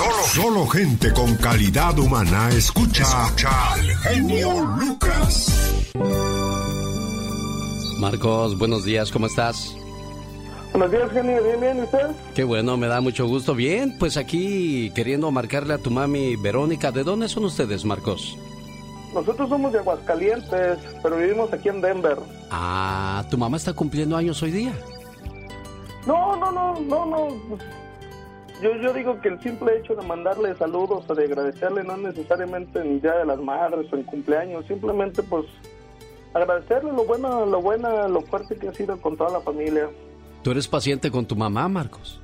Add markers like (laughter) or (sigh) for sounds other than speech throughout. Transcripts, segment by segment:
Solo, solo gente con calidad humana escucha, escucha al genio Lucas. Marcos, buenos días, ¿cómo estás? Buenos días, genio, bien, bien, ¿y usted? Qué bueno, me da mucho gusto. Bien, pues aquí queriendo marcarle a tu mami Verónica. ¿De dónde son ustedes, Marcos? Nosotros somos de Aguascalientes, pero vivimos aquí en Denver. Ah, ¿tu mamá está cumpliendo años hoy día? No, no, no, no, no. Yo, yo digo que el simple hecho de mandarle saludos o de agradecerle no necesariamente en el Día de las Madres o en cumpleaños, simplemente pues agradecerle lo bueno, lo buena, lo fuerte que ha sido con toda la familia. ¿Tú eres paciente con tu mamá, Marcos?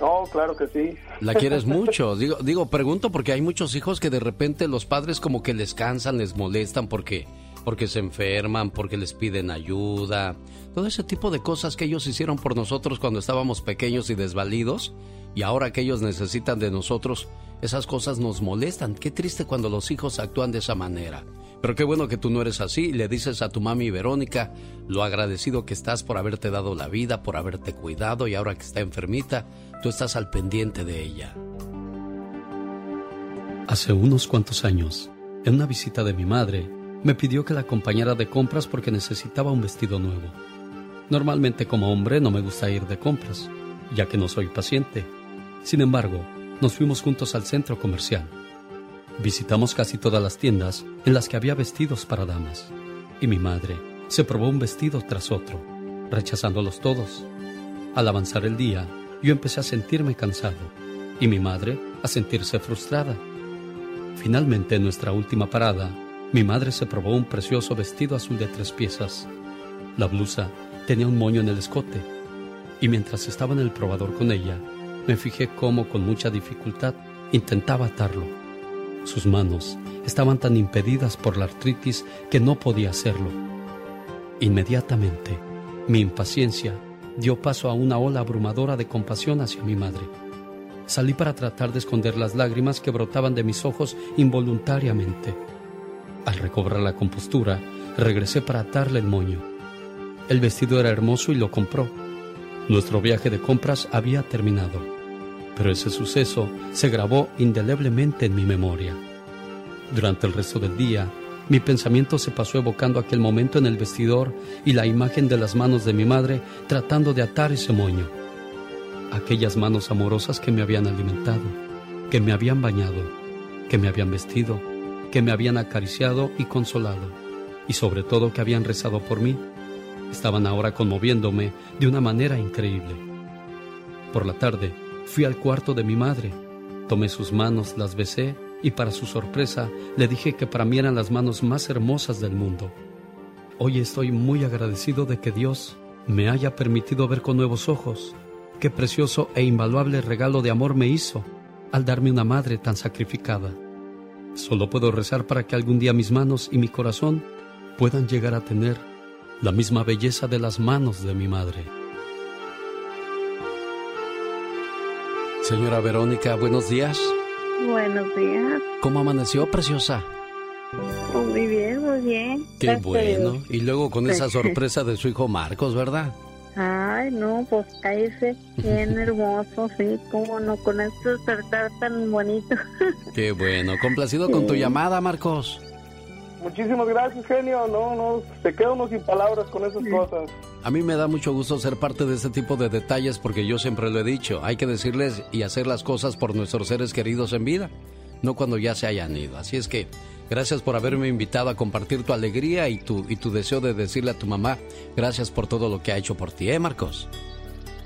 No, claro que sí. La quieres (laughs) mucho. Digo, digo, pregunto porque hay muchos hijos que de repente los padres como que les cansan, les molestan porque porque se enferman, porque les piden ayuda, todo ese tipo de cosas que ellos hicieron por nosotros cuando estábamos pequeños y desvalidos y ahora que ellos necesitan de nosotros, esas cosas nos molestan. Qué triste cuando los hijos actúan de esa manera. Pero qué bueno que tú no eres así. Le dices a tu mami Verónica lo agradecido que estás por haberte dado la vida, por haberte cuidado y ahora que está enfermita, tú estás al pendiente de ella. Hace unos cuantos años, en una visita de mi madre, me pidió que la acompañara de compras porque necesitaba un vestido nuevo. Normalmente como hombre no me gusta ir de compras, ya que no soy paciente. Sin embargo, nos fuimos juntos al centro comercial Visitamos casi todas las tiendas en las que había vestidos para damas, y mi madre se probó un vestido tras otro, rechazándolos todos. Al avanzar el día, yo empecé a sentirme cansado, y mi madre a sentirse frustrada. Finalmente, en nuestra última parada, mi madre se probó un precioso vestido azul de tres piezas. La blusa tenía un moño en el escote, y mientras estaba en el probador con ella, me fijé cómo con mucha dificultad intentaba atarlo sus manos estaban tan impedidas por la artritis que no podía hacerlo. Inmediatamente, mi impaciencia dio paso a una ola abrumadora de compasión hacia mi madre. Salí para tratar de esconder las lágrimas que brotaban de mis ojos involuntariamente. Al recobrar la compostura, regresé para atarle el moño. El vestido era hermoso y lo compró. Nuestro viaje de compras había terminado pero ese suceso se grabó indeleblemente en mi memoria. Durante el resto del día, mi pensamiento se pasó evocando aquel momento en el vestidor y la imagen de las manos de mi madre tratando de atar ese moño. Aquellas manos amorosas que me habían alimentado, que me habían bañado, que me habían vestido, que me habían acariciado y consolado, y sobre todo que habían rezado por mí, estaban ahora conmoviéndome de una manera increíble. Por la tarde, Fui al cuarto de mi madre, tomé sus manos, las besé y para su sorpresa le dije que para mí eran las manos más hermosas del mundo. Hoy estoy muy agradecido de que Dios me haya permitido ver con nuevos ojos qué precioso e invaluable regalo de amor me hizo al darme una madre tan sacrificada. Solo puedo rezar para que algún día mis manos y mi corazón puedan llegar a tener la misma belleza de las manos de mi madre. Señora Verónica, buenos días. Buenos días. ¿Cómo amaneció, preciosa? Muy bien, muy bien. Qué bueno. Y luego con esa sorpresa de su hijo Marcos, ¿verdad? Ay, no, pues cállese, bien (laughs) hermoso, sí, cómo no, con este despertar tan bonito. (laughs) Qué bueno, complacido con tu llamada, Marcos. Muchísimas gracias, genio. No, no, te quedo sin palabras con esas cosas. A mí me da mucho gusto ser parte de este tipo de detalles porque yo siempre lo he dicho. Hay que decirles y hacer las cosas por nuestros seres queridos en vida, no cuando ya se hayan ido. Así es que gracias por haberme invitado a compartir tu alegría y tu, y tu deseo de decirle a tu mamá gracias por todo lo que ha hecho por ti, ¿eh, Marcos?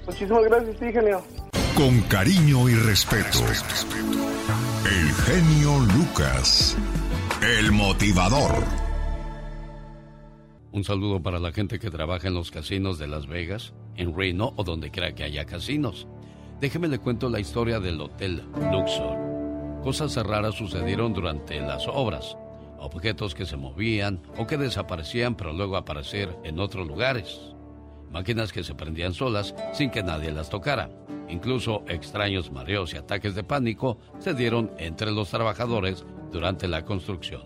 Muchísimas gracias, sí, genio. Con cariño y respeto. El genio Lucas. El motivador. Un saludo para la gente que trabaja en los casinos de Las Vegas, en Reno o donde quiera que haya casinos. Déjeme le cuento la historia del Hotel Luxor. Cosas raras sucedieron durante las obras. Objetos que se movían o que desaparecían pero luego aparecer en otros lugares. Máquinas que se prendían solas sin que nadie las tocara. Incluso extraños mareos y ataques de pánico se dieron entre los trabajadores durante la construcción.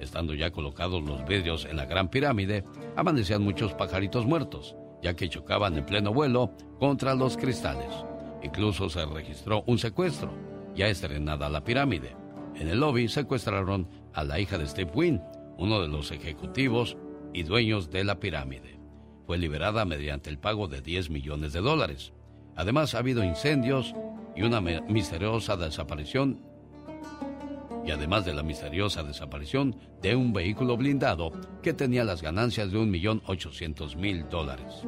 Estando ya colocados los vidrios en la Gran Pirámide, amanecían muchos pajaritos muertos, ya que chocaban en pleno vuelo contra los cristales. Incluso se registró un secuestro, ya estrenada la pirámide. En el lobby secuestraron a la hija de Steve Wynn, uno de los ejecutivos y dueños de la pirámide. Fue liberada mediante el pago de 10 millones de dólares. Además, ha habido incendios y una misteriosa desaparición y además de la misteriosa desaparición de un vehículo blindado que tenía las ganancias de 1.800.000 dólares.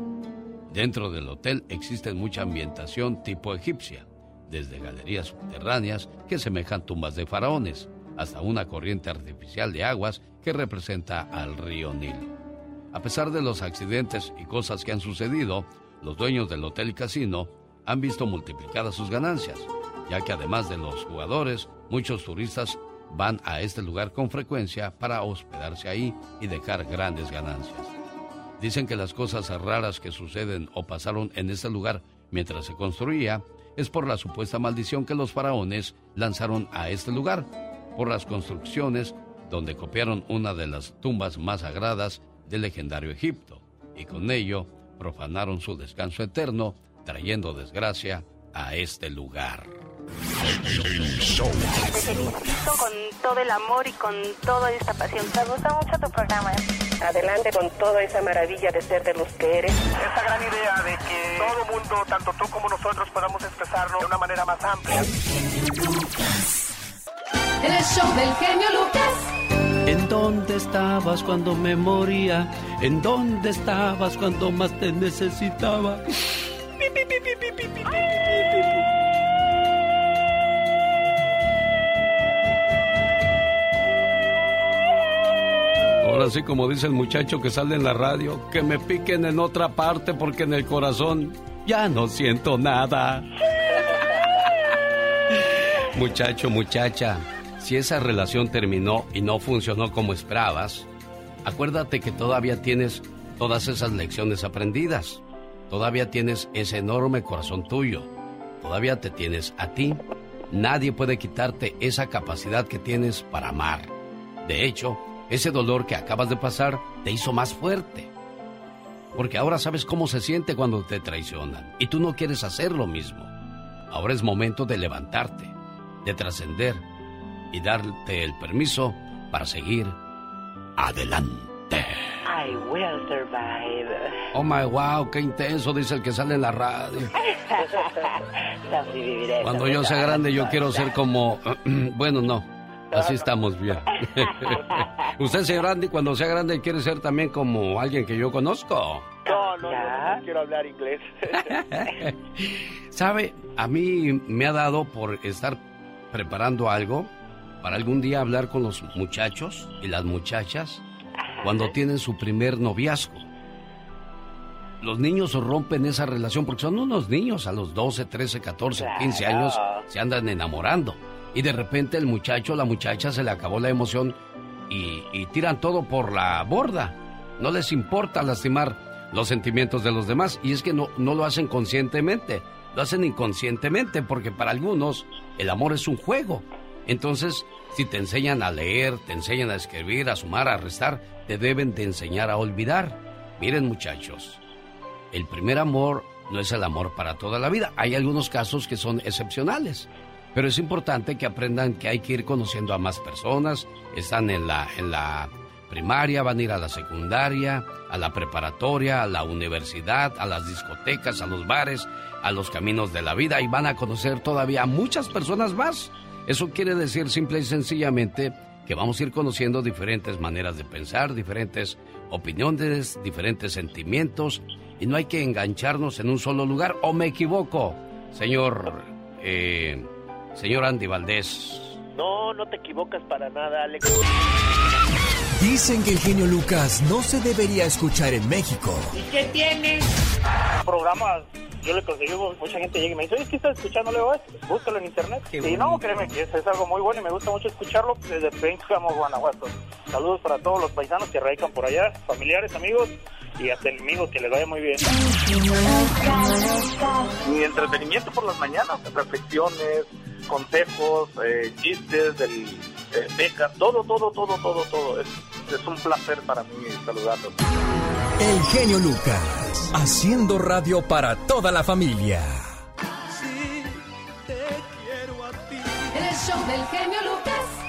Dentro del hotel existe mucha ambientación tipo egipcia, desde galerías subterráneas que semejan tumbas de faraones, hasta una corriente artificial de aguas que representa al río Nilo. A pesar de los accidentes y cosas que han sucedido, los dueños del hotel casino han visto multiplicadas sus ganancias, ya que además de los jugadores, muchos turistas van a este lugar con frecuencia para hospedarse ahí y dejar grandes ganancias. Dicen que las cosas raras que suceden o pasaron en este lugar mientras se construía es por la supuesta maldición que los faraones lanzaron a este lugar, por las construcciones donde copiaron una de las tumbas más sagradas del legendario Egipto, y con ello profanaron su descanso eterno, trayendo desgracia a este lugar. Te felicito con todo el amor y con toda esta pasión. Me gusta mucho tu programa. Adelante con toda esa maravilla de ser de los que eres. Esa gran idea de que todo mundo, tanto tú como nosotros, podamos expresarlo de una manera más amplia. El show del genio Lucas. ¿En dónde estabas cuando me moría? ¿En dónde estabas cuando más te necesitaba? Ahora sí, como dice el muchacho que sale en la radio, que me piquen en otra parte porque en el corazón ya no siento nada. (laughs) Muchacho, muchacha, si esa relación terminó y no funcionó como esperabas, acuérdate que todavía tienes todas esas lecciones aprendidas. Todavía tienes ese enorme corazón tuyo. Todavía te tienes a ti. Nadie puede quitarte esa capacidad que tienes para amar. De hecho, ese dolor que acabas de pasar te hizo más fuerte. Porque ahora sabes cómo se siente cuando te traicionan y tú no quieres hacer lo mismo. Ahora es momento de levantarte, de trascender y darte el permiso para seguir adelante. I will survive. Oh my wow, qué intenso, dice el que sale en la radio. (laughs) Cuando yo sea grande yo quiero ser como... (clears throat) bueno, no, así estamos bien. (laughs) ¿Usted, señor Andy, cuando sea grande quiere ser también como alguien que yo conozco? No, no, no, no quiero hablar inglés. (laughs) ¿Sabe? A mí me ha dado por estar preparando algo para algún día hablar con los muchachos y las muchachas cuando tienen su primer noviazgo. Los niños rompen esa relación porque son unos niños a los 12, 13, 14, 15 años se andan enamorando y de repente el muchacho o la muchacha se le acabó la emoción y, tiran todo por la borda. No les importa lastimar los sentimientos de los demás y es que no, no lo hacen conscientemente, lo hacen inconscientemente porque para algunos el amor es un juego. Entonces, si te enseñan a leer, te enseñan a escribir, a sumar, a restar, te deben de enseñar a olvidar. Miren muchachos, el primer amor no es el amor para toda la vida. Hay algunos casos que son excepcionales. Pero es importante que aprendan que hay que ir conociendo a más personas. Están en la, en la primaria, van a ir a la secundaria, a la preparatoria, a la universidad, a las discotecas, a los bares, a los caminos de la vida y van a conocer todavía a muchas personas más. Eso quiere decir simple y sencillamente que vamos a ir conociendo diferentes maneras de pensar, diferentes opiniones, diferentes sentimientos y no hay que engancharnos en un solo lugar. ¿O me equivoco, señor, eh, señor Andy Valdés? No, no te equivocas para nada, Alex. Dicen que el genio Lucas no se debería escuchar en México. ¿Y qué tiene? Programas yo le conseguí, mucha gente llega y me dice, oye, ¿qué estás escuchando? Le digo, búscalo en internet. y no, créeme que es, es, algo muy bueno y me gusta mucho escucharlo desde Pénjamo, Guanajuato. Saludos para todos los paisanos que radican por allá, familiares, amigos y hasta enemigos, que les vaya muy bien. Mi entretenimiento por las mañanas, reflexiones, consejos, eh, chistes, del, eh, becas, todo, todo, todo, todo, todo. Es, es un placer para mí saludarlos. El genio Lucas, haciendo radio para toda la familia. Sí, te quiero a ti. show del genio Lucas.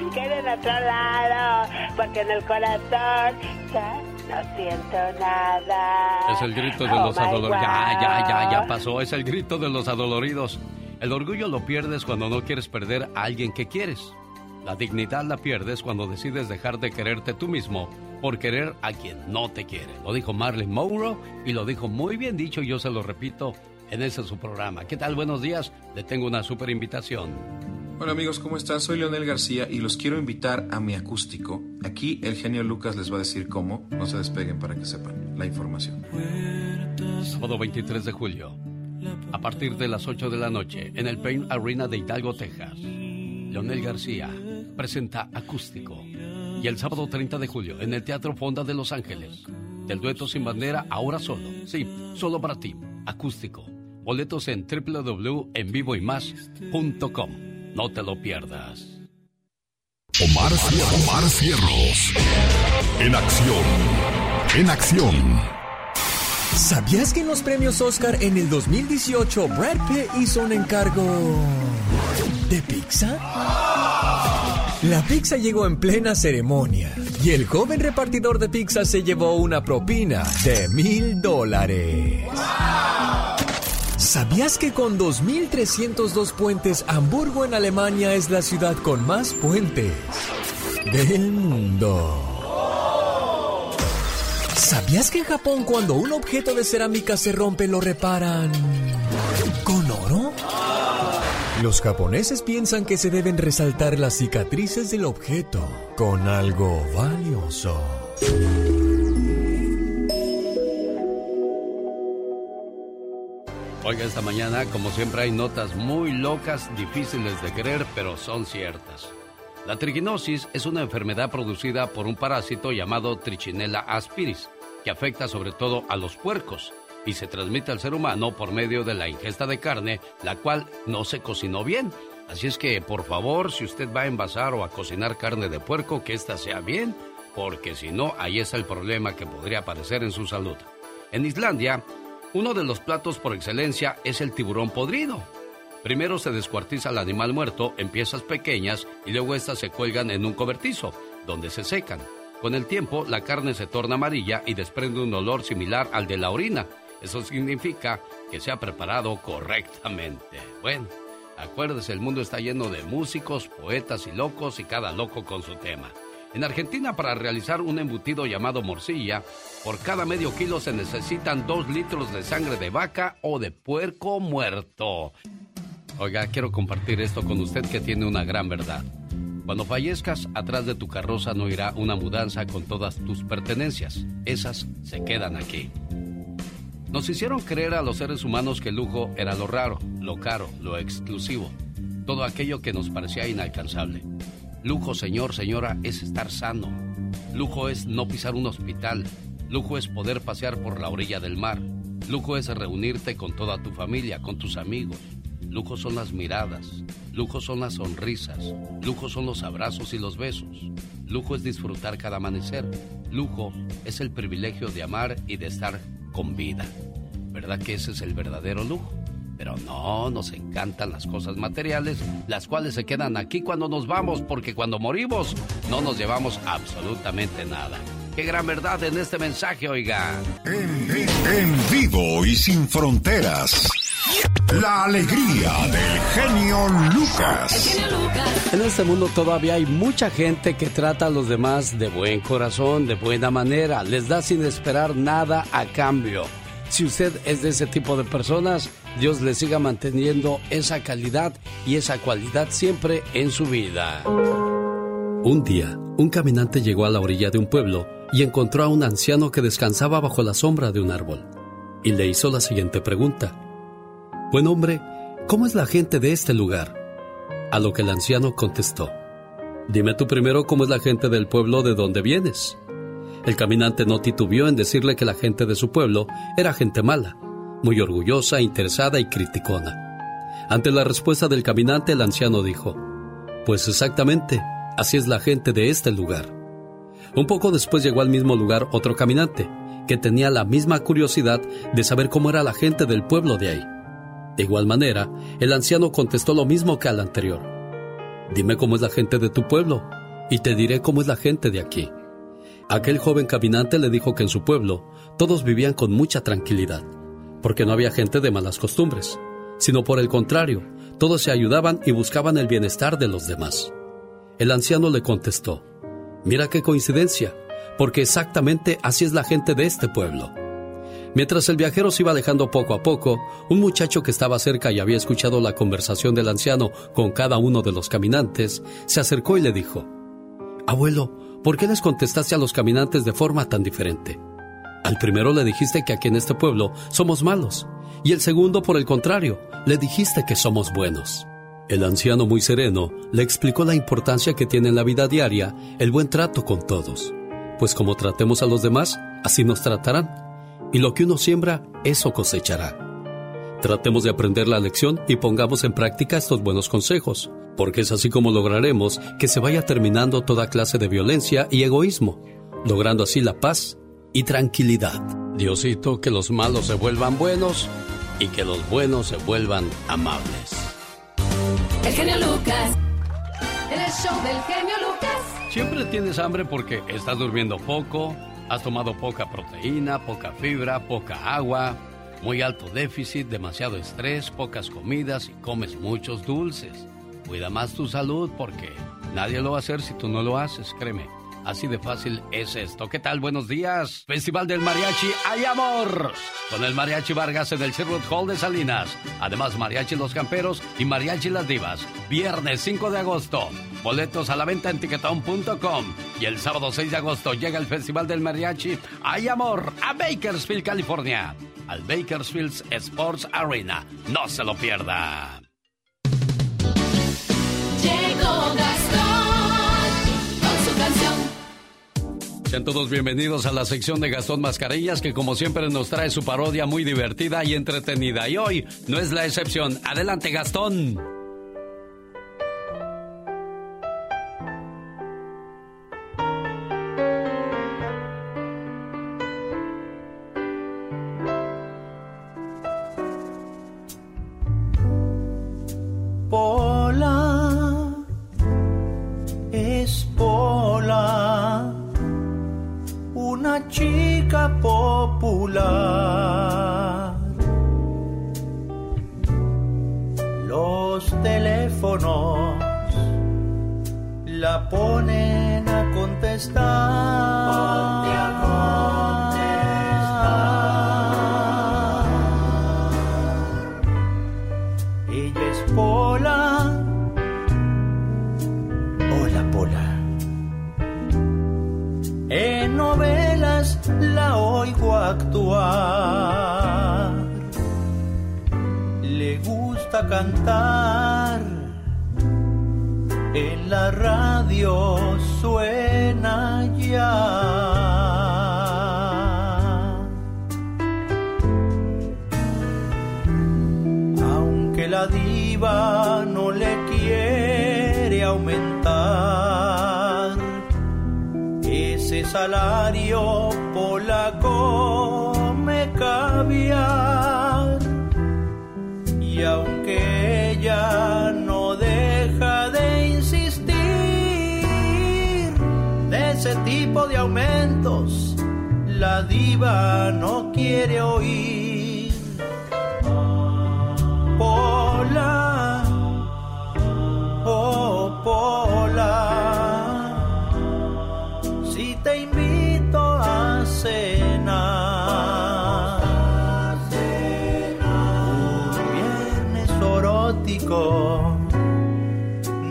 En otro lado, porque en el corazón ya no siento nada. Es el grito de Oh, los adoloridos. Ya, ya, ya, ya pasó. Es el grito de los adoloridos. El orgullo lo pierdes cuando no quieres perder a alguien que quieres. La dignidad la pierdes cuando decides dejar de quererte tú mismo por querer a quien no te quiere. Lo dijo Marilyn Monroe y lo dijo muy bien dicho, yo se lo repito en ese su programa. ¿Qué tal? Buenos días. Le tengo una super invitación. Hola amigos, ¿cómo están? Soy Leonel García y los quiero invitar a mi acústico. Aquí el genio Lucas les va a decir cómo. No se despeguen para que sepan la información. Sábado 23 de julio, a partir de las 8 de la noche, en el Pain Arena de Hidalgo, Texas. Leonel García presenta Acústico. Y el sábado 30 de julio, en el Teatro Fonda de Los Ángeles, del dueto sin bandera, ahora solo. Sí, solo para ti, acústico. Boletos en www.envivoymás.com. No te lo pierdas. Omar, Omar Cierros. En acción. En acción. ¿Sabías que en los premios Oscar en el 2018 Brad Pitt hizo un encargo de pizza? La pizza llegó en plena ceremonia y el joven repartidor de pizza se llevó una propina de mil dólares. ¿Sabías que con 2.302 puentes Hamburgo en Alemania es la ciudad con más puentes del mundo? ¿Sabías que en Japón cuando un objeto de cerámica se rompe lo reparan con oro? Los japoneses piensan que se deben resaltar las cicatrices del objeto con algo valioso. Oiga, esta mañana, como siempre, hay notas muy locas, difíciles de creer, pero son ciertas. La triginosis es una enfermedad producida por un parásito llamado Trichinella aspiris, que afecta sobre todo a los puercos y se transmite al ser humano por medio de la ingesta de carne, la cual no se cocinó bien. Así es que, por favor, si usted va a envasar o a cocinar carne de puerco, que ésta sea bien, porque si no, ahí está el problema que podría aparecer en su salud. En Islandia, uno de los platos por excelencia es el tiburón podrido. Primero se descuartiza el animal muerto en piezas pequeñas y luego estas se cuelgan en un cobertizo, donde se secan. Con el tiempo, la carne se torna amarilla y desprende un olor similar al de la orina. Eso significa que se ha preparado correctamente. Bueno, acuérdese, el mundo está lleno de músicos, poetas y locos y cada loco con su tema. En Argentina, para realizar un embutido llamado morcilla, por cada medio kilo se necesitan dos litros de sangre de vaca o de puerco muerto. Oiga, quiero compartir esto con usted que tiene una gran verdad. Cuando fallezcas, atrás de tu carroza no irá una mudanza con todas tus pertenencias. Esas se quedan aquí. Nos hicieron creer a los seres humanos que el lujo era lo raro, lo caro, lo exclusivo, todo aquello que nos parecía inalcanzable. Lujo, señor, señora, es estar sano. Lujo es no pisar un hospital. Lujo es poder pasear por la orilla del mar. Lujo es reunirte con toda tu familia, con tus amigos. Lujo son las miradas. Lujo son las sonrisas. Lujo son los abrazos y los besos. Lujo es disfrutar cada amanecer. Lujo es el privilegio de amar y de estar con vida. ¿Verdad que ese es el verdadero lujo? Pero no, nos encantan las cosas materiales, las cuales se quedan aquí cuando nos vamos, porque cuando morimos no nos llevamos absolutamente nada. Qué gran verdad en este mensaje, oiga. En, en vivo y sin fronteras. La alegría del genio Lucas. En este mundo todavía hay mucha gente que trata a los demás de buen corazón, de buena manera, les da sin esperar nada a cambio. Si usted es de ese tipo de personas, Dios le siga manteniendo esa calidad y esa cualidad siempre en su vida. Un día, un caminante llegó a la orilla de un pueblo y encontró a un anciano que descansaba bajo la sombra de un árbol. Y le hizo la siguiente pregunta. Buen hombre, ¿cómo es la gente de este lugar? A lo que el anciano contestó. Dime tú primero cómo es la gente del pueblo de donde vienes. El caminante no titubeó en decirle que la gente de su pueblo era gente mala, muy orgullosa, interesada y criticona. Ante la respuesta del caminante, el anciano dijo, Pues exactamente, así es la gente de este lugar. Un poco después llegó al mismo lugar otro caminante, que tenía la misma curiosidad de saber cómo era la gente del pueblo de ahí. De igual manera, el anciano contestó lo mismo que al anterior. Dime cómo es la gente de tu pueblo, y te diré cómo es la gente de aquí. Aquel joven caminante le dijo que en su pueblo todos vivían con mucha tranquilidad, porque no había gente de malas costumbres, sino por el contrario, todos se ayudaban y buscaban el bienestar de los demás. El anciano le contestó, Mira qué coincidencia, porque exactamente así es la gente de este pueblo. Mientras el viajero se iba alejando poco a poco, un muchacho que estaba cerca y había escuchado la conversación del anciano con cada uno de los caminantes, se acercó y le dijo, Abuelo, ¿por qué les contestaste a los caminantes de forma tan diferente? Al primero le dijiste que aquí en este pueblo somos malos, y el segundo, por el contrario, le dijiste que somos buenos. El anciano muy sereno le explicó la importancia que tiene en la vida diaria el buen trato con todos, pues como tratemos a los demás, así nos tratarán y lo que uno siembra, eso cosechará. Tratemos de aprender la lección y pongamos en práctica estos buenos consejos, porque es así como lograremos que se vaya terminando toda clase de violencia y egoísmo, logrando así la paz y tranquilidad. Diosito, que los malos se vuelvan buenos y que los buenos se vuelvan amables. El genio Lucas. El show del genio Lucas. Siempre tienes hambre porque estás durmiendo poco Has tomado poca proteína, poca fibra, poca agua, muy alto déficit, demasiado estrés, pocas comidas y comes muchos dulces. Cuida más tu salud porque nadie lo va a hacer si tú no lo haces, créeme. Así de fácil es esto. ¿Qué tal? Buenos días. Festival del Mariachi Hay Amor. Con el Mariachi Vargas en el Sherwood Hall de Salinas. Además, Mariachi Los Camperos y Mariachi Las Divas. Viernes 5 de agosto. Boletos a la venta en tiquetón.com. Y el sábado 6 de agosto llega el Festival del Mariachi Hay Amor a Bakersfield, California. Al Bakersfield Sports Arena. No se lo pierda. Llegó Sean todos bienvenidos a la sección de Gastón Mascarillas que como siempre nos trae su parodia muy divertida y entretenida. Y hoy no es la excepción. Adelante Gastón.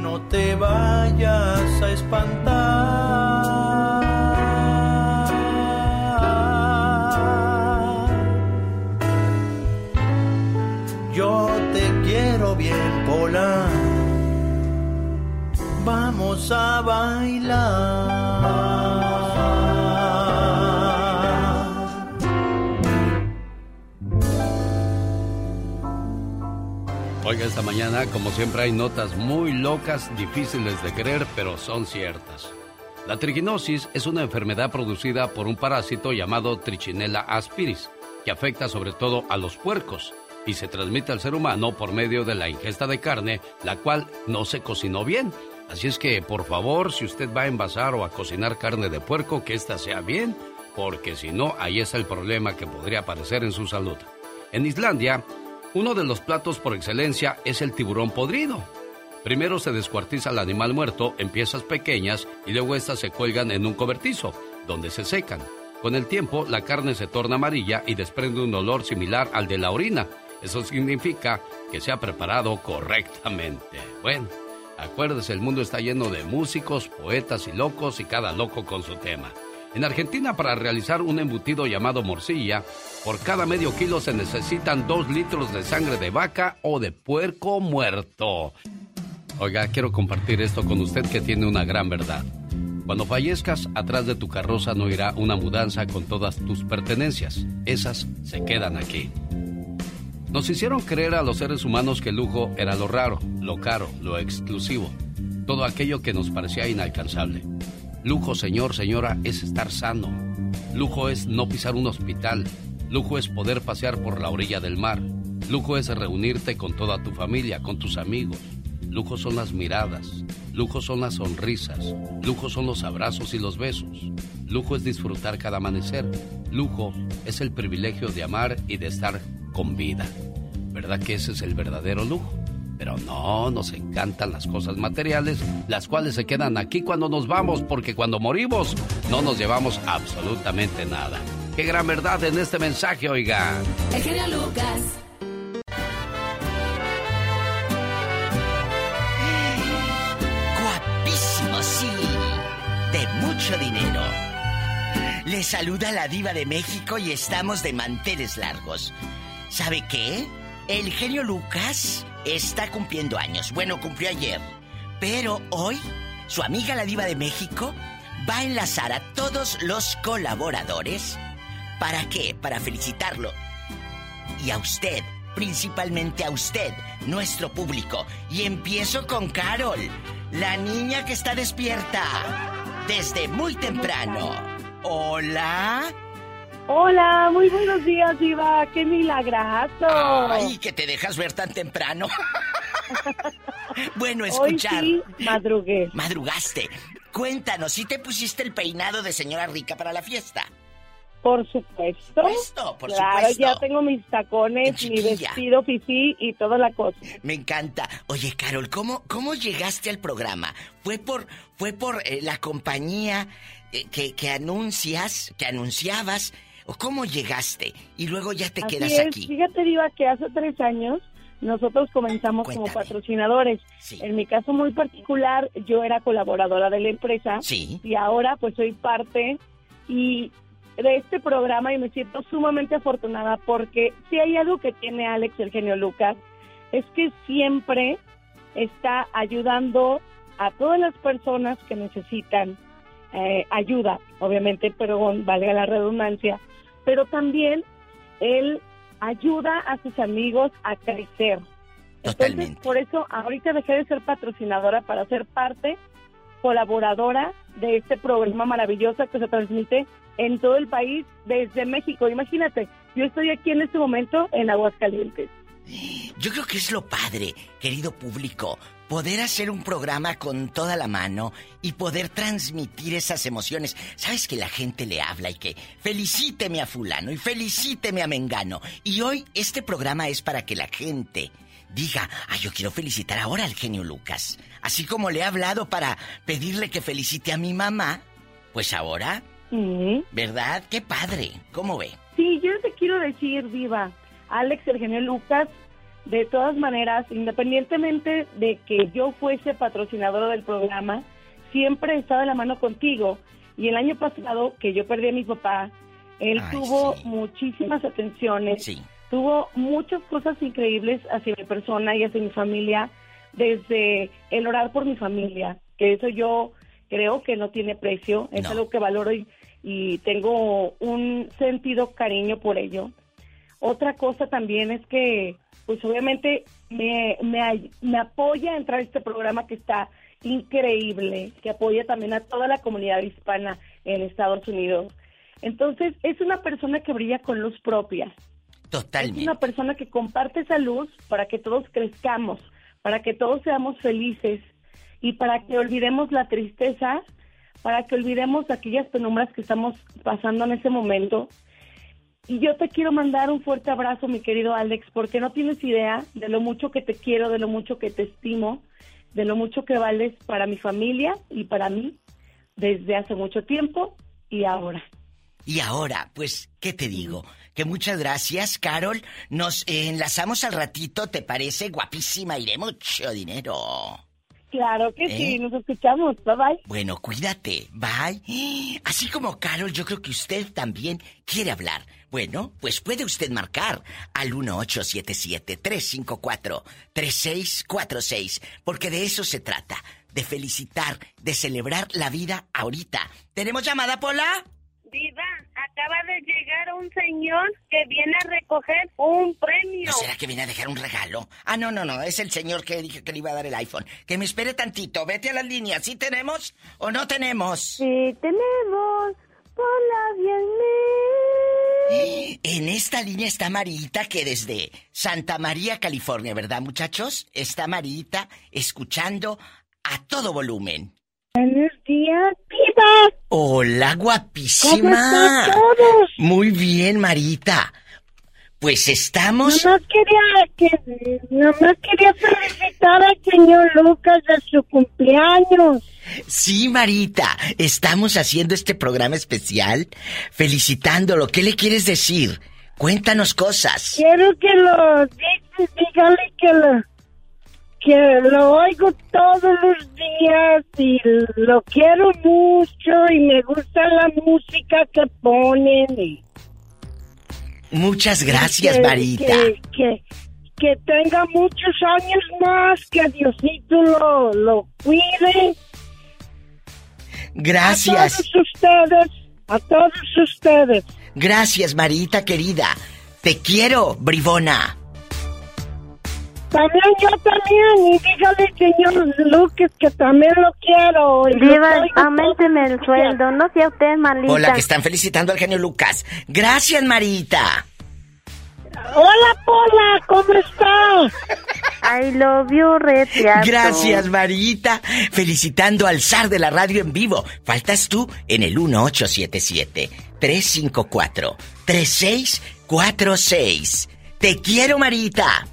No te vayas a espantar. Oiga, esta mañana, como siempre, hay notas muy locas, difíciles de creer, pero son ciertas. La triginosis es una enfermedad producida por un parásito llamado Trichinella aspiris, que afecta sobre todo a los puercos, y se transmite al ser humano por medio de la ingesta de carne, la cual no se cocinó bien. Así es que, por favor, si usted va a envasar o a cocinar carne de puerco, que ésta sea bien, porque si no, ahí está el problema que podría aparecer en su salud. En Islandia, uno de los platos por excelencia es el tiburón podrido. Primero se descuartiza el animal muerto en piezas pequeñas y luego estas se cuelgan en un cobertizo, donde se secan. Con el tiempo, la carne se torna amarilla y desprende un olor similar al de la orina. Eso significa que se ha preparado correctamente. Bueno, acuérdese, el mundo está lleno de músicos, poetas y locos y cada loco con su tema. En Argentina, para realizar un embutido llamado morcilla, por cada medio kilo se necesitan dos litros de sangre de vaca o de puerco muerto. Oiga, quiero compartir esto con usted que tiene una gran verdad. Cuando fallezcas, atrás de tu carroza no irá una mudanza con todas tus pertenencias. Esas se quedan aquí. Nos hicieron creer a los seres humanos que el lujo era lo raro, lo caro, lo exclusivo, todo aquello que nos parecía inalcanzable. Lujo, señor, señora, es estar sano. Lujo es no pisar un hospital. Lujo es poder pasear por la orilla del mar. Lujo es reunirte con toda tu familia, con tus amigos. Lujo son las miradas. Lujo son las sonrisas. Lujo son los abrazos y los besos. Lujo es disfrutar cada amanecer. Lujo es el privilegio de amar y de estar con vida. ¿Verdad que ese es el verdadero lujo? Pero no, nos encantan las cosas materiales, las cuales se quedan aquí cuando nos vamos, porque cuando morimos no nos llevamos absolutamente nada. Qué gran verdad en este mensaje, oigan. El Lucas. Guapísimo, sí. De mucho dinero. Le saluda la diva de México y estamos de manteles largos. ¿Sabe qué? El genio Lucas está cumpliendo años. Bueno, cumplió ayer. Pero hoy, su amiga la diva de México va a enlazar a todos los colaboradores. ¿Para qué? Para felicitarlo. Y a usted, principalmente a usted, nuestro público. Y empiezo con Carol, la niña que está despierta desde muy temprano. Hola. Hola, muy buenos días, Diva. ¡Qué milagrazo! Ay, que te dejas ver tan temprano. bueno, escuchar. Hoy sí, madrugué. Madrugaste. Cuéntanos, ¿si te pusiste el peinado de señora rica para la fiesta? Por supuesto. por claro, supuesto. ya tengo mis tacones, mi vestido fifí y toda la cosa. Me encanta. Oye, Carol, ¿cómo, cómo llegaste al programa? ¿Fue por, fue por eh, la compañía eh, que, que anuncias, que anunciabas? ¿O cómo llegaste? Y luego ya te Así quedas es. aquí. Fíjate, Diva, que hace tres años nosotros comenzamos como patrocinadores. En mi caso muy particular, yo era colaboradora de la empresa. Sí. Y ahora pues soy parte y de este programa y me siento sumamente afortunada porque si hay algo que tiene Alex, el genio Lucas, es que siempre está ayudando a todas las personas que necesitan eh, ayuda, obviamente, pero valga la redundancia, pero también él ayuda a sus amigos a crecer. Entonces, por eso ahorita dejé de ser patrocinadora para ser parte colaboradora de este programa maravilloso que se transmite en todo el país desde México. Imagínate, yo estoy aquí en este momento en Aguascalientes. Yo creo que es lo padre, querido público, poder hacer un programa con toda la mano y poder transmitir esas emociones. Sabes que la gente le habla y que felicíteme a fulano y felicíteme a Mengano. Y hoy este programa es para que la gente diga, ah, yo quiero felicitar ahora al genio Lucas. Así como le he hablado para pedirle que felicite a mi mamá, pues ahora, ¿verdad? Qué padre. ¿Cómo ve? Sí, yo te quiero decir, Viva, Alex, el genio Lucas, de todas maneras, independientemente de que yo fuese patrocinadora del programa, siempre he estado de la mano contigo. Y el año pasado, que yo perdí a mi papá, él tuvo muchísimas atenciones, tuvo muchas cosas increíbles hacia mi persona y hacia mi familia, desde el orar por mi familia, que eso yo creo que no tiene precio, es algo que valoro y, y tengo un sentido cariño por ello. Otra cosa también es que, pues obviamente me, me, me apoya a entrar a este programa que está increíble, que apoya también a toda la comunidad hispana en Estados Unidos. Entonces, es una persona que brilla con luz propia. Totalmente. Es una persona que comparte esa luz para que todos crezcamos, para que todos seamos felices y para que olvidemos la tristeza, para que olvidemos aquellas penumbras que estamos pasando en ese momento. Y yo te quiero mandar un fuerte abrazo, mi querido Alex, porque no tienes idea de lo mucho que te quiero, de lo mucho que te estimo, de lo mucho que vales para mi familia y para mí desde hace mucho tiempo y ahora. Y ahora, pues, ¿qué te digo? Que muchas gracias, Carol. Nos enlazamos al ratito, ¿te parece? Guapísima, iré mucho dinero. Claro que sí, ¿Eh? nos escuchamos. Bye bye. Bueno, cuídate. Bye. (gasps) Así como Carol, yo creo que usted también quiere hablar. Bueno, pues puede usted marcar al 1877-354-3646, porque de eso se trata, de felicitar, de celebrar la vida ahorita. ¿Tenemos llamada, Pola? Viva, acaba de llegar un señor que viene a recoger un premio. ¿No será que viene a dejar un regalo? Ah, no, no, no, es el señor que dije que le iba a dar el iPhone. Que me espere tantito, vete a las líneas. ¿Sí tenemos o no tenemos? Sí, tenemos. Hola, bien. En esta línea está Marita, que desde Santa María, California, ¿verdad, muchachos? Está Marita escuchando a todo volumen. Buenos días, viva. Hola, guapísima. ¿Cómo están todos? Muy bien, Marita. Pues estamos. Nomás quería, que, nomás quería felicitar al señor Lucas de su cumpleaños. Sí, Marita, estamos haciendo este programa especial felicitándolo. ¿Qué le quieres decir? Cuéntanos cosas. Quiero que lo dígale que lo, que lo oigo todos los días y lo quiero mucho y me gusta la música que ponen. Y Muchas gracias, que- Marita. Que, que, que tenga muchos años más, que Diosito lo, lo cuide. Gracias. A todos ustedes, a todos ustedes. Gracias, Marita querida. Te quiero, bribona. También yo también, y dígale, señor Lucas, que también lo quiero. Diva, traigo aumenteme el sueldo, no sea usted malita. Hola, que están felicitando al genio Lucas. Gracias, Marita. Hola, Pola, ¿cómo está? I love you, reteato. Gracias, Marita. Felicitando al zar de la radio en vivo. Faltas tú en el 1877-354-3646. Te quiero, Marita.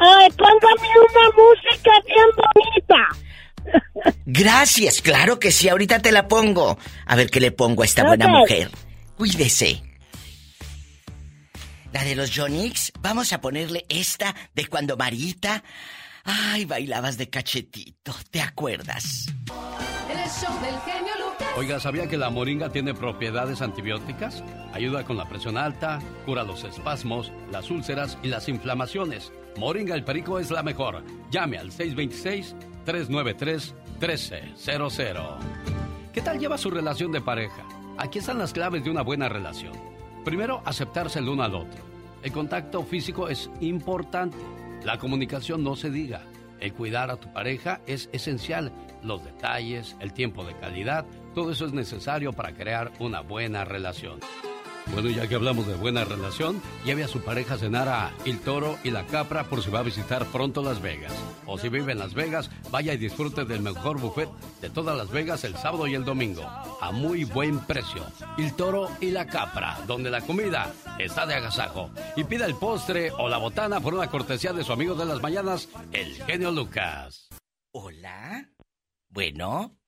Ay, póngame una música bien bonita. Gracias, claro que sí, ahorita te la pongo. A ver qué le pongo a esta buena mujer. Cuídese. La de los Jonix, vamos a ponerle esta de cuando Marita. Ay, bailabas de cachetito, ¿te acuerdas? El show del genio Lucas. Oiga, ¿sabía que la moringa tiene propiedades antibióticas? Ayuda con la presión alta, cura los espasmos, las úlceras y las inflamaciones. Moringa el Perico es la mejor. Llame al 626-393-1300. ¿Qué tal lleva su relación de pareja? Aquí están las claves de una buena relación. Primero, aceptarse el uno al otro. El contacto físico es importante. La comunicación no se diga. El cuidar a tu pareja es esencial. Los detalles, el tiempo de calidad, todo eso es necesario para crear una buena relación. Bueno, ya que hablamos de buena relación, lleve a su pareja a cenar a El Toro y la Capra por si va a visitar pronto Las Vegas. O si vive en Las Vegas, vaya y disfrute del mejor buffet de todas Las Vegas el sábado y el domingo. A muy buen precio. El Toro y la Capra, donde la comida está de agasajo. Y pida el postre o la botana por una cortesía de su amigo de las mañanas, el genio Lucas. Hola. Bueno.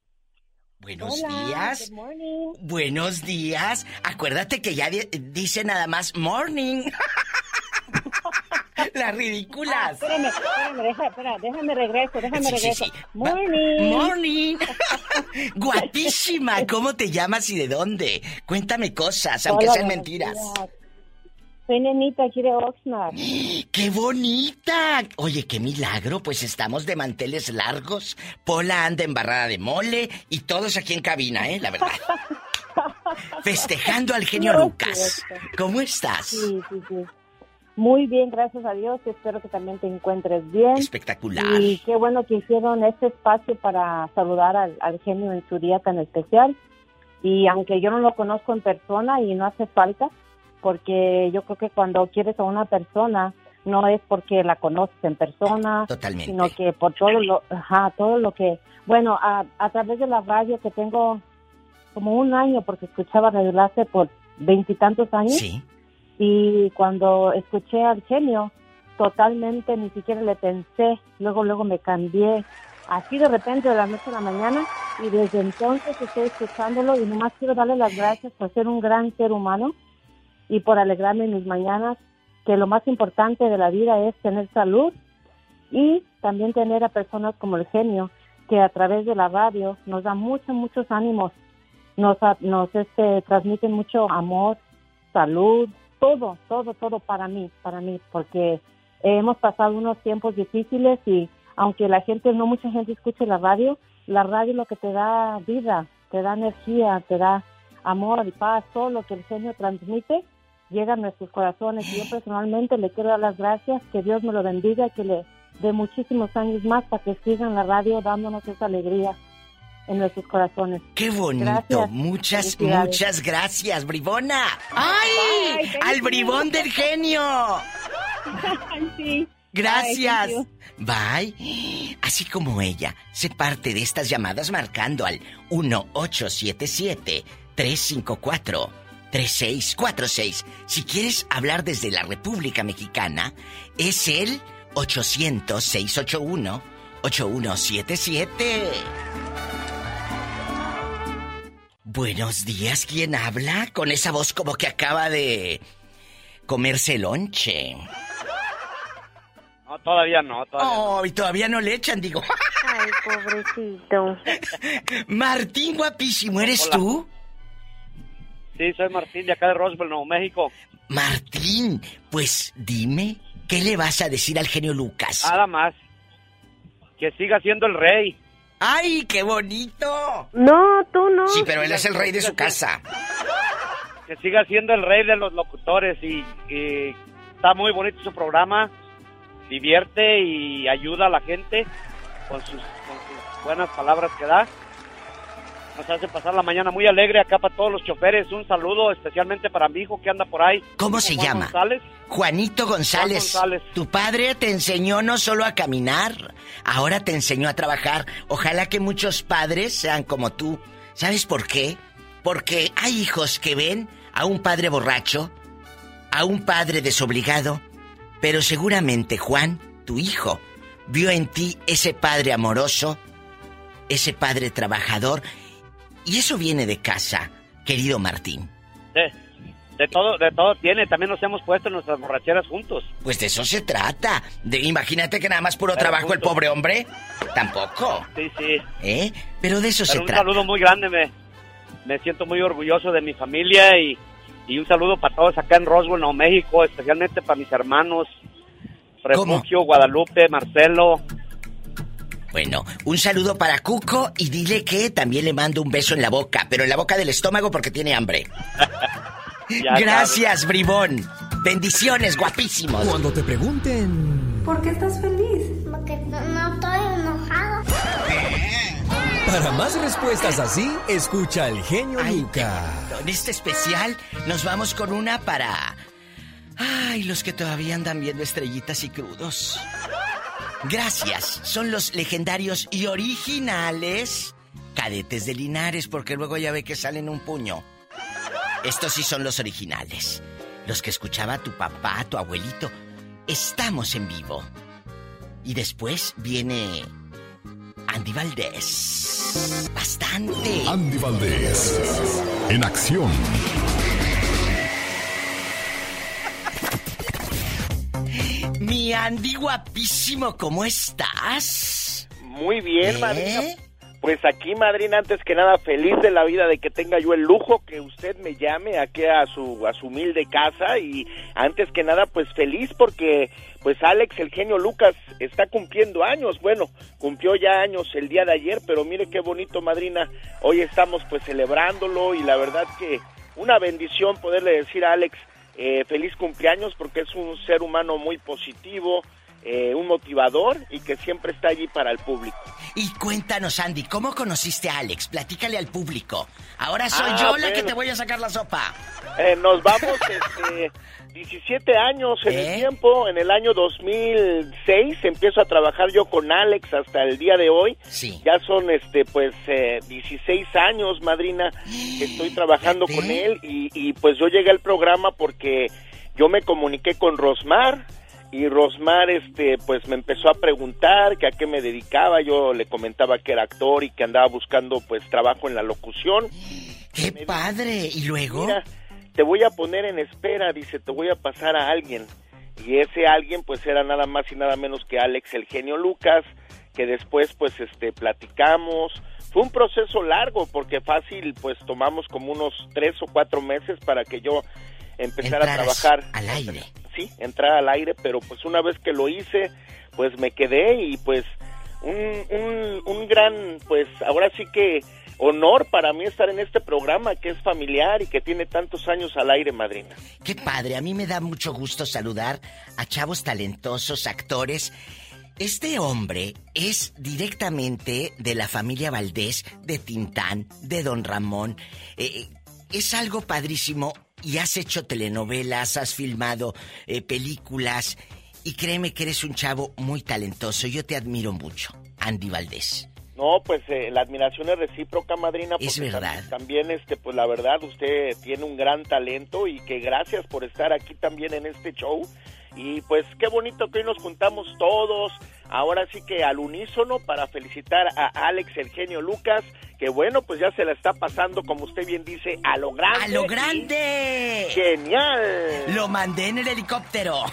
Buenos Hola, días. good morning. Buenos días. Acuérdate que ya di- dice nada más morning. (laughs) Las ridículas. Ah, espérame, espérame, deja, espera, déjame regreso, déjame Sí, regreso. sí. Morning. Morning. (laughs) Guapísima. ¿Cómo te llamas y de dónde? Cuéntame cosas, aunque Hola, sean mentiras. días. Soy nenita aquí de Oxnard. (gasps) ¡Qué bonita! Oye, qué milagro, pues estamos de manteles largos. Pola anda embarrada de mole y todos aquí en cabina, ¿eh? La verdad. (laughs) Festejando al genio No, Lucas. ¿Cómo estás? Sí, sí, sí. Muy bien, gracias a Dios. Espero que también te encuentres bien. Espectacular. Y qué bueno que hicieron este espacio para saludar al, al genio en su día tan especial. Y aunque yo no lo conozco en persona y no hace falta, porque yo creo que cuando quieres a una persona no es porque la conoces en persona, Totalmente. sino que por todo lo, ajá, todo lo que, bueno, a, a través de la radio que tengo como un año porque escuchaba Radio por veintitantos años. Y cuando escuché al genio, totalmente ni siquiera le pensé, luego luego me cambié así de repente de la noche a la mañana y desde entonces estoy escuchándolo y nomás quiero darle las gracias por ser un gran ser humano y por alegrarme en mis mañanas, que lo más importante de la vida es tener salud y también tener a personas como el genio que a través de la radio nos da muchos, muchos ánimos, nos, nos este, transmiten mucho amor, salud, todo, todo, todo para mí, para mí, porque hemos pasado unos tiempos difíciles y aunque la gente, no mucha gente escuche la radio, la radio lo que te da vida, te da energía, te da amor y paz, todo lo que el genio transmite llega a nuestros corazones. Y yo personalmente le quiero dar las gracias, que Dios me lo bendiga y que le dé muchísimos años más para que sigan la radio dándonos esa alegría en nuestros corazones. Qué bonito. Gracias. Muchas, muchas gracias, bribona. ¡Ay! Bye, thank ¡Al you. bribón del genio! sí. Gracias. Bye. Así como ella, se parte de estas llamadas marcando al 1877-354-3646. Si quieres hablar desde la República Mexicana, es el 800-681-8177. Buenos días, ¿quién habla? Con esa voz como que acaba de comerse lonche. No, todavía no, todavía Oh, y todavía no le echan, digo. Ay, pobrecito. (laughs) Martín guapísimo, ¿eres Hola. tú? Sí, soy Martín de acá de Roswell, Nuevo México. Martín, pues dime, ¿qué le vas a decir al genio Lucas? Nada más. Que siga siendo el rey. ¡Ay, qué bonito! No, tú no. Sí, pero él es el rey de su casa. Que siga siendo el rey de los locutores y, y está muy bonito su programa. Divierte y ayuda a la gente con sus, con sus buenas palabras que da. Nos hace pasar la mañana muy alegre acá para todos los choferes. Un saludo especialmente para mi hijo que anda por ahí. ¿Cómo se Juan llama? González. Juanito González. Juan González. Tu padre te enseñó no solo a caminar, ahora te enseñó a trabajar. Ojalá que muchos padres sean como tú. ¿Sabes por qué? Porque hay hijos que ven a un padre borracho, a un padre desobligado, pero seguramente Juan, tu hijo, vio en ti ese padre amoroso, ese padre trabajador, y eso viene de casa, querido Martín. De, de todo, de todo tiene. También nos hemos puesto en nuestras borracheras juntos. Pues de eso se trata. De, imagínate que nada más puro Pero trabajo el pobre hombre. Tampoco. Sí, sí. ¿Eh? Pero de eso Pero se un trata. saludo muy grande, me, me siento muy orgulloso de mi familia y, y un saludo para todos acá en Roswell, Nuevo México, especialmente para mis hermanos, Refugio, Guadalupe, Marcelo. Bueno, un saludo para Cuco y dile que también le mando un beso en la boca, pero en la boca del estómago porque tiene hambre. (laughs) Gracias, bribón. Bendiciones, guapísimos. Cuando te pregunten, ¿Por qué estás feliz? Porque no estoy enojado. para más respuestas así, escucha al genio Lucas. En este especial nos vamos con una para... Ay, los que todavía andan viendo estrellitas y crudos. Gracias, son los legendarios y originales cadetes de Linares, porque luego ya ve que salen un puño. Estos sí son los originales. Los que escuchaba tu papá, tu abuelito. Estamos en vivo. Y después viene Andy Valdés. Bastante. Andy Valdés. En acción. Mi Andy guapísimo, ¿cómo estás? Muy bien, ¿Eh? madrina. Pues aquí, madrina, antes que nada, feliz de la vida de que tenga yo el lujo que usted me llame aquí a su, a su humilde casa y antes que nada, pues feliz porque pues Alex, el genio Lucas, está cumpliendo años. Bueno, cumplió ya años el día de ayer, pero mire qué bonito, madrina. Hoy estamos pues celebrándolo y la verdad que una bendición poderle decir a Alex eh, feliz cumpleaños porque es un ser humano muy positivo, eh, un motivador y que siempre está allí para el público. Y cuéntanos, Andy, ¿cómo conociste a Alex? Platícale al público. Ahora soy Ah, yo la que te voy a sacar la sopa. Eh, nos vamos este, 17 años en ¿Eh? el tiempo. En el año 2006 empiezo a trabajar yo con Alex hasta el día de hoy. Sí. Ya son este pues eh, 16 años, madrina, que (gasps) estoy trabajando con él y, y, pues yo llegué al programa porque yo me comuniqué con Rosmar y Rosmar este pues me empezó a preguntar que a qué me dedicaba. Yo le comentaba que era actor y que andaba buscando pues trabajo en la locución. ¡Qué padre! ¿Y luego? Mira, te voy a poner en espera, dice, te voy a pasar a alguien. Y ese alguien pues era nada más y nada menos que Alex el genio Lucas, que después pues este platicamos. Fue un proceso largo porque fácil pues tomamos como unos tres o cuatro meses para que yo empezara a trabajar. al aire. Sí, entrar al aire, pero pues una vez que lo hice pues me quedé y pues un, un, gran pues ahora sí que honor para mí estar en este programa que es familiar y que tiene tantos años al aire, madrina. Qué padre, a mí me da mucho gusto saludar a chavos talentosos, actores. Este hombre es directamente de la familia Valdés, de Tintán, de Don Ramón. Eh, es algo padrísimo y has hecho telenovelas, has filmado eh, películas y créeme que eres un chavo muy talentoso. Yo te admiro mucho, Andy Valdés. No, pues eh, la admiración es recíproca, madrina. Es verdad. tam- También, este, pues la verdad, usted tiene un gran talento y que gracias por estar aquí también en este show. Y pues qué bonito que hoy nos juntamos todos, ahora sí que al unísono para felicitar a Alex el genio Lucas, que bueno, pues ya se la está pasando, como usted bien dice, a lo grande. ¡A lo grande! ¡Genial! Lo mandé en el helicóptero.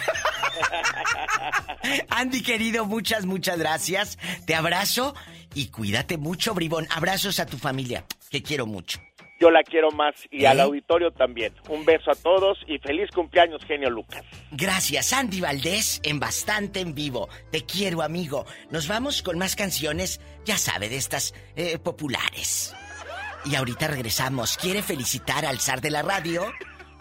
(laughs) Andy querido, muchas, muchas gracias. Te abrazo y cuídate mucho, bribón. Abrazos a tu familia, que quiero mucho. Yo la quiero más y ¿Eh? al auditorio también. Un beso a todos y feliz cumpleaños, genio Lucas. Gracias, Andy Valdés, en bastante en vivo. Te quiero, amigo. Nos vamos con más canciones, ya sabe, de estas eh, populares. Y ahorita regresamos. ¿Quiere felicitar al zar de la radio?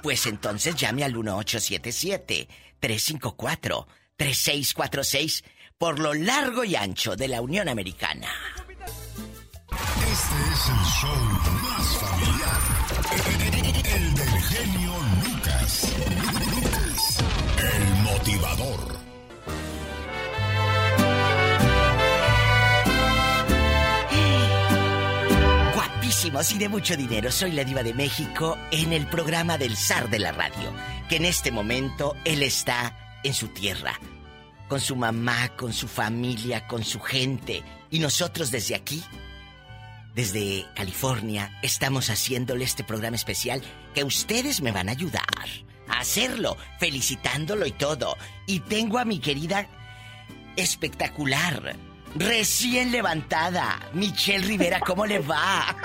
Pues entonces llame al 1877-354-3646 por lo largo y ancho de la Unión Americana. Este es el show más familiar. El del genio Lucas. Lucas, el motivador. Guapísimos y de mucho dinero, soy la diva de México en el programa del zar de la radio, que en este momento él está en su tierra, con su mamá, con su familia, con su gente, y nosotros desde aquí, desde California, estamos haciéndole este programa especial que ustedes me van a ayudar a hacerlo, felicitándolo y todo. Y tengo a mi querida espectacular, recién levantada, Michelle Rivera, ¿cómo le va?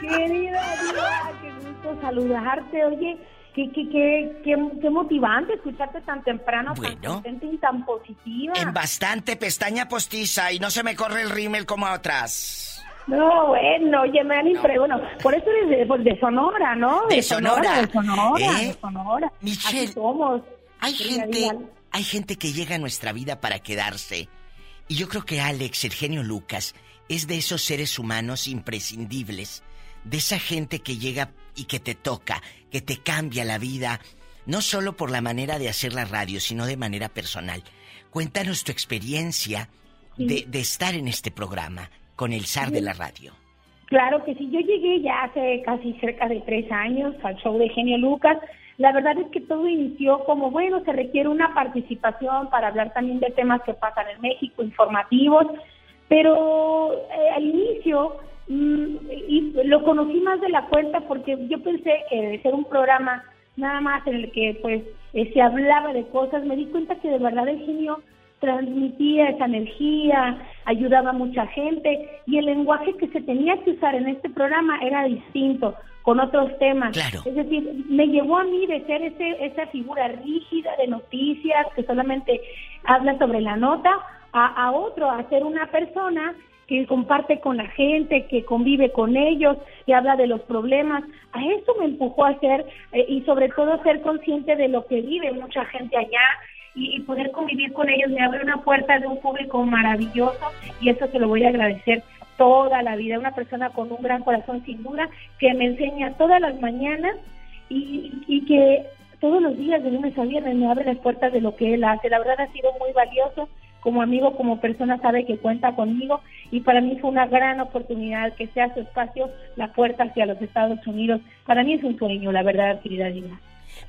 Querida Diva, qué gusto saludarte. Oye, qué, qué, qué, qué, qué motivante escucharte tan temprano, tan Bueno. contenta y tan positiva. En bastante pestaña postiza y no se me corre el rímel como a otras. No, bueno, oye, me dan impre- Bueno, por eso eres de, pues, de Sonora, ¿no? De Sonora. De Sonora, ¿Eh? de Sonora. Michelle, Así somos. Hay gente, hay gente que llega a nuestra vida para quedarse. Y yo creo que Alex, el genio Lucas, es de esos seres humanos imprescindibles. De esa gente que llega y que te toca, que te cambia la vida, no solo por la manera de hacer la radio, sino de manera personal. Cuéntanos tu experiencia de, de estar en este programa con el zar de la radio. Claro que sí, yo llegué ya hace casi cerca de tres años al show de Genio Lucas. La verdad es que todo inició como, bueno, se requiere una participación para hablar también de temas que pasan en México, informativos, pero eh, al inicio mm, y lo conocí más de la cuenta porque yo pensé que de ser un programa nada más en el que pues eh, se hablaba de cosas, me di cuenta que de verdad el genio transmitía esa energía, ayudaba a mucha gente y el lenguaje que se tenía que usar en este programa era distinto, con otros temas. Claro. Es decir, me llevó a mí de ser ese, esa figura rígida de noticias que solamente habla sobre la nota, a, a otro, a ser una persona que comparte con la gente, que convive con ellos, que habla de los problemas. A eso me empujó a ser, eh, y sobre todo a ser consciente de lo que vive mucha gente allá y, poder convivir con ellos me abre una puerta de un público maravilloso y eso se lo voy a agradecer toda la vida. Una persona con un gran corazón sin duda que me enseña todas las mañanas y, y que todos los días de lunes a viernes me abre las puertas de lo que él hace. La verdad ha sido muy valioso como amigo, como persona sabe que cuenta conmigo y para mí fue una gran oportunidad que sea su espacio la puerta hacia los Estados Unidos. Para mí es un sueño, la verdad, querida Dina.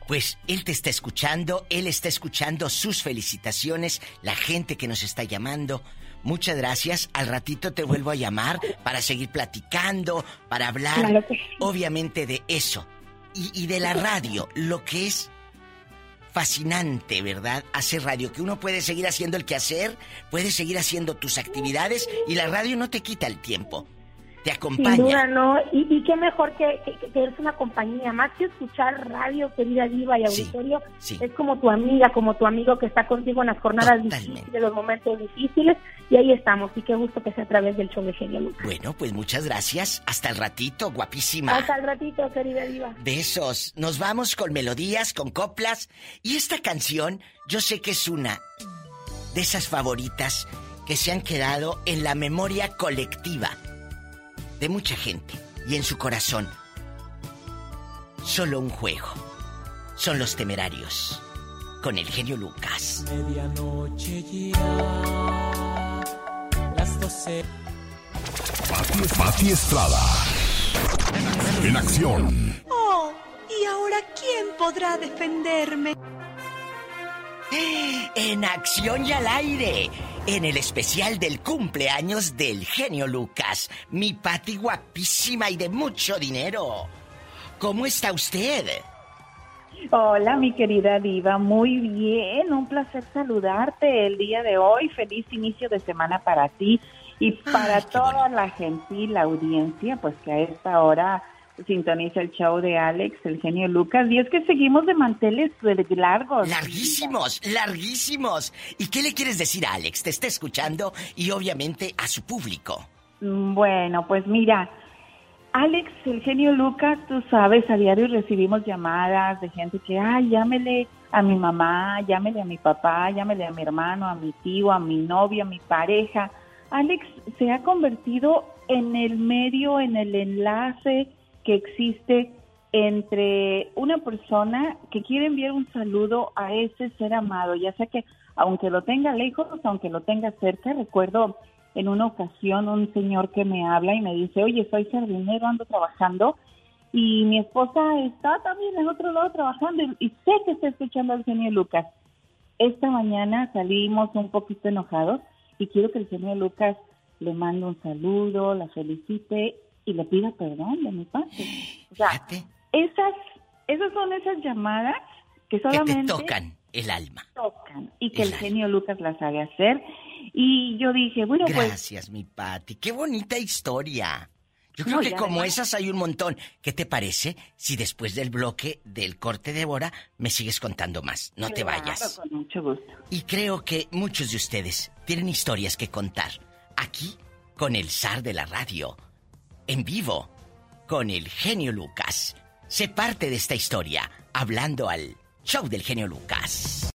Pues él te está escuchando, él está escuchando sus felicitaciones, la gente que nos está llamando. Muchas gracias. Al ratito te vuelvo a llamar para seguir platicando, para hablar, obviamente, de eso. Y, y de la radio, lo que es fascinante, ¿verdad? Hacer radio, que uno puede seguir haciendo el quehacer, puede seguir haciendo tus actividades y la radio no te quita el tiempo te acompaña. Sin duda, no. Y, qué mejor que, que, eres una compañía. Más que escuchar radio, querida Diva y auditorio, es como tu amiga, como tu amigo que está contigo en las jornadas difíciles, los momentos difíciles. Y ahí estamos. Y qué gusto que sea a través del show de Genio Lucas. Bueno, pues muchas gracias. Hasta el ratito, guapísima. Hasta el ratito, querida Diva. Besos. Nos vamos con melodías, con coplas. Y esta canción, yo sé que es una de esas favoritas que se han quedado en la memoria colectiva de mucha gente y en su corazón. Solo un juego. Son los temerarios. Con el genio Lucas. Medianoche ya. Las doce. Pati, Estrada. En acción. Oh, ¿y ahora quién podrá defenderme? En acción y al aire en el especial del cumpleaños del genio Lucas, mi Pati guapísima y de mucho dinero. ¿Cómo está usted? Hola, mi querida diva, muy bien, un placer saludarte el día de hoy. Feliz inicio de semana para ti y para toda la gentil audiencia, pues que a esta hora sintoniza el show de Alex, el genio Lucas. Y es que seguimos de manteles largos. Larguísimos, larguísimos. ¿Y qué le quieres decir a Alex? Te está escuchando y obviamente a su público. Mm, bueno, pues mira, Alex, el genio Lucas, tú sabes, a diario recibimos llamadas de gente que, ay, llámele a mi mamá, llámele a mi papá, llámele a mi hermano, a mi tío, a mi novia, a mi pareja. Alex se ha convertido en el medio, en el enlace, que existe entre una persona que quiere enviar un saludo a ese ser amado, ya sea que aunque lo tenga lejos, aunque lo tenga cerca, recuerdo en una ocasión un señor que me habla y me dice, oye, soy sardinero, ando trabajando y mi esposa está también en otro lado trabajando y, sé que está escuchando al señor Lucas. Esta mañana salimos un poquito enojados y quiero que el señor Lucas le mande un saludo, la felicite y le pida perdón de mi parte. O sea, esas, esas son esas llamadas que solamente... tocan el alma. Tocan y que el, genio Lucas las sabe hacer. Y yo dije, bueno, pues... Gracias, mi Pati. Qué bonita historia. Yo creo que como esas hay un montón. ¿Qué te parece si después del bloque del corte de Bora me sigues contando más? No te vayas. Con mucho gusto. Y creo que muchos de ustedes tienen historias que contar. Aquí, con el zar de la radio, en vivo con el genio Lucas. Se parte de esta historia hablando al show del genio Lucas.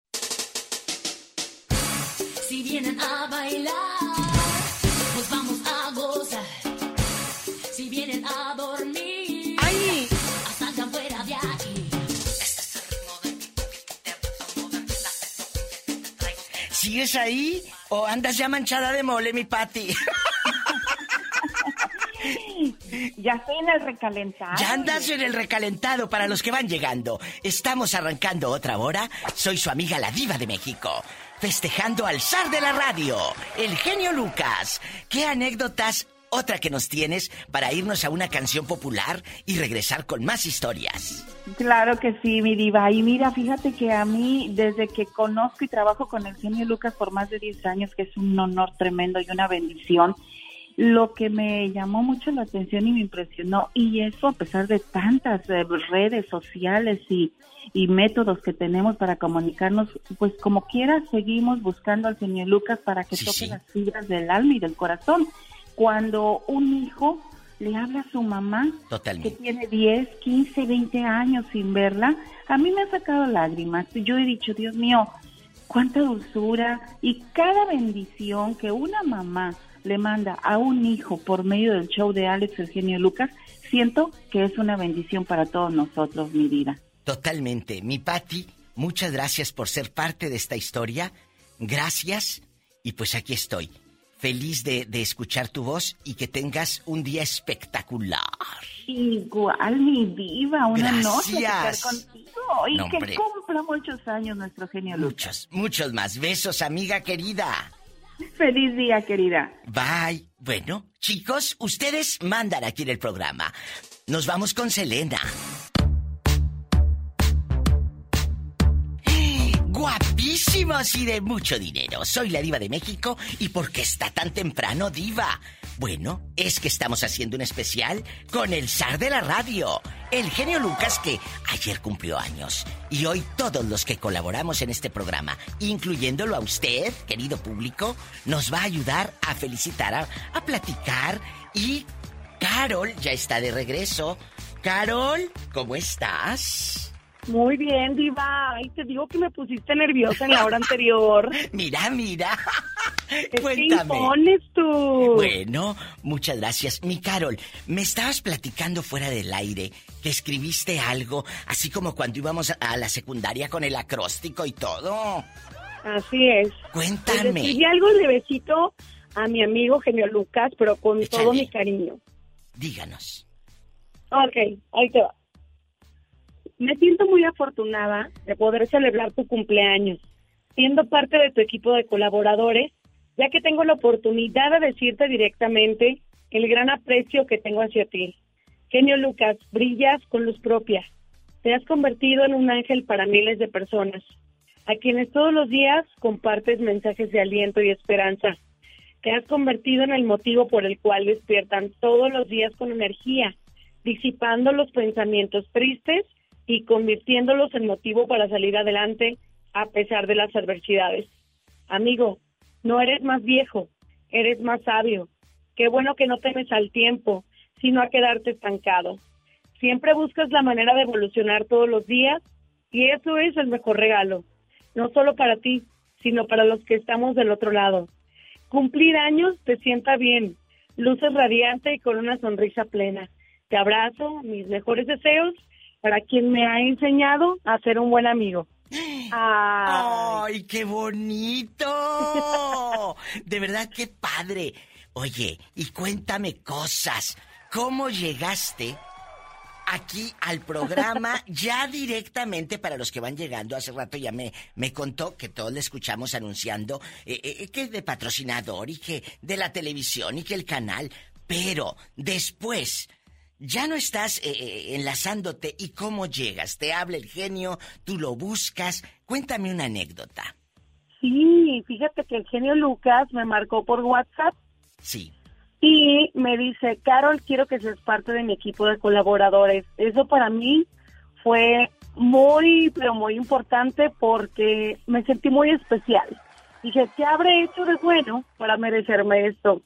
Si vienen a bailar, pues vamos a gozar. Si vienen a dormir, ¡ay! Salgan fuera de aquí. ¿Sigues ahí o andas ya manchada de mole, mi Pati? (laughs) Ya estoy en el recalentado. Ya andas en el recalentado para los que van llegando. Estamos arrancando otra hora. Soy su amiga la diva de México. Festejando al zar de la radio, el genio Lucas. ¿Qué anécdotas otra que nos tienes para irnos a una canción popular y regresar con más historias. Claro que sí, mi diva. Y mira, fíjate que a mí, desde que conozco y trabajo con el genio Lucas por más de 10 años, que es un honor tremendo y una bendición, lo que me llamó mucho la atención y me impresionó, y eso a pesar de tantas eh, redes sociales y, métodos que tenemos para comunicarnos, pues como quiera seguimos buscando al señor Lucas para que toque las fibras del alma y del corazón. Cuando un hijo le habla a su mamá, que tiene 10, 15, 20 años sin verla, a mí me ha sacado lágrimas. Yo he dicho, Dios mío, cuánta dulzura y cada bendición que una mamá le manda a un hijo por medio del show de Alex Eugenio Lucas, siento que es una bendición para todos nosotros, mi vida. Totalmente. Mi Patti, muchas gracias por ser parte de esta historia. Gracias. Y pues aquí estoy. Feliz de, de escuchar tu voz y que tengas un día espectacular. Igual, mi diva, una noche estar contigo y No, que cumpla muchos años nuestro genio Lucas. Muchos, muchos más. Besos, amiga querida. (laughs) Feliz día, querida. Bye. Bueno, chicos, ustedes mandan aquí en el programa. Nos vamos con Selena. (gasps) Guapísimos y de mucho dinero. Soy la diva de México y ¿por qué está tan temprano, diva? Bueno, es que estamos haciendo un especial con el zar de la radio, el genio Lucas que ayer cumplió años. Y hoy todos los que colaboramos en este programa, incluyéndolo a usted, querido público, nos va a ayudar a felicitar, a, a platicar y Carol ya está de regreso. Carol, ¿cómo estás? Muy bien, Diva. Ay, te digo que me pusiste nerviosa en la hora anterior. (laughs) Mira, mira. ¿Qué Cuéntame. tú? Bueno, muchas gracias. Mi Carol, me estabas platicando fuera del aire que escribiste algo, así como cuando íbamos a- la secundaria con el acróstico y todo. Así es. Cuéntame. Le escribí algo levecito a mi amigo Genio Lucas, pero con todo mi cariño. Díganos. Ok, ahí te va. Me siento muy afortunada de poder celebrar tu cumpleaños, siendo parte de tu equipo de colaboradores, ya que tengo la oportunidad de decirte directamente el gran aprecio que tengo hacia ti. Genio Lucas, brillas con luz propia. Te has convertido en un ángel para miles de personas, a quienes todos los días compartes mensajes de aliento y esperanza. Te has convertido en el motivo por el cual despiertan todos los días con energía, disipando los pensamientos tristes y convirtiéndolos en motivo para salir adelante a pesar de las adversidades. Amigo, no eres más viejo, eres más sabio. Qué bueno que no temes al tiempo, sino a quedarte estancado. Siempre buscas la manera de evolucionar todos los días y eso es el mejor regalo, no solo para ti, sino para los que estamos del otro lado. Cumplir años te sienta bien, luces radiante y con una sonrisa plena. Te abrazo, mis mejores deseos para quien me ha enseñado a ser un buen amigo. (gasps) ¡Ay, qué bonito! De verdad, qué padre. Oye, y cuéntame cosas. ¿Cómo llegaste aquí al programa (laughs) ya directamente para los que van llegando? Hace rato ya me, me contó que todos le escuchamos anunciando eh, eh, que de patrocinador y que de la televisión y que el canal. Pero después, ya no estás eh, eh, enlazándote y cómo llegas. Te habla el genio, tú lo buscas. Cuéntame una anécdota. Sí, fíjate que el genio Lucas me marcó por WhatsApp Sí. y me dice, Carol, quiero que seas parte de mi equipo de colaboradores. Eso para mí fue muy, pero muy importante porque me sentí muy especial. Dije, ¿qué habré hecho de bueno para merecerme esto?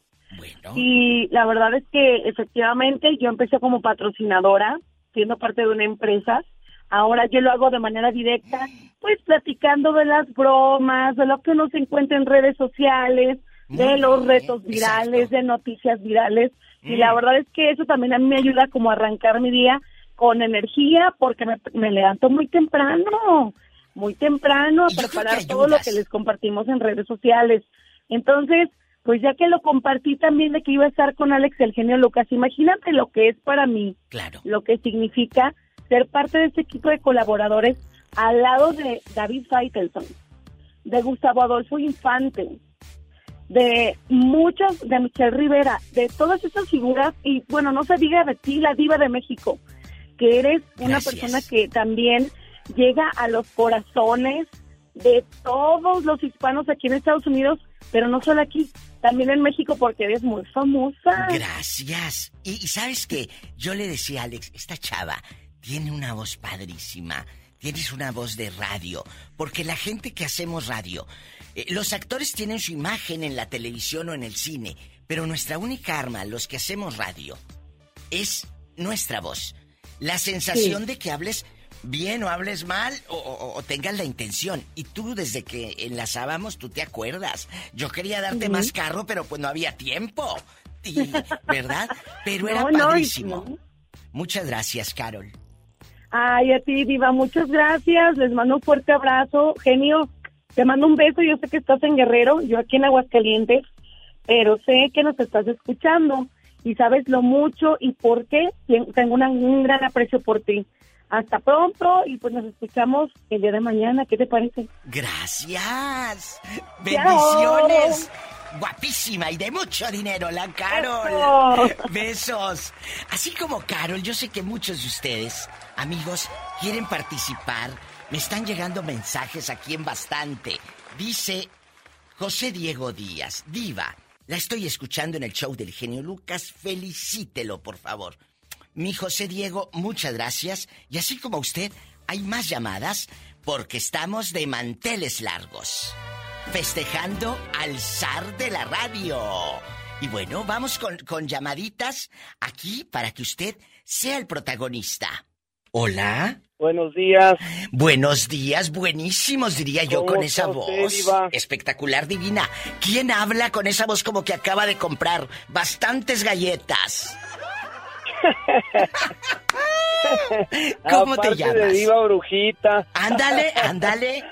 Y la verdad es que efectivamente yo empecé como patrocinadora, siendo parte de una empresa. Ahora yo lo hago de manera directa, pues platicando de las bromas, de lo que uno se encuentra en redes sociales, de los retos virales, de noticias virales. Y la Mm. verdad es que eso también a mí me ayuda como a arrancar mi día con energía porque me, me levanto muy temprano, muy temprano a preparar todo lo que les compartimos en redes sociales. Entonces, pues ya que lo compartí también de que iba a estar con Alex el genio Lucas, imagínate lo que es para mí, claro. lo que significa ser parte de este equipo de colaboradores al lado de David Feitelson, de Gustavo Adolfo Infante, de muchas, de Michelle Rivera, de todas esas figuras, y bueno, no se diga de ti, la diva de México, que eres una Gracias. persona que también llega a los corazones de todos los hispanos aquí en Estados Unidos, pero no solo aquí, también en México porque eres muy famosa. Gracias. Y, y sabes que yo le decía a Alex, esta chava tiene una voz padrísima. Tienes una voz de radio. Porque la gente que hacemos radio, eh, los actores tienen su imagen en la televisión o en el cine, pero nuestra única arma, los que hacemos radio, es nuestra voz. La sensación Sí. de que hables bien o hables mal o, o- o tengas la intención. Y tú desde que enlazábamos, tú te acuerdas. Yo quería darte más carro, pero pues no había tiempo. Y- ¿Verdad? Pero (laughs) era No, no, y- padrísimo. Muchas gracias, Carol. Ay, a ti, Diva, muchas gracias. Les mando un fuerte abrazo. Genio, te mando un beso. Yo sé que estás en Guerrero, yo aquí en Aguascalientes, pero sé que nos estás escuchando y sabes lo mucho y por qué tengo una- un gran aprecio por ti. Hasta pronto y pues nos escuchamos el día de mañana. ¿Qué te parece? Gracias. Bendiciones. Guapísima y de mucho dinero, la Carol. Eso. Besos. Así como Carol, yo sé que muchos de ustedes, amigos, quieren participar. Me están llegando mensajes aquí en bastante. Dice José Diego Díaz, diva, la estoy escuchando en el show del genio Lucas, felicítelo, por favor. Mi José Diego, muchas gracias. Y así como usted, hay más llamadas porque estamos de manteles largos. Festejando al zar de la radio. Y bueno, vamos con, con llamaditas aquí para que usted sea el protagonista. Hola. Buenos días. Buenos días, buenísimos, diría yo, ¿Cómo con esa voz. diva? Espectacular, divina. ¿Quién habla con esa voz como que acaba de comprar bastantes galletas? (laughs) ¿Cómo te llamas? de diva brujita. Ándale, ándale.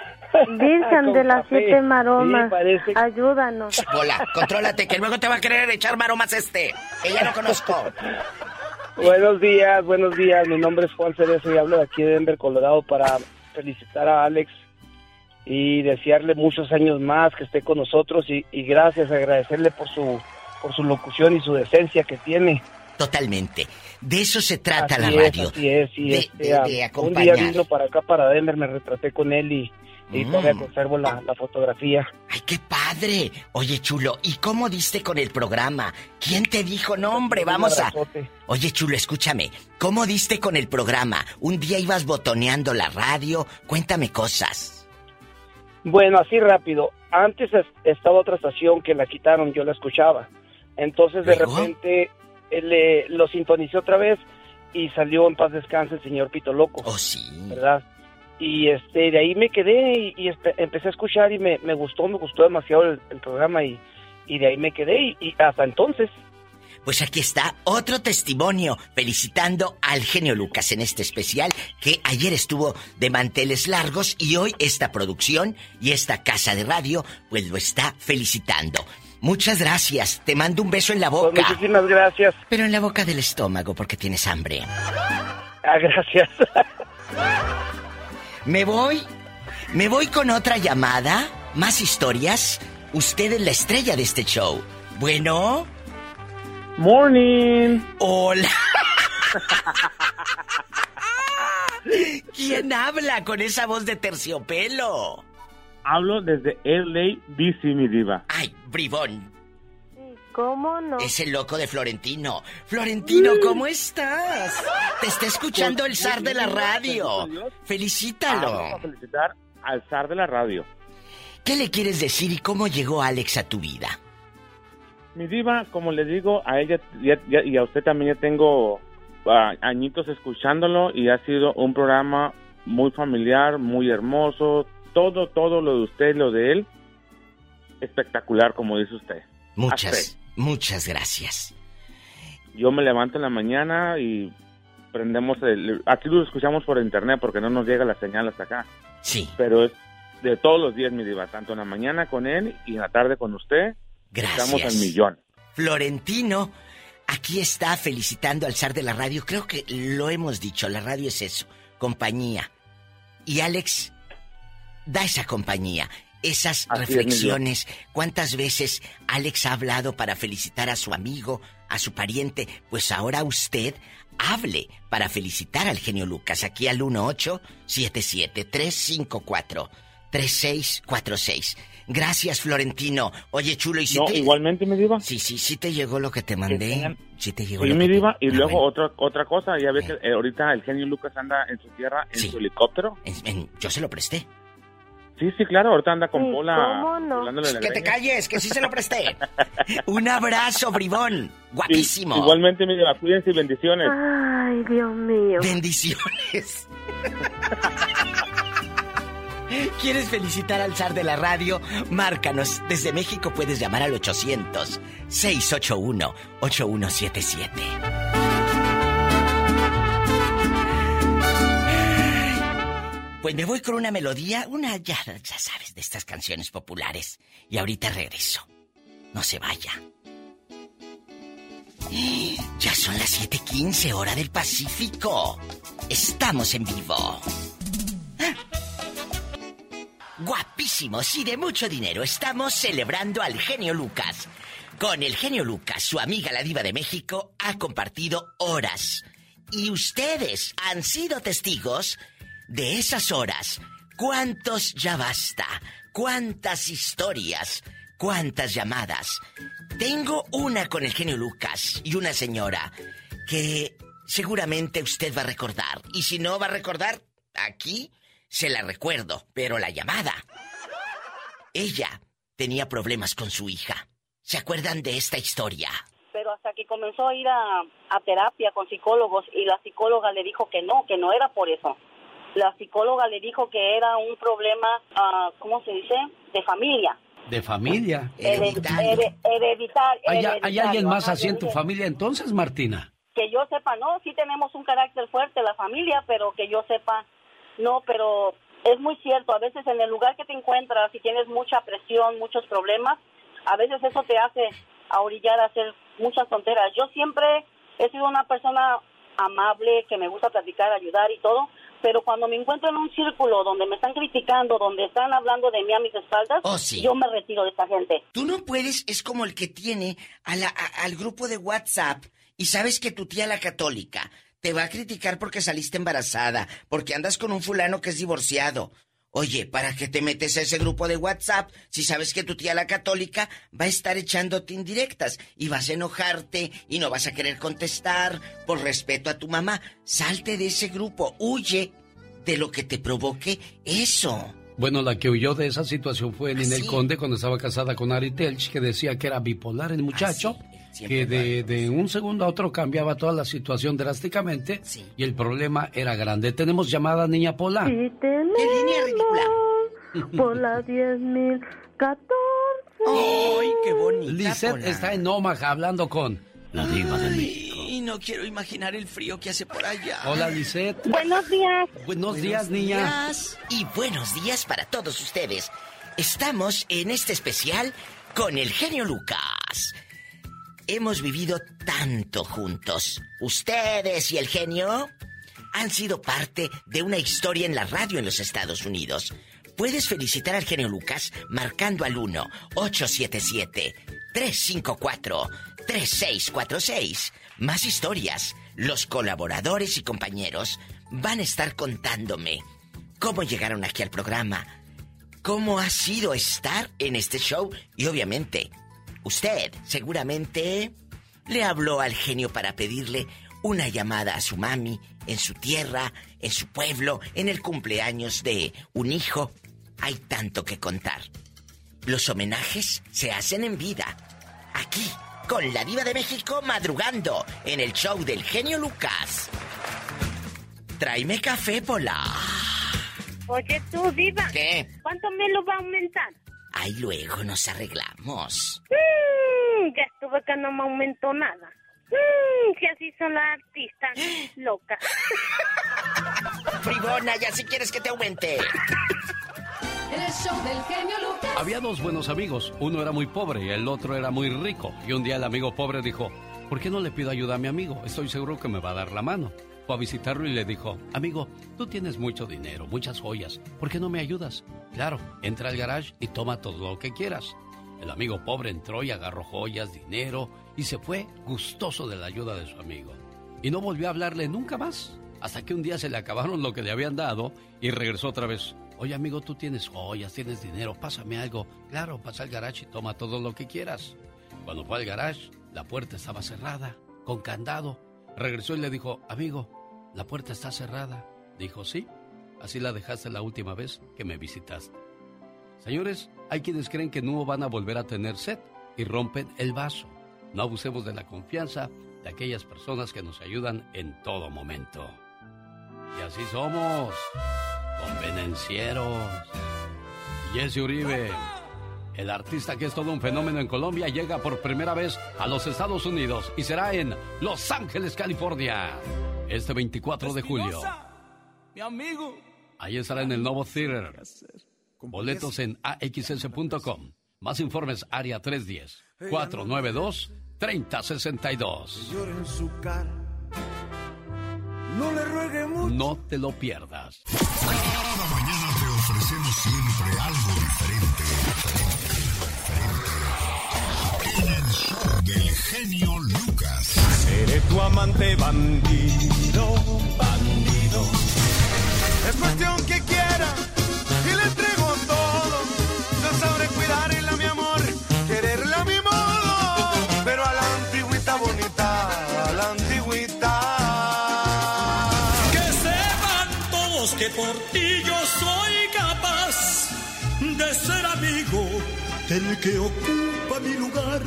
Virgen de las café. siete maromas, Sí, parece- ayúdanos. Hola, contrólate, que luego te va a querer echar maromas este. Que ya no conozco. Buenos días, buenos días. Mi nombre es Juan Cerezo y hablo de aquí de Denver, Colorado, para felicitar a Alex y desearle muchos años más que esté con nosotros y, y gracias, agradecerle por su por su locución y su decencia que tiene. Totalmente. De eso se trata Así la es, radio. así es, y de, este, de- de un día acompañar. vino para acá, para Denver, me retraté con él y, y Mm. todavía conservo la, la fotografía. ¡Ay, qué padre! Oye, chulo, ¿y cómo diste con el programa? ¿Quién te dijo, no, hombre, vamos a... Oye, chulo, escúchame. ¿Cómo diste con el programa? Un día ibas botoneando la radio. Cuéntame cosas. Bueno, así rápido. Antes es- estaba otra estación que la quitaron, yo la escuchaba. Entonces de ¿Luego? repente eh, lo sintonicé otra vez y salió en paz descanse el señor Pito Loco. Oh, sí. ¿Verdad? Y este, de ahí me quedé y, y empecé a escuchar y me, me gustó, me gustó demasiado el, el programa y, y de ahí me quedé y, y hasta entonces. Pues aquí está otro testimonio felicitando al genio Lucas en este especial que ayer estuvo de manteles largos y hoy esta producción y esta casa de radio pues lo está felicitando. Muchas gracias, te mando un beso en la Pues boca. muchísimas gracias. Pero en la boca del estómago porque tienes hambre. Ah, gracias. (laughs) Me voy, me voy con otra llamada, más historias. Usted es la estrella de este show. Bueno. Morning. Hola. (laughs) ¿Quién habla con esa voz de terciopelo? Hablo desde LA, DC, mi diva. Ay, bribón. ¿Cómo no? Es el loco de Florentino. Florentino, ¿cómo estás? Te está escuchando el zar de la radio. Vamos Felicítalo. a felicitar al zar de la radio. ¿Qué le quieres decir y cómo llegó Alex a tu vida? Mi diva, como le digo, a ella ya- ya- y a usted también ya tengo ah, añitos escuchándolo y ha sido un programa muy familiar, muy hermoso. Todo, todo lo de usted, lo de él, espectacular, como dice usted. Muchas, muchas gracias. Yo me levanto en la mañana y prendemos el... Aquí lo escuchamos por internet porque no nos llega la señal hasta acá. Sí. Pero es de todos los días, mi diva. Tanto en la mañana con él y en la tarde con usted. Gracias. Estamos al millón. Florentino, aquí está felicitando al zar de la radio. Creo que lo hemos dicho, la radio es eso, compañía. Y Alex da esa compañía, esas Así es, reflexiones. ¿Cuántas veces Alex ha hablado para felicitar a su amigo, a su pariente? Pues ahora usted hable para felicitar al genio Lucas aquí al 1877-354-3646. Gracias, Florentino. Oye, chulo, ¿y si No, te... igualmente, mi diva. Sí, sí, sí te llegó lo que te mandé. tengan- Sí te llegó Sí, lo mi que te- diva. Y Ah, luego bueno. otra otra cosa. Ya ve que eh, ahorita el genio Lucas anda en su tierra en Sí. su helicóptero. En- en- yo se lo presté. Sí, sí, claro. Ahorita anda con Sí, Pola. ¿cómo no? de Que te calles, que sí se lo presté. (laughs) Un abrazo, bribón. Guapísimo. Y- igualmente, mi diva. Cuídense y bendiciones. Ay, Dios mío. Bendiciones. (laughs) ¿Quieres felicitar al zar de la radio? Márcanos. Desde México puedes llamar al 800-681-8177. Pues me voy con una melodía, una ya, ya sabes, de estas canciones populares. Y ahorita regreso. No se vaya. (gasps) Ya son las 7:15 hora del Pacífico. Estamos en vivo. (gasps) Guapísimos y de mucho dinero. Estamos celebrando al genio Lucas. Con el genio Lucas, su amiga la diva de México ha compartido horas. Y ustedes han sido testigos de esas horas. ¿Cuántos ya basta? ¿Cuántas historias? ¿Cuántas llamadas? Tengo una con el genio Lucas y una señora que seguramente usted va a recordar. Y si no va a recordar, aquí se la recuerdo. Pero la llamada. Ella tenía problemas con su hija. ¿Se acuerdan de esta historia? pero hasta que comenzó a ir a, terapia con psicólogos y la psicóloga le dijo que no, que no era por eso. La psicóloga le dijo que era un problema, ah, ¿cómo se dice? De familia. De familia. Hereditario. Here- hereditario. ¿Hay, alguien más así en tu familia entonces, Martina? Que yo sepa, no, sí tenemos un carácter fuerte la familia, pero que yo sepa, no, pero es muy cierto, a veces en el lugar que te encuentras, si tienes mucha presión, muchos problemas, a veces eso te hace a orillar a hacer muchas tonteras. Yo siempre he sido una persona amable, que me gusta platicar, ayudar y todo, pero cuando me encuentro en un círculo donde me están criticando, donde están hablando de mí a mis espaldas, Oh, sí. yo me retiro de esta gente. Tú no puedes, es como el que tiene a la- a- al grupo de WhatsApp y sabes que tu tía la católica te va a criticar porque saliste embarazada, porque andas con un fulano que es divorciado. Oye, ¿para qué te metes a ese grupo de WhatsApp si sabes que tu tía la católica va a estar echándote indirectas y vas a enojarte y no vas a querer contestar por respeto a tu mamá? Salte de ese grupo, huye de lo que te provoque eso. Bueno, la que huyó de esa situación fue Ninel Conde cuando estaba casada con Ari Telch, que decía que era bipolar el muchacho, que de, de un segundo a otro cambiaba toda la situación drásticamente y el problema era grande. Tenemos llamada Niña Pola. Y tenemos por la 10.014. ¡Ay, qué bonita! Lisette Pola. está en Omaha hablando con la diva de México. Y no quiero imaginar el frío que hace por allá. Hola, Lisette. Buenos días. Buenos días, niña. días. Y buenos días para todos ustedes. Estamos en este especial con el genio Lucas. Hemos vivido tanto juntos. Ustedes y el genio han sido parte de una historia en la radio en los Estados Unidos. Puedes felicitar al genio Lucas marcando al 1-877-354-3646. Más historias. Los colaboradores y compañeros van a estar contándome cómo llegaron aquí al programa, cómo ha sido estar en este show y obviamente usted seguramente le habló al genio para pedirle una llamada a su mami en su tierra, en su pueblo, en el cumpleaños de un hijo. Hay tanto que contar. Los homenajes se hacen en vida. Aquí, con la diva de México madrugando en el show del genio Lucas. Tráeme café, Pola. Oye, tú, Diva. ¿Qué? ¿Cuánto me lo va a aumentar? Ahí luego nos arreglamos. Mm, ya estuve que no me aumentó nada. Mm, que así son las artistas (gasps) locas. Fribona, ya si quieres que te aumente. El show del genio Lucas. Había dos buenos amigos. Uno era muy pobre y el otro era muy rico. Y un día el amigo pobre dijo, ¿por qué no le pido ayuda a mi amigo? Estoy seguro que me va a dar la mano. A visitarlo y le dijo, amigo, tú tienes mucho dinero, muchas joyas. ¿Por qué no me ayudas? Claro, entra al garage y toma todo lo que quieras. El amigo pobre entró y agarró joyas, dinero y se fue gustoso de la ayuda de su amigo. Y no volvió a hablarle nunca más. Hasta que un día se le acabaron lo que le habían dado y regresó otra vez. Oye amigo, tú tienes joyas, tienes dinero, pásame algo. Claro, pasa al garage y toma todo lo que quieras. Cuando fue al garage, la puerta estaba cerrada, con candado. Regresó y le dijo, amigo, la puerta está cerrada. Dijo, sí, así la dejaste la última vez que me visitaste. Señores, hay quienes creen que no van a volver a tener sed y rompen el vaso. No abusemos de la confianza de aquellas personas que nos ayudan en todo momento. Y así somos, convenencieros. Jesse Uribe, el artista que es todo un fenómeno en Colombia, llega por primera vez a los Estados Unidos y será en Los Ángeles, California, este 24 de julio. Mi amigo. Ahí estará en el Novo Theater. Boletos en axs.com. Más informes, área 310-492-3062. Llora en su cara. No le ruegue mucho. No te lo pierdas. Cada mañana te ofrecemos siempre algo diferente. diferente. En el show del genio Lucas. Seré tu amante bandido, bandido. Es cuestión que quiera y le entrego todo. Yo sabré cuidarla, mi amor, quererla a mi modo. Pero a la antigüita bonita, a la antigüita. Que sepan todos que por ti yo soy capaz de ser amigo del que ocupa mi lugar.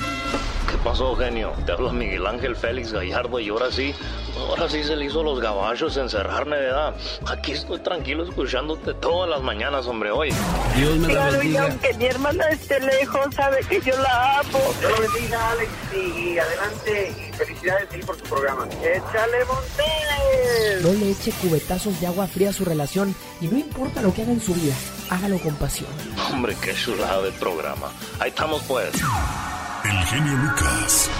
¿Qué pasó, genio? Te habla Miguel Ángel Félix Gallardo y ahora sí, ahora sí se le hizo los gabachos encerrarme, ¿verdad? Aquí estoy tranquilo escuchándote todas las mañanas, hombre, hoy. Dios me la Claro, y bendiga. aunque mi hermana esté lejos, sabe que yo la amo. Dios bendiga, Alex, y adelante, y felicidades sí, por tu programa. ¡Échale Montes! No le eche cubetazos de agua fría a su relación y no importa lo que haga en su vida, hágalo con pasión. Hombre, qué chulada de programa. Ahí estamos, pues. El genio Lucas.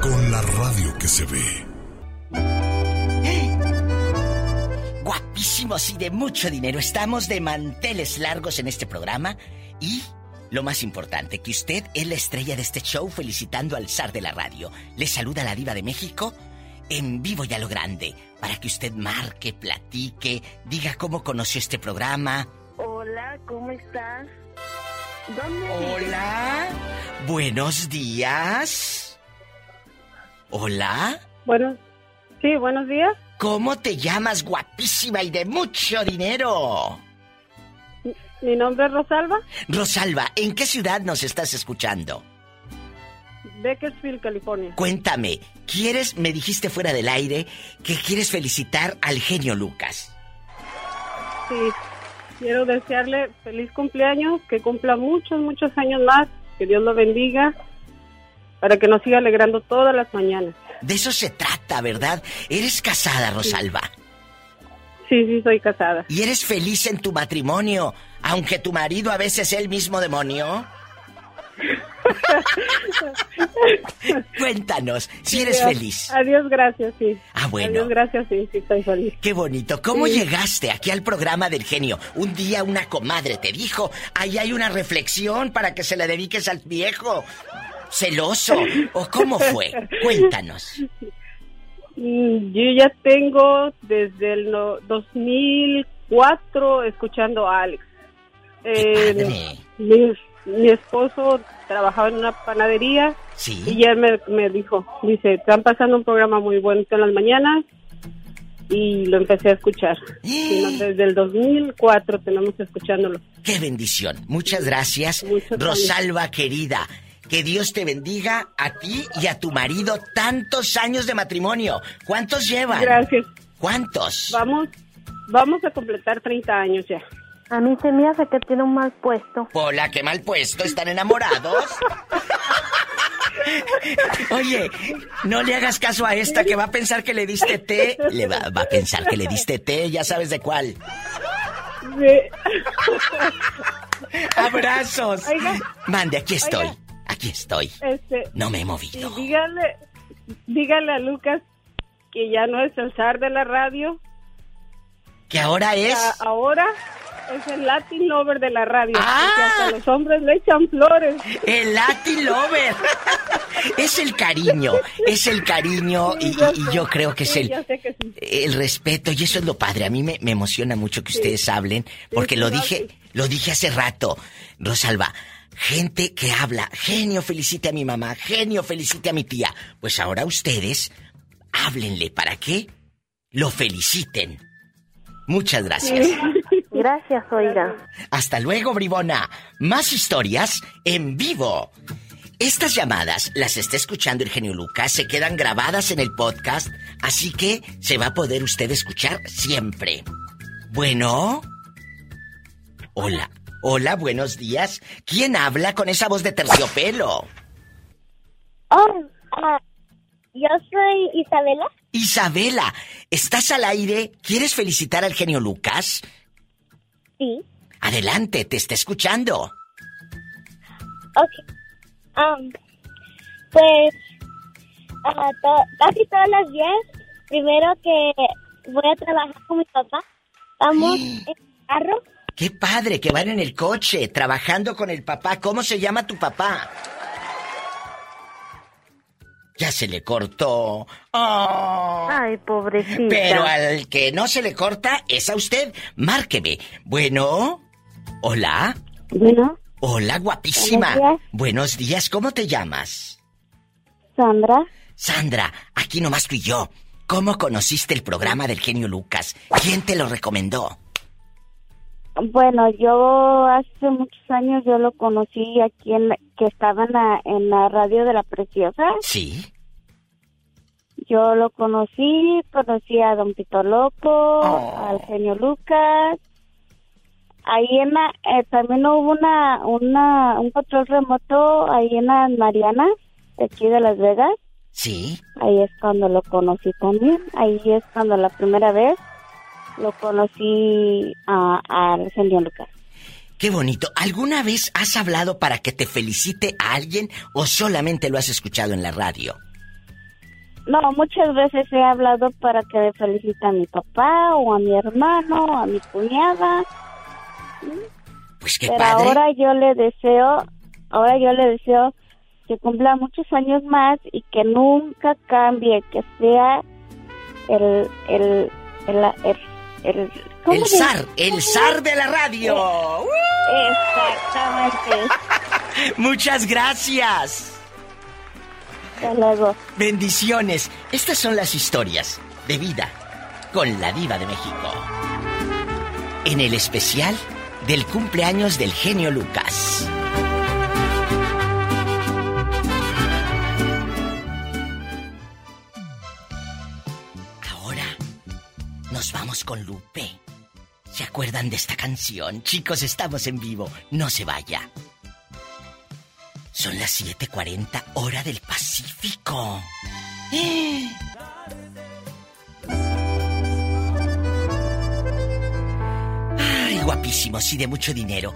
Con la radio que se ve. Guapísimos y de mucho dinero. Estamos de manteles largos en este programa y lo más importante, que usted es la estrella de este show felicitando al zar de la radio. Le saluda la diva de México en vivo y a lo grande para que usted marque, platique, diga cómo conoció este programa. Hola, ¿cómo estás? ¿Dónde Hola. Buenos días. Hola. Bueno, sí, buenos días. ¿Cómo te llamas, guapísima y de mucho dinero? Mi nombre es Rosalba, Rosalba, ¿en qué ciudad nos estás escuchando? Bakersfield, California. Cuéntame, ¿quieres, me dijiste fuera del aire, que quieres felicitar al genio Lucas? Sí, quiero desearle feliz cumpleaños, que cumpla muchos, muchos años más, que Dios lo bendiga, para que nos siga alegrando todas las mañanas. De eso se trata, ¿verdad? Eres casada, Rosalba. Sí, sí, soy casada. ¿Y eres feliz en tu matrimonio, aunque tu marido a veces es el mismo demonio? (laughs) Cuéntanos, si eres feliz. Adiós, gracias, sí. Ah, bueno. Adiós, gracias, sí, sí, estoy feliz. Qué bonito. ¿Cómo Sí. llegaste aquí al programa del genio? Un día una comadre te dijo, ahí hay una reflexión para que se la dediques al viejo. Celoso. ¿O cómo fue? (laughs) Cuéntanos. Mm, Yo ya tengo desde el no- 2004 escuchando a Alex. Eh, mi, mi esposo trabajaba en una panadería Sí. y él me, me dijo, dice, están pasando un programa muy bueno en las mañanas y lo empecé a escuchar. No, desde el 2004 tenemos escuchándolo. Qué bendición. Muchas gracias, Rosalba querida. Que Dios te bendiga a ti y a tu marido tantos años de matrimonio. ¿Cuántos llevan? Gracias. ¿Cuántos? Vamos, vamos a completar 30 años ya. A mí se me hace que tiene un mal puesto. Hola, qué mal puesto. ¿Están enamorados? Oye, no le hagas caso a esta que va a pensar que le diste té. Le va, va a pensar que le diste té, ya sabes de cuál. Abrazos. Oiga. Mande, aquí estoy. Oiga. Aquí estoy. Este, No me he movido. dígale, dígale a Lucas que ya no es el zar de la radio. Que ahora es. Ahora es el Latin Lover de la radio. Ah. Hasta los hombres le echan flores. El Latin Lover. (laughs) Es el cariño, es el cariño y, yo creo que es el, que sí. el respeto y eso es lo padre. A mí me, me emociona mucho que ustedes hablen porque lo dije, lo dije hace rato. Rosalba, gente que habla, genio felicite a mi mamá, genio felicite a mi tía. Pues ahora ustedes, háblenle, ¿para qué? Lo feliciten. Muchas gracias. Gracias, oiga. Hasta luego, bribona. Más historias en vivo. Estas llamadas las está escuchando el genio Lucas, se quedan grabadas en el podcast, así que se va a poder usted escuchar siempre. Bueno. Hola, hola, buenos días. ¿Quién habla con esa voz de terciopelo? Oh, ah, yo soy Isabela. Isabela, ¿estás al aire? ¿Quieres felicitar al genio Lucas? Sí. Adelante, te está escuchando. Ok. Um, pues, to- casi todos los días, primero que voy a trabajar con mi papá, vamos en el carro. Qué padre que van en el coche, trabajando con el papá. ¿Cómo se llama tu papá? Ya se le cortó. Oh. Ay, pobrecita. Pero al que no se le corta es a usted. Márqueme. Bueno. Hola. Bueno, Hola, guapísima. Buenos días. Buenos días, ¿cómo te llamas? Sandra, Sandra, aquí nomás tú y yo. ¿Cómo conociste el programa del genio Lucas? ¿Quién te lo recomendó? Bueno, yo hace muchos años yo lo conocí aquí en que estaba en la, en la radio de la Preciosa. Sí. Yo lo conocí, conocí a Don Pito Loco, al genio Lucas. Ahí en la, eh, también hubo una, una, un control remoto ahí en las Marianas, de aquí de Las Vegas. Sí. Ahí es cuando lo conocí también. Ahí es cuando la primera vez lo conocí a- al genio Lucas. Qué bonito. ¿Alguna vez has hablado para que te felicite a alguien o solamente lo has escuchado en la radio? No, muchas veces he hablado para que me felicite a mi papá o a mi hermano, a mi cuñada. Pues qué Pero padre. ahora yo le deseo, ahora yo le deseo que cumpla muchos años más y que nunca cambie, que sea el, el, el, el, el, ¿cómo El se- zar, el zar de la radio. Exactamente. (laughs) Muchas gracias. Hasta luego. Bendiciones. Estas son las historias de vida con la diva de México. En el especial del cumpleaños del genio Lucas. Nos vamos con Lupe. ¿Se acuerdan de esta canción? Chicos, estamos en vivo. No se vaya. Son las 7:40 hora del Pacífico. Ay, guapísimos y de mucho dinero.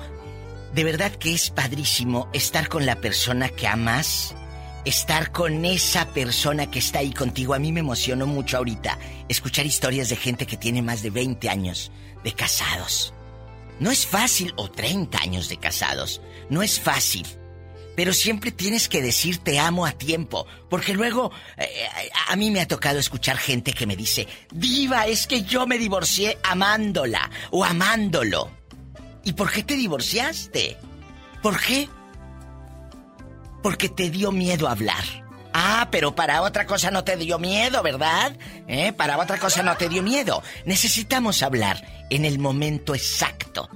De verdad que es padrísimo estar con la persona que amas, estar con esa persona que está ahí contigo. A mí me emocionó mucho ahorita escuchar historias de gente que tiene más de 20 años de casados. No es fácil, o 30 años de casados, no es fácil. Pero siempre tienes que decir te amo a tiempo, porque luego eh, a mí me ha tocado escuchar gente que me dice, diva, es que yo me divorcié amándola o amándolo. ¿Y por qué te divorciaste? ¿Por qué? Porque te dio miedo hablar. Ah, pero para otra cosa no te dio miedo, ¿verdad? ¿Eh? Para otra cosa no te dio miedo. Necesitamos hablar en el momento exacto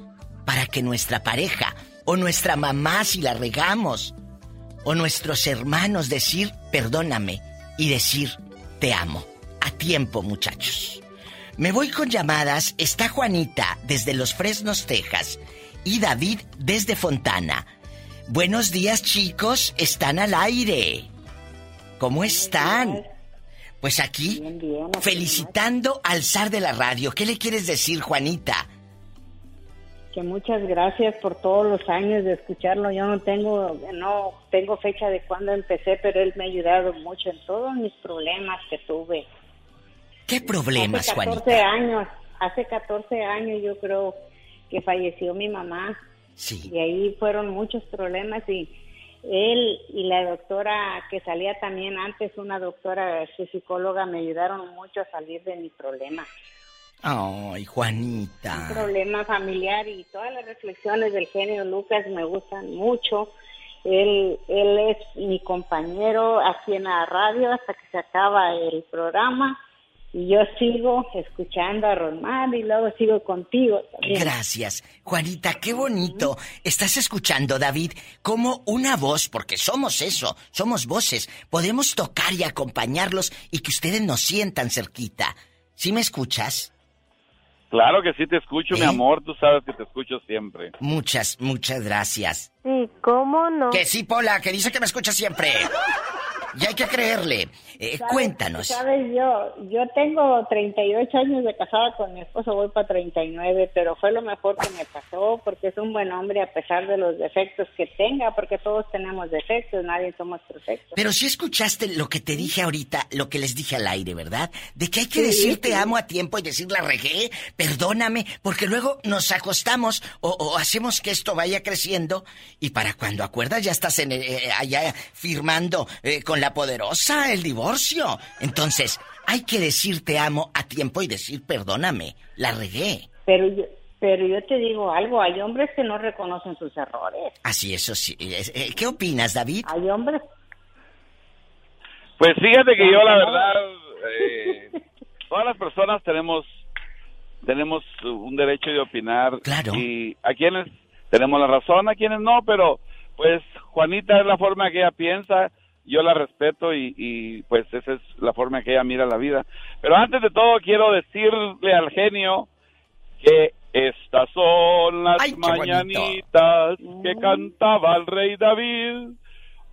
para que nuestra pareja o nuestra mamá si la regamos o nuestros hermanos decir perdóname y decir te amo. A tiempo, muchachos. Me voy con llamadas. Está Juanita desde Los Fresnos, Texas y David desde Fontana. Buenos días, chicos. Están al aire. ¿Cómo están? Pues aquí, felicitando al zar de la radio. ¿Qué le quieres decir, Juanita? que muchas gracias por todos los años de escucharlo. Yo no tengo no tengo fecha de cuándo empecé, pero él me ha ayudado mucho en todos mis problemas que tuve. ¿Qué problemas, hace 14 Juanita? años, hace 14 años yo creo que falleció mi mamá. Sí. Y ahí fueron muchos problemas y él y la doctora que salía también antes, una doctora su psicóloga, me ayudaron mucho a salir de mi problema. Ay, Juanita. problema familiar y todas las reflexiones del genio Lucas me gustan mucho. Él, él es mi compañero aquí en la radio hasta que se acaba el programa Y yo sigo escuchando a Román y luego sigo contigo también. Gracias. Juanita, qué bonito. Estás escuchando, David, como una voz, porque somos eso, somos voces. Podemos tocar y acompañarlos y que ustedes nos sientan cerquita. ¿Sí me escuchas? Claro que sí te escucho, mi ¿Eh? amor. Tú sabes que te escucho siempre. Muchas, muchas gracias. Sí, ¿cómo no? Que sí, Pola, que dice que me escucha siempre. Y hay que creerle. Eh, ¿Sabes- cuéntanos. Sabes, yo, yo tengo 38 años de casada con mi esposo, voy para 39, pero fue lo mejor que me pasó porque es un buen hombre a pesar de los defectos que tenga, porque todos tenemos defectos, nadie somos perfectos. Pero si escuchaste lo que te dije ahorita, lo que les dije al aire, ¿verdad? De que hay que Sí, decir te amo a tiempo y decir la regué, perdóname, porque luego nos acostamos o, o hacemos que esto vaya creciendo y para cuando acuerdas ya estás en, eh, allá firmando eh, con la poderosa el divorcio. Entonces, hay que decir te amo a tiempo y decir perdóname, la regué. Pero yo, pero yo te digo algo, hay hombres que no reconocen sus errores. Así, eso sí. Eh, ¿Qué opinas, David? Hay hombres. Pues fíjate que yo la verdad, eh, todas las personas tenemos tenemos un derecho de opinar Claro. y a quienes tenemos la razón, a quienes no, pero pues Juanita es la forma que ella piensa, yo la respeto y, y pues esa es la forma que ella mira la vida. Pero antes de todo quiero decirle al genio que estas son las Ay, qué bonito. mañanitas que cantaba el rey David.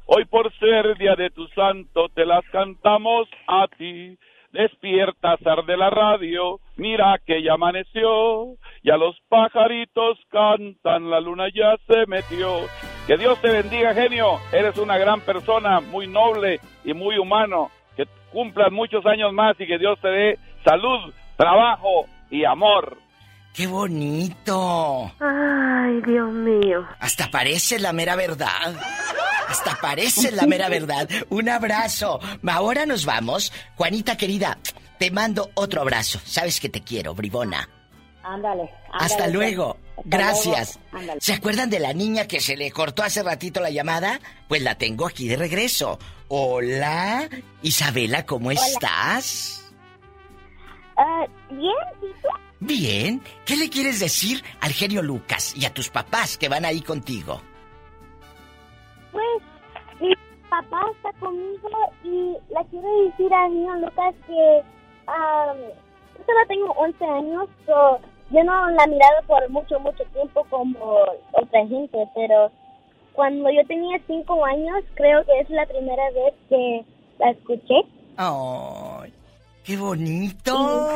Hoy por ser día de tu santo te las cantamos a ti. Despierta, zar de la radio, mira que ya amaneció, ya los pajaritos cantan, la luna ya se metió. Que Dios te bendiga, genio, eres una gran persona, muy noble y muy humano. Que cumplas muchos años más y que Dios te dé salud, trabajo y amor. ¡Qué bonito! Ay, Dios mío. Hasta parece la mera verdad. Hasta parece la mera verdad. Un abrazo. Ahora nos vamos. Juanita querida, te mando otro abrazo. Sabes que te quiero, bribona. Ándale. ándale, Hasta luego. Hasta Gracias. luego. ¿Se acuerdan de la niña que se le cortó hace ratito la llamada? Pues la tengo aquí de regreso. Hola, Isabela, ¿cómo estás? Ah, bien. Bien. ¿Qué le quieres decir al genio Lucas y a tus papás que van ahí contigo? Pues mi papá está conmigo y le quiero decir al niño Lucas que am, yo solo tengo 11 años, so, yo no la he mirado por mucho, mucho tiempo como otra gente, pero cuando yo tenía 5 años creo que es la primera vez que la escuché. ¡Ay! ¡Qué bonito!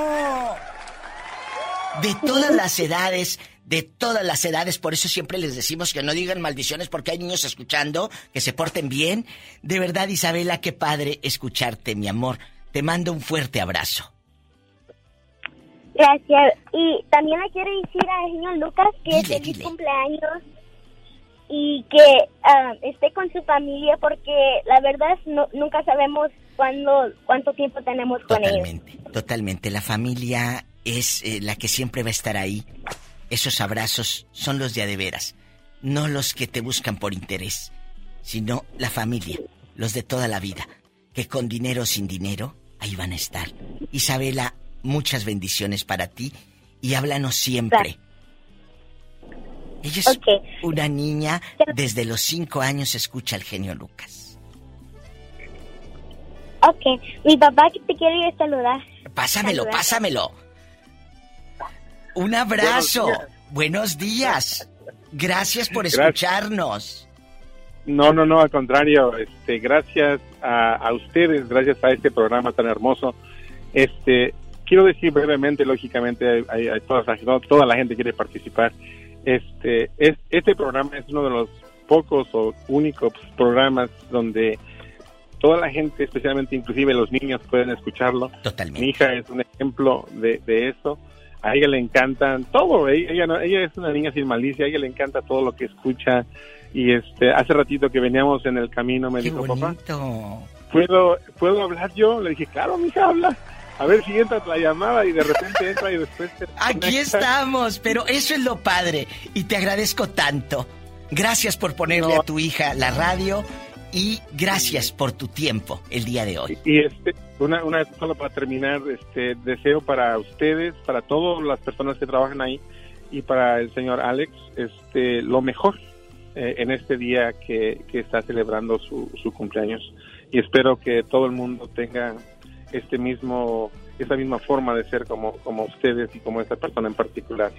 De todas las edades, de todas las edades, por eso siempre les decimos que no digan maldiciones porque hay niños escuchando, que se porten bien. De verdad, Isabela, qué padre escucharte, mi amor. Te mando un fuerte abrazo. Gracias. Y también le quiero decir al señor Lucas que Dile, feliz dile. cumpleaños y que ah, esté con su familia porque la verdad no- nunca sabemos cuándo, cuánto tiempo tenemos con ellos. Totalmente, totalmente. La familia es eh, la que siempre va a estar ahí. Esos abrazos son los de a de veras, no los que te buscan por interés, sino la familia, los de toda la vida, que con dinero o sin dinero, ahí van a estar. Isabela, muchas bendiciones para ti y háblanos siempre. Ella es una niña, desde los cinco años escucha al genio Lucas. Ok, mi papá que te quiere saludar. Pásamelo, Saludar. pásamelo. Un abrazo. Buenos días. Gracias por escucharnos. No, no, no, al contrario, este, gracias a, a ustedes, gracias a este programa tan hermoso. Este, quiero decir brevemente, lógicamente, hay, hay toda, la, toda la gente quiere participar. Este, es, este programa es uno de los pocos o únicos programas donde toda la gente, especialmente inclusive los niños, pueden escucharlo. Totalmente. Mi hija es un ejemplo de, de eso. A ella le encantan todo. Ella, ella, no- ella es una niña sin malicia. A ella le encanta todo lo que escucha. Y este, hace ratito que veníamos en el camino me Qué dijo, papá, bonito. ¿puedo, ¿puedo hablar yo? Le dije, claro, mija, habla. A ver si entra la llamada y de repente entra y después... te Aquí estamos, pero eso es lo padre y te agradezco tanto. Gracias por ponerle a tu hija la radio y gracias por tu tiempo el día de hoy. Y este, una, una solo para terminar, este, deseo para ustedes, para todas las personas que trabajan ahí y para el señor Alex, este, lo mejor eh, en este día que, que está celebrando su, su cumpleaños. Y espero que todo el mundo tenga este mismo, esa misma forma de ser como, como ustedes y como esta persona en particular.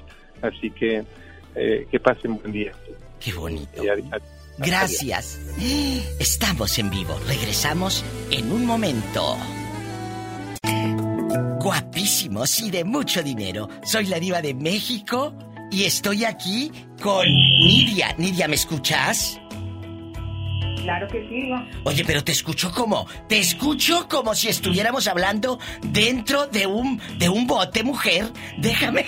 Así que eh, que pasen buen día. Qué bonito. Adi- adi- Gracias. Estamos en vivo. Regresamos en un momento. Guapísimos y de mucho dinero. Soy la diva de México y estoy aquí con Nidia. Nidia, ¿me escuchas? Claro que sí, Diva. Oye, pero te escucho como, te escucho como si estuviéramos hablando dentro de un, de un bote, mujer. Déjame,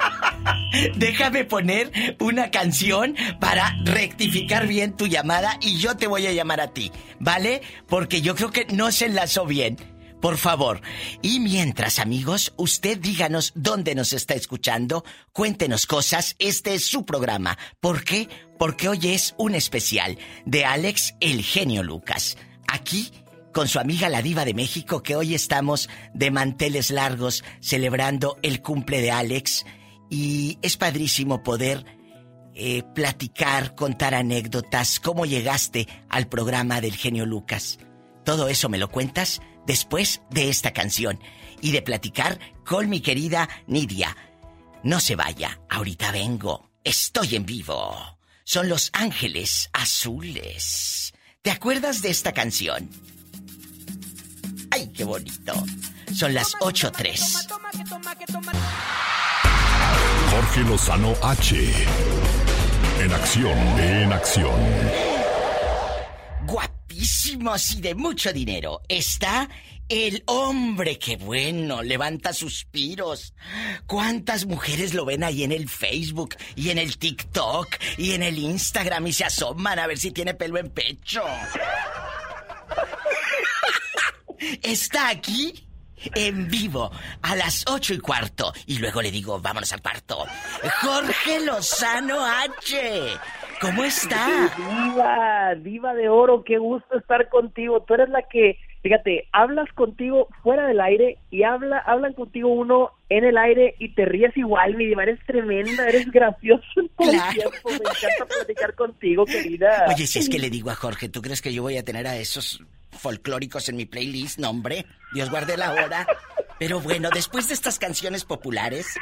(laughs) déjame poner una canción para rectificar bien tu llamada y yo te voy a llamar a ti, ¿vale? Porque yo creo que no se enlazó bien. Por favor. Y mientras, amigos, usted díganos dónde nos está escuchando, cuéntenos cosas, este es su programa. ¿Por qué? Porque hoy es un especial de Alex el genio Lucas. Aquí con su amiga la diva de México que hoy estamos de manteles largos celebrando el cumple de Alex y es padrísimo poder eh, platicar, contar anécdotas, cómo llegaste al programa del genio Lucas. Todo eso me lo cuentas después de esta canción y de platicar con mi querida Nidia. No se vaya, ahorita vengo. Estoy en vivo. Son los ángeles azules. ¿Te acuerdas de esta canción? ¡Ay, qué bonito! Son las 8.3. Jorge Lozano H. En acción, en acción. Guapísimos y de mucho dinero. Está el hombre que bueno, levanta suspiros. ¿Cuántas mujeres lo ven ahí en el Facebook y en el TikTok y en el Instagram y se asoman a ver si tiene pelo en pecho? Está aquí en vivo a las ocho y cuarto y luego le digo, vámonos al cuarto. Jorge Lozano H. ¿Cómo está? Diva, diva de oro, qué gusto estar contigo. Tú eres la que, fíjate, hablas contigo fuera del aire y habla, hablan contigo uno en el aire y te ríes igual, mi diva. Eres tremenda, eres gracioso en todo el Claro. tiempo. Me encanta platicar contigo, querida. Oye, si es que le digo a Jorge, ¿tú crees que yo voy a tener a esos folclóricos en mi playlist? No, hombre, Dios guarde la hora. Pero bueno, después de estas canciones populares,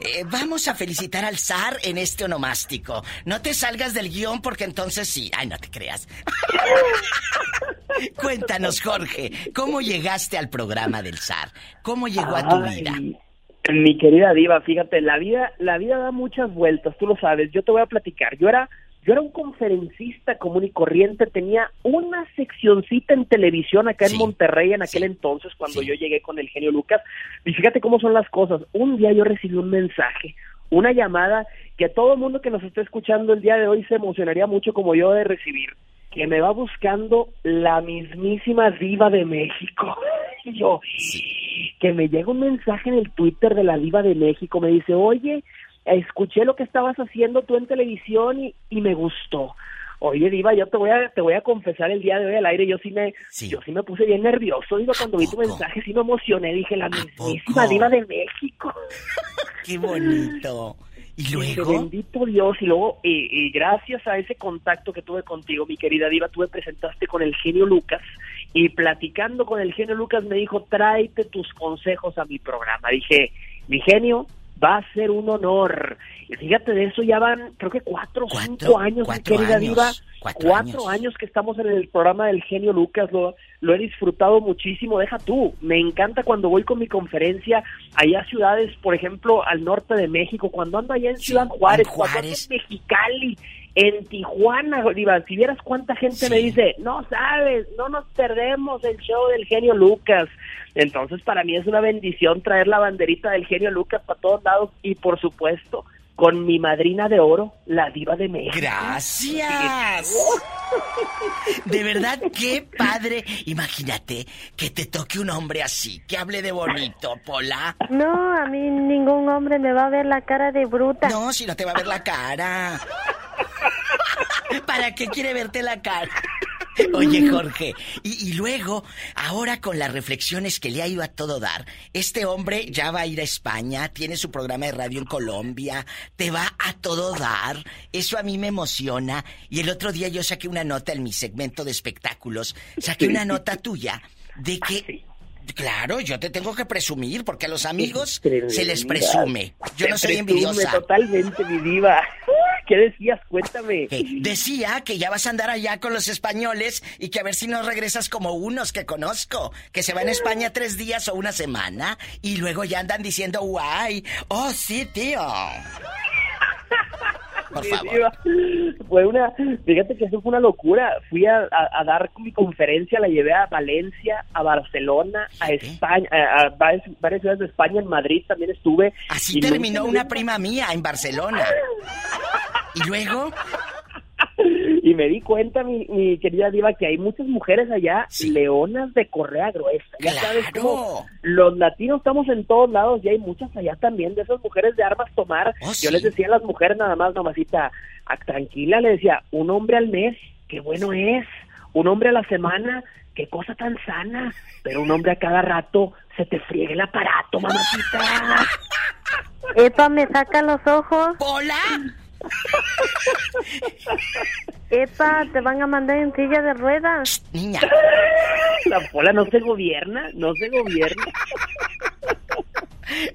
eh, vamos a felicitar al zar en este onomástico. No te salgas del guion porque entonces sí. Ay, no te creas. (laughs) Cuéntanos, Jorge, ¿cómo llegaste al programa del zar? ¿Cómo llegó a tu Ay, vida? Mi querida diva, fíjate, la vida, la vida da muchas vueltas, tú lo sabes. Yo te voy a platicar. Yo era, yo era un conferencista común y corriente. Tenía una seccioncita en televisión acá en Monterrey en aquel entonces cuando yo llegué con el genio Lucas. Y fíjate cómo son las cosas. Un día yo recibí un mensaje, una llamada que todo el mundo que nos esté escuchando el día de hoy se emocionaría mucho como yo de recibir. Que me va buscando la mismísima diva de México. (laughs) Y yo, que me llega un mensaje en el Twitter de la Diva de México, me dice, oye, escuché lo que estabas haciendo tú en televisión y, y me gustó. Oye, Diva, yo te voy a te voy a confesar el día de hoy al aire, yo sí me yo sí me puse bien nervioso, Diva, cuando vi tu mensaje sí me emocioné, dije, la mismísima Diva de México. (laughs) Qué bonito. Y luego, bendito Dios, y luego, y, y gracias a ese contacto que tuve contigo, mi querida Diva, tú me presentaste con el genio Lucas, y platicando con el genio Lucas me dijo, tráete tus consejos a mi programa. Dije, mi genio, va a ser un honor. Y fíjate, de eso ya van, creo que cuatro o cinco años, cuatro mi querida años, Diva. cuatro Cuatro, años. que estamos en el programa del genio Lucas, lo, lo he disfrutado muchísimo. Deja tú, me encanta cuando voy con mi conferencia allá a ciudades, por ejemplo, al norte de México, cuando ando allá en Ciudad Juárez, cuando ando en Mexicali, en Tijuana, Diva, si vieras cuánta gente me dice, no sabes, no nos perdemos el show del genio Lucas. Entonces, para mí es una bendición traer la banderita del genio Lucas para todos lados y, por supuesto, con mi madrina de oro, la diva de México. Gracias. (laughs) De verdad, qué padre. Imagínate que te toque un hombre así, que hable de bonito, Pola. No, a mí ningún hombre me va a ver la cara de bruta. No, si no te va a ver la cara. ¿Para qué quiere verte la cara? (laughs) Oye, Jorge, y, y luego, ahora con las reflexiones que le ha ido a todo dar, este hombre ya va a ir a España, tiene su programa de radio en Colombia, te va a todo dar. Eso a mí me emociona. Y el otro día yo saqué una nota en mi segmento de espectáculos, saqué una nota tuya de que Claro, yo te tengo que presumir porque a los amigos se les presume. Yo no soy envidiosa. Totalmente, mi diva. ¿Qué decías? Cuéntame. Decía que ya vas a andar allá con los españoles y que a ver si no regresas como unos que conozco, que se van a España tres días o una semana y luego ya andan diciendo guay. Oh, sí, tío. (laughs) Por favor. Fue una, fíjate que eso fue una locura. Fui a, a- a dar mi conferencia, la llevé a Valencia, a Barcelona, a España, a, a varias, varias ciudades de España, en Madrid también estuve. Así terminó una prima mía en Barcelona. (laughs) Y luego, Y me di cuenta, mi, mi querida diva, que hay muchas mujeres allá, leonas de correa gruesa. Ya sabes cómo los latinos estamos en todos lados y hay muchas allá también de esas mujeres de armas tomar. Yo les decía a las mujeres nada más, nomásita, a- tranquila, le decía, un hombre al mes, qué bueno es. Un hombre a la semana, qué cosa tan sana. Pero un hombre a cada rato, se te friegue el aparato, mamacita. Epa, me saca los ojos. ¡Hola! Epa, te van a mandar en silla de ruedas. Niña. La pola no se gobierna, no se gobierna.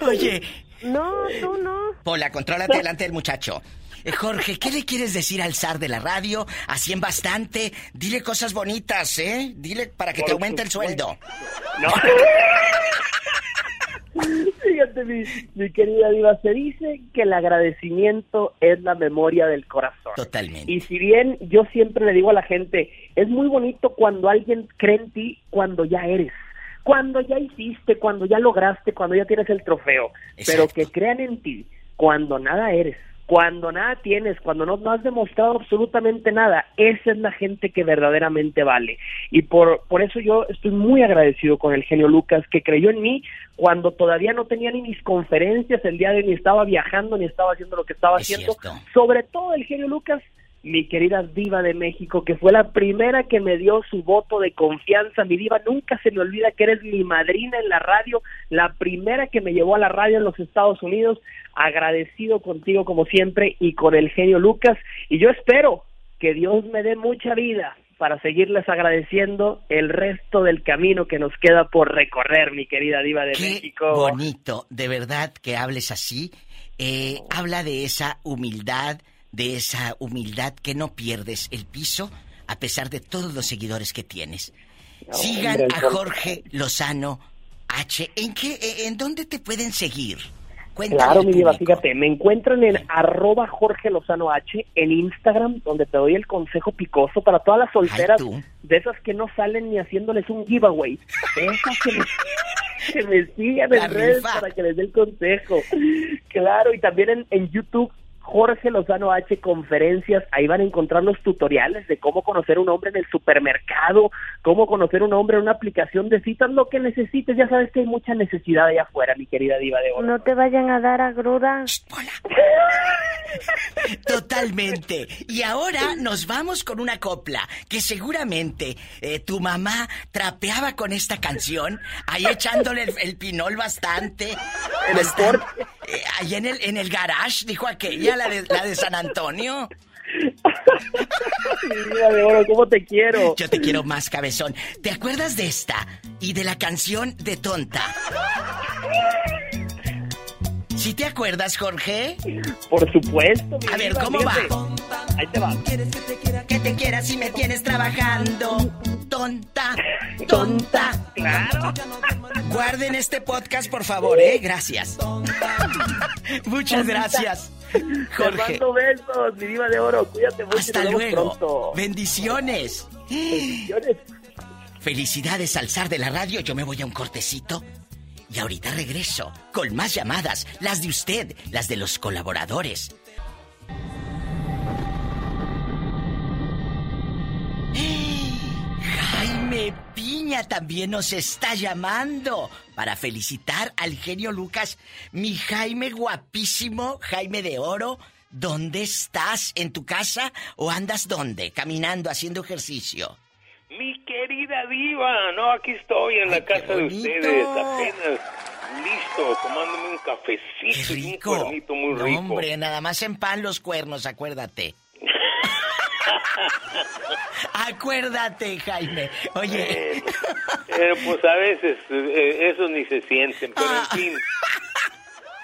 Oye. No, tú no. Pola, contrólate delante del muchacho. Eh, Jorge, ¿qué le quieres decir al zar de la radio? Así en bastante. Dile cosas bonitas, ¿eh? Dile para que te aumente el sueldo. No. (laughs) Fíjate, mi, mi querida Diva, se dice que el agradecimiento es la memoria del corazón. Totalmente. Y si bien yo siempre le digo a la gente, es muy bonito cuando alguien cree en ti cuando ya eres. Cuando ya hiciste, cuando ya lograste, cuando ya tienes el trofeo. Pero que crean en ti cuando nada eres, cuando nada tienes, cuando no, no has demostrado absolutamente nada. Esa es la gente que verdaderamente vale. Y por, por eso yo estoy muy agradecido con el genio Lucas, que creyó en mí cuando todavía no tenía ni mis conferencias el día de hoy, ni estaba viajando, ni estaba haciendo lo que estaba haciendo. Sobre todo el genio Lucas, mi querida diva de México, que fue la primera que me dio su voto de confianza. Mi diva, nunca se me olvida que eres mi madrina en la radio, la primera que me llevó a la radio en los Estados Unidos. Agradecido contigo como siempre y con el genio Lucas. Y yo espero que Dios me dé mucha vida para seguirles agradeciendo el resto del camino que nos queda por recorrer, mi querida diva de México. Bonito, de verdad que hables así. Eh, habla de esa humildad, de esa humildad que no pierdes el piso a pesar de todos los seguidores que tienes. Sigan a Jorge Lozano H. ¿En qué, en dónde te pueden seguir? Cuéntale Claro, mi diva, fíjate, me encuentran en arroba Jorge Lozano H en Instagram, donde te doy el consejo picoso para todas las solteras, de esas que no salen ni haciéndoles un giveaway, de esas que me, que me sigan La en redes rifa. para que les dé el consejo. Claro, y también en, en YouTube, Jorge Lozano H conferencias, ahí van a encontrar los tutoriales de cómo conocer un hombre en el supermercado, cómo conocer un hombre en una aplicación de citas, lo que necesites, ya sabes que hay mucha necesidad allá afuera, mi querida diva de oro. No te vayan a dar agruras. (laughs) Totalmente. Y ahora nos vamos con una copla que seguramente eh, tu mamá trapeaba con esta canción, ahí echándole el, el pinol bastante. bastante eh, ahí en el, en el garage, dijo aquella, la de, la de San Antonio. (laughs) Mi vida de oro, ¿cómo te quiero? Yo te quiero más, cabezón. ¿Te acuerdas de esta? Y de la canción de Tonta. ¿Sí te acuerdas, Jorge? Por supuesto. mi A ver, ¿cómo fíjate. va? Ahí te va. Que te quieras si me tienes trabajando. Tonta, tonta. Claro. Guarden este podcast, por favor, ¿eh? Gracias. (laughs) Muchas gracias, Jorge. Te mando besos, mi diva de oro. Cuídate mucho. Hasta luego. pronto. Bendiciones. Bendiciones. Felicidades al zar de la radio. Yo me voy a un cortecito. Y ahorita regreso con más llamadas, las de usted, las de los colaboradores. Jaime Piña también nos está llamando para felicitar al genio Lucas. Mi Jaime guapísimo, Jaime de Oro, ¿dónde estás? ¿En tu casa o andas dónde? Caminando, haciendo ejercicio. Mi querida diva, no, aquí estoy en la casa de ustedes, apenas listo, tomándome un cafecito y un cuernito muy No, rico. hombre, nada más en pan los cuernos, acuérdate. Acuérdate, Jaime. Oye. Eh, pues a veces eh, esos ni se sienten, pero Ah. en fin.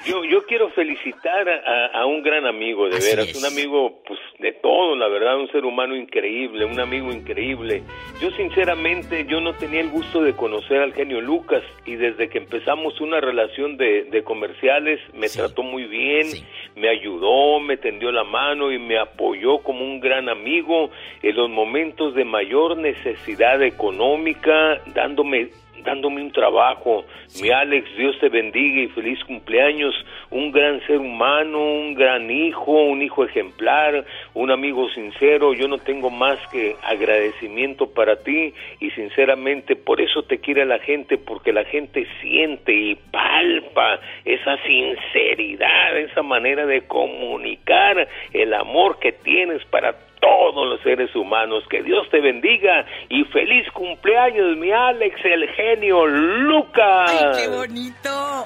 Yo, yo quiero felicitar a, a un gran amigo, de Así veras, es. un amigo pues de todo, la verdad, un ser humano increíble, un amigo increíble. Yo sinceramente, yo no tenía el gusto de conocer al genio Lucas y desde que empezamos una relación de, de comerciales me trató muy bien, me ayudó, me tendió la mano y me apoyó como un gran amigo en los momentos de mayor necesidad económica, dándome dándome un trabajo. Mi Alex, Dios te bendiga y feliz cumpleaños. Un gran ser humano, un gran hijo, un hijo ejemplar, un amigo sincero. Yo no tengo más que agradecimiento para ti y sinceramente por eso te quiere la gente, porque la gente siente y palpa esa sinceridad, esa manera de comunicar el amor que tienes para todos los seres humanos. Que Dios te bendiga y feliz cumpleaños, mi Alex, el genio Lucas. ¡Ay, qué bonito!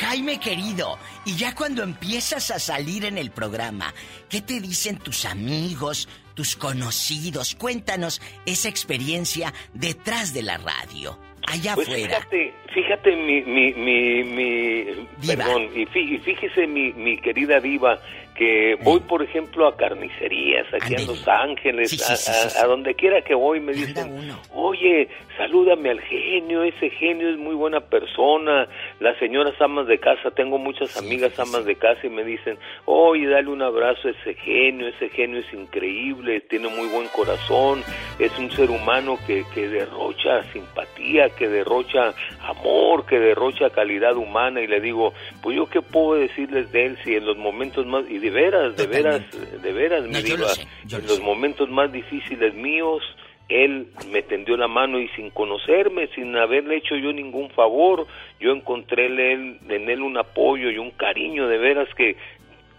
Jaime querido, y ya cuando empiezas a salir en el programa, ¿qué te dicen tus amigos, tus conocidos? Cuéntanos esa experiencia detrás de la radio, allá Pues afuera. fíjate, fíjate mi, mi, mi, mi- perdón, y fí- y fíjese mi, mi querida diva, que voy por ejemplo a carnicerías aquí Los Ángeles, Sí, sí, a, sí, a- sí, sí. a donde quiera que voy me dicen, oye, salúdame al genio, ese genio es muy buena persona, las señoras amas de casa, tengo muchas amigas amas de casa y me dicen, oye, dale un abrazo a ese genio, ese genio es increíble, tiene muy buen corazón, es un ser humano que, que derrocha simpatía, que derrocha amor, que derrocha calidad humana y le digo, pues yo qué puedo decirles de él si en los momentos más, y de veras, de veras, de veras, mi No, lo diva, sé, en lo los sé. momentos más difíciles míos, él me tendió la mano y sin conocerme, sin haberle hecho yo ningún favor, yo encontré en él, en él un apoyo y un cariño de veras que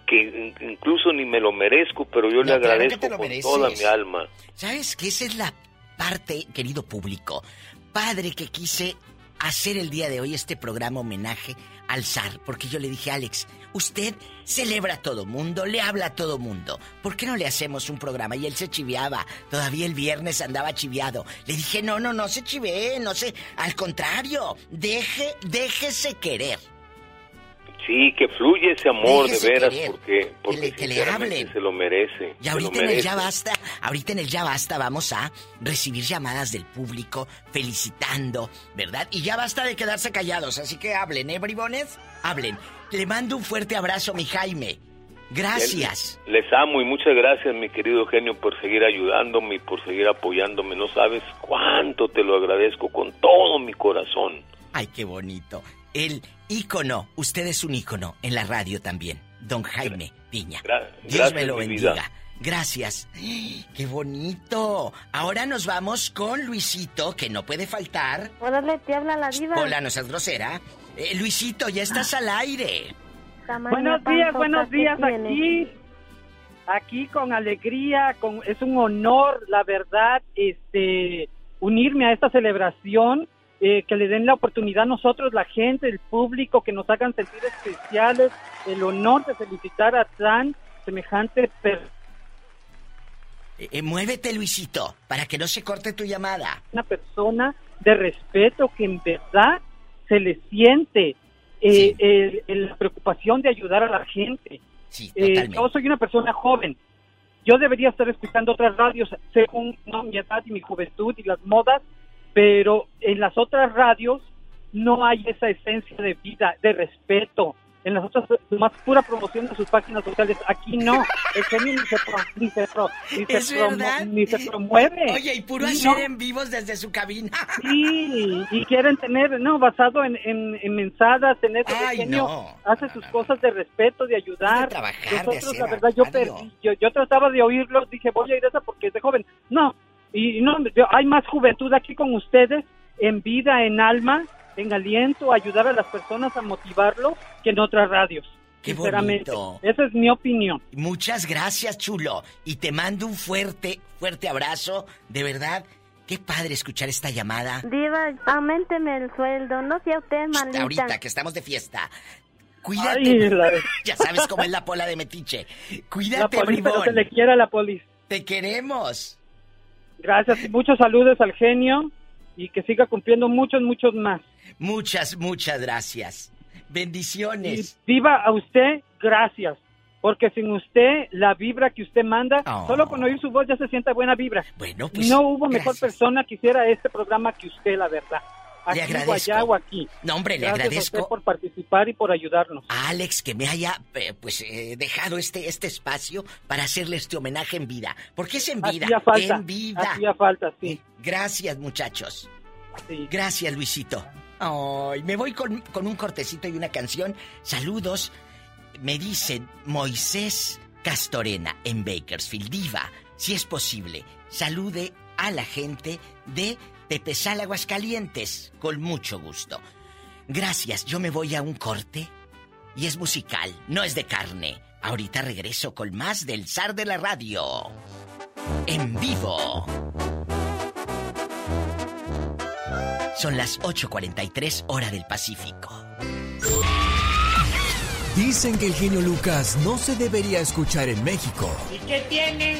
que in- incluso ni me lo merezco, pero yo le No, agradezco con mereces. toda mi alma. ¿Sabes que esa es la parte, querido público? Padre que quise hacer el día de hoy este programa homenaje al zar, porque yo le dije, Alex, usted celebra a todo mundo, le habla a todo mundo. ¿Por qué no le hacemos un programa? Y él se chiviaba. Todavía el viernes andaba chiviado. Le dije, no, no, no se chivee, no se. Al contrario, deje, déjese querer. Sí, que fluye ese amor Déjese de veras querer. porque porque le- que le hablen. se lo merece. Y ahorita en el. Ya Basta, ahorita en el Ya Basta vamos a recibir llamadas del público felicitando, ¿verdad? Y ya basta de quedarse callados, así que hablen, ¿eh, bribones? Hablen. Le mando un fuerte abrazo, mi Jaime. Gracias. Les amo y muchas gracias, mi querido genio, por seguir ayudándome y por seguir apoyándome. No sabes cuánto te lo agradezco con todo mi corazón. Ay, qué bonito. El ícono, usted es un ícono en la radio también, don Jaime Piña. Dios gracias, me lo bendiga. vida. Gracias. (gasps) ¡Qué bonito! Ahora nos vamos con Luisito, que no puede faltar. Órale, te habla la diva. Hola, no seas grosera. Eh, Luisito, ya estás al aire. Buenos días, buenos días aquí. Aquí con alegría, con es un honor, la verdad, este unirme a esta celebración, eh, que le den la oportunidad a nosotros, la gente, el público, que nos hagan sentir especiales, el honor de felicitar a tan semejante persona. Eh, eh, muévete, Luisito, para que no se corte tu llamada. una persona de respeto que en verdad se le siente eh, el- el- la preocupación de ayudar a la gente. Eh, yo soy una persona joven. Yo debería estar escuchando otras radios según ¿no? mi edad y mi juventud y las modas, pero en las otras radios no hay esa esencia de vida, de respeto. En las otras, más pura promoción de sus páginas sociales. Aquí no. El genio ni se, pro- ni se, pro- ni se ¿Es promo- ni se promueve. Oye, y puro hacer ¿no? en vivos desde su cabina. (laughs) Sí, y quieren tener, no, basado en, en, en mensadas, el Ay, genio no. hace sus cosas de respeto, de ayudar. trabajar, Nosotros, la verdad, yo perdí, yo, yo trataba de oírlos, dije, voy a ir a esa porque es de joven. No, y no, yo- hay más juventud aquí con ustedes, en vida, en alma, en aliento, ayudar a las personas a motivarlos, que en otras radios. Qué sinceramente. bonito. Esa es mi opinión. Muchas gracias, chulo. Y te mando un fuerte, fuerte abrazo. De verdad, Qué padre escuchar esta llamada. Diva, aumenteme el sueldo, no sea usted malita. Ahorita que estamos de fiesta. Cuídate. Ay, la- (laughs) Ya sabes cómo es la pola de metiche. Cuídate, La polis, pero bribón. se le quiere a la polis. Te queremos. Gracias. y Muchos saludos al genio y que siga cumpliendo muchos, muchos más. Muchas, muchas gracias. Bendiciones. Y viva a usted, gracias. Porque sin usted, la vibra que usted manda, Oh. solo con oír su voz ya se sienta buena vibra. Bueno, pues, no hubo mejor persona que hiciera este programa que usted, la verdad. Le Aquí o agradezco. allá o aquí. No, hombre, le Gracias a agradezco. usted por participar y por ayudarnos. a Alex que me haya eh, pues eh, dejado este este espacio para hacerle este homenaje en vida. Porque es en vida. Hacía falta. En vida. Hacía falta, sí. Gracias, muchachos. Gracias, Luisito. Ay, me voy con, con un cortecito y una canción. Saludos. Me dicen Moisés Castorena en Bakersfield. Diva, si es posible, salude a la gente de Tepezal Aguascalientes. Con mucho gusto. Gracias, yo me voy a un corte. Y es musical, no es de carne. Ahorita regreso con más del zar de la radio. En vivo. Son las 8.43 hora del Pacífico. Dicen que el genio Lucas no se debería escuchar en México. ¿Y qué tiene?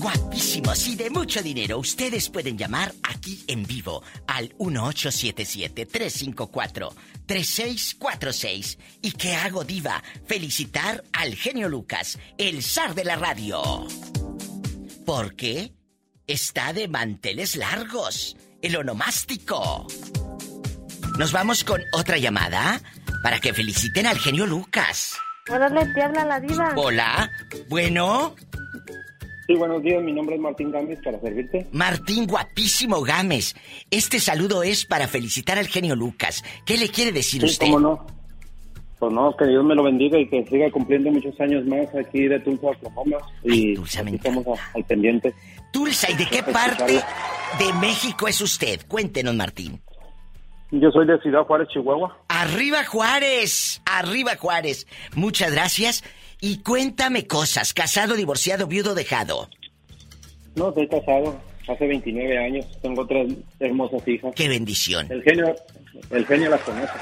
Guapísimos y de mucho dinero. Ustedes pueden llamar aquí en vivo al 1877-354-3646. ¿Y qué hago, Diva? Felicitar al genio Lucas, el zar de la radio. Porque está de manteles largos, el onomástico. Nos vamos con otra llamada para que feliciten al genio Lucas. Órale, te habla la diva. Hola, bueno. Sí, buenos días, mi nombre es Martín Gámez para servirte. Martín Guapísimo Gámez. Este saludo es para felicitar al genio Lucas. ¿Qué le quiere decir Sí, usted? cómo no. Pues no, que Dios me lo bendiga y que siga cumpliendo muchos años más aquí de Tulsa, Oklahoma. Y aquí estamos al pendiente. Tulsa, ¿y de qué parte de México es usted? Cuéntenos, Martín. Yo soy de Ciudad Juárez, Chihuahua. Arriba Juárez, arriba Juárez. Muchas gracias. Y cuéntame cosas, casado, divorciado, viudo, dejado. No, estoy casado hace 29 años. Tengo tres hermosas hijas. Qué bendición. El genio, el genio las conoce.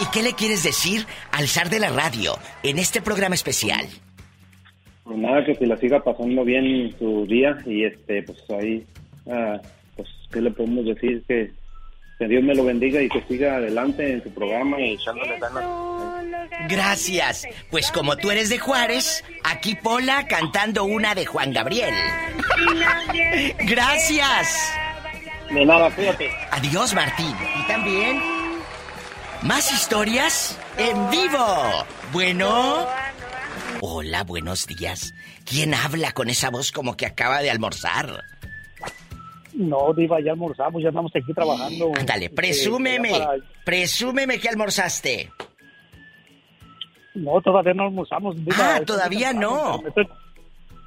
¿Y qué le quieres decir al zar de la radio en este programa especial? Pues nada, que se la siga pasando bien su día y este, pues ahí, ah, pues, ¿qué le podemos decir? Que, que Dios me lo bendiga y que siga adelante en su programa y echándole ganas. Gracias. Pues como tú eres de Juárez, aquí Pola cantando una de Juan Gabriel. (laughs) Gracias. De nada, fíjate. Adiós, Martín. Y también más historias en vivo. Bueno. Hola, buenos días. ¿Quién habla con esa voz como que acaba de almorzar? No, Diva, ya almorzamos, ya estamos aquí trabajando. Ándale, Este, presúmeme. Presúmeme que almorzaste. No, todavía no almorzamos, Diva. Ah, todavía no. Pero, me estoy-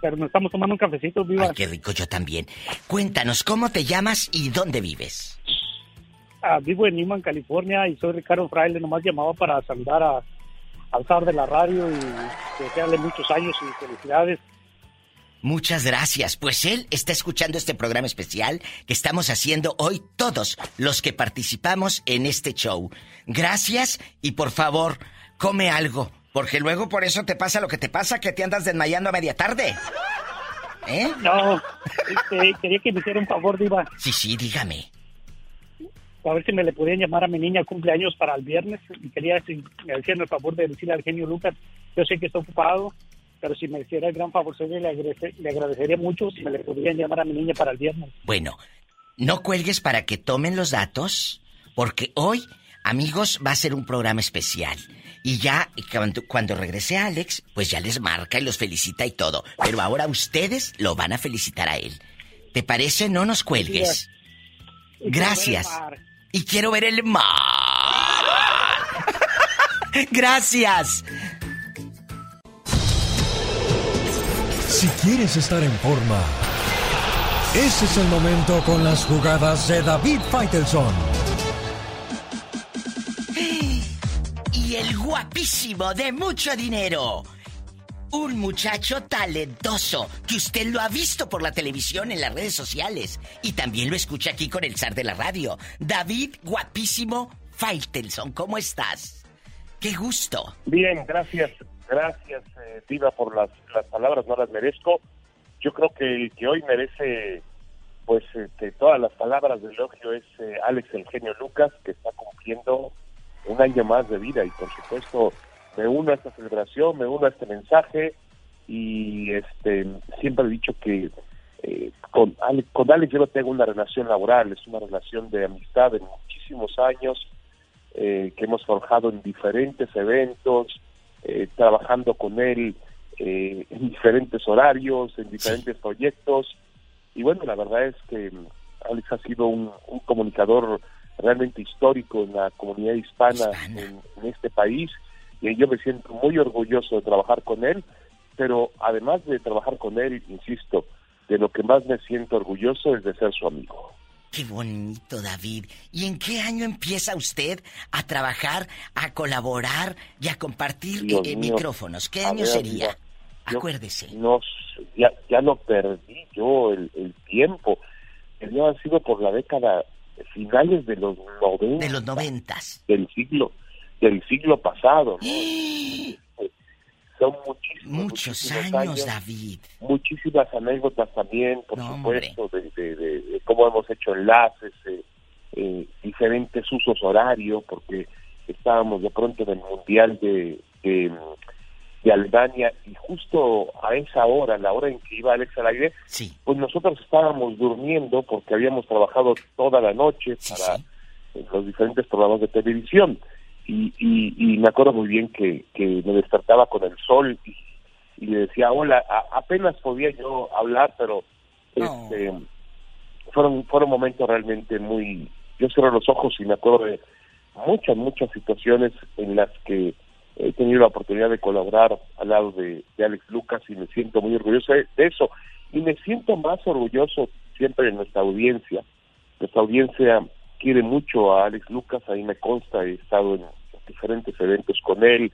pero nos estamos tomando un cafecito, Diva. Ay, qué rico, yo también. Cuéntanos, ¿cómo te llamas y dónde vives? Ah, vivo en Newman, California, y soy Ricardo Fraile. Nomás llamaba para saludar a, al zar de la radio y desearle muchos años y felicidades. Muchas gracias. Pues él está escuchando este programa especial que estamos haciendo hoy todos los que participamos en este show. Gracias y por favor, come algo, porque luego por eso te pasa lo que te pasa, que te andas desmayando a media tarde. ¿Eh? No, este, quería que me hiciera un favor, Diva. Sí, sí, dígame. A ver si me le podían llamar a mi niña cumpleaños para el viernes. Y quería si me hacían el favor de decirle al genio Lucas. Yo sé que está ocupado, pero si me hiciera el gran favor, le, agradece- le agradecería mucho si me le podían llamar a mi niña para el viernes. Bueno, no cuelgues para que tomen los datos, porque hoy, amigos, va a ser un programa especial. Y ya, cuando regrese Alex, pues ya les marca y los felicita y todo. Pero ahora ustedes lo van a felicitar a él. ¿Te parece? No nos cuelgues. Gracias. Y quiero ver el mar. (laughs) Gracias. Si quieres estar en forma, ese es el momento con las jugadas de David Faitelson. Y el guapísimo de mucho dinero. Un muchacho talentoso que usted lo ha visto por la televisión, en las redes sociales y también lo escucha aquí con el zar de la radio. David Guapísimo Faitelson, ¿cómo estás? Qué gusto. Bien, gracias, gracias, eh, por las, las palabras, no las merezco. Yo creo que el que hoy merece, pues, este, todas las palabras de elogio es eh, Alex el genio Lucas, que está cumpliendo un año más de vida y, por supuesto, me uno a esta celebración, me uno a este mensaje y este siempre he dicho que eh, con, Alex, con Alex yo no tengo una relación laboral, es una relación de amistad de muchísimos años eh, que hemos forjado en diferentes eventos, eh, trabajando con él eh, en diferentes horarios, en diferentes proyectos. Y bueno, la verdad es que mm, Alex ha sido un, un comunicador realmente histórico en la comunidad hispana, En, en este país y yo me siento muy orgulloso de trabajar con él, pero además de trabajar con él, insisto, de lo que más me siento orgulloso es de ser su amigo. Qué bonito, David. ¿Y en qué año empieza usted a trabajar, a colaborar y a compartir eh, micrófonos? ¿Qué año ver, sería? mira, Acuérdese. No, ya, ya no perdí yo el, el tiempo. Debió haber sido por la década finales de los 90. De los noventas. Del siglo, del siglo pasado, ¿no? (gasps) Este, Son muchísimos, Muchos muchísimos años, David. Muchísimas anécdotas también, por No, supuesto, de, de- de- de cómo hemos hecho enlaces, eh, eh, diferentes usos horarios, porque estábamos de pronto en el Mundial de, de, Alemania y justo a esa hora, la hora en que iba Alex al aire, pues nosotros estábamos durmiendo porque habíamos trabajado toda la noche para los diferentes programas de televisión. Y, y, y me acuerdo muy bien que, que me despertaba con el sol y, y le decía hola, A- apenas podía yo hablar, pero este, fueron fueron momentos realmente muy yo cierro los ojos y me acuerdo de muchas muchas situaciones en las que he tenido la oportunidad de colaborar al lado de, de Alex Lucas y me siento muy orgulloso de, de eso. Y me siento más orgulloso siempre de nuestra audiencia. Nuestra audiencia quiere mucho a Alex Lucas ahí me consta he estado en diferentes eventos con él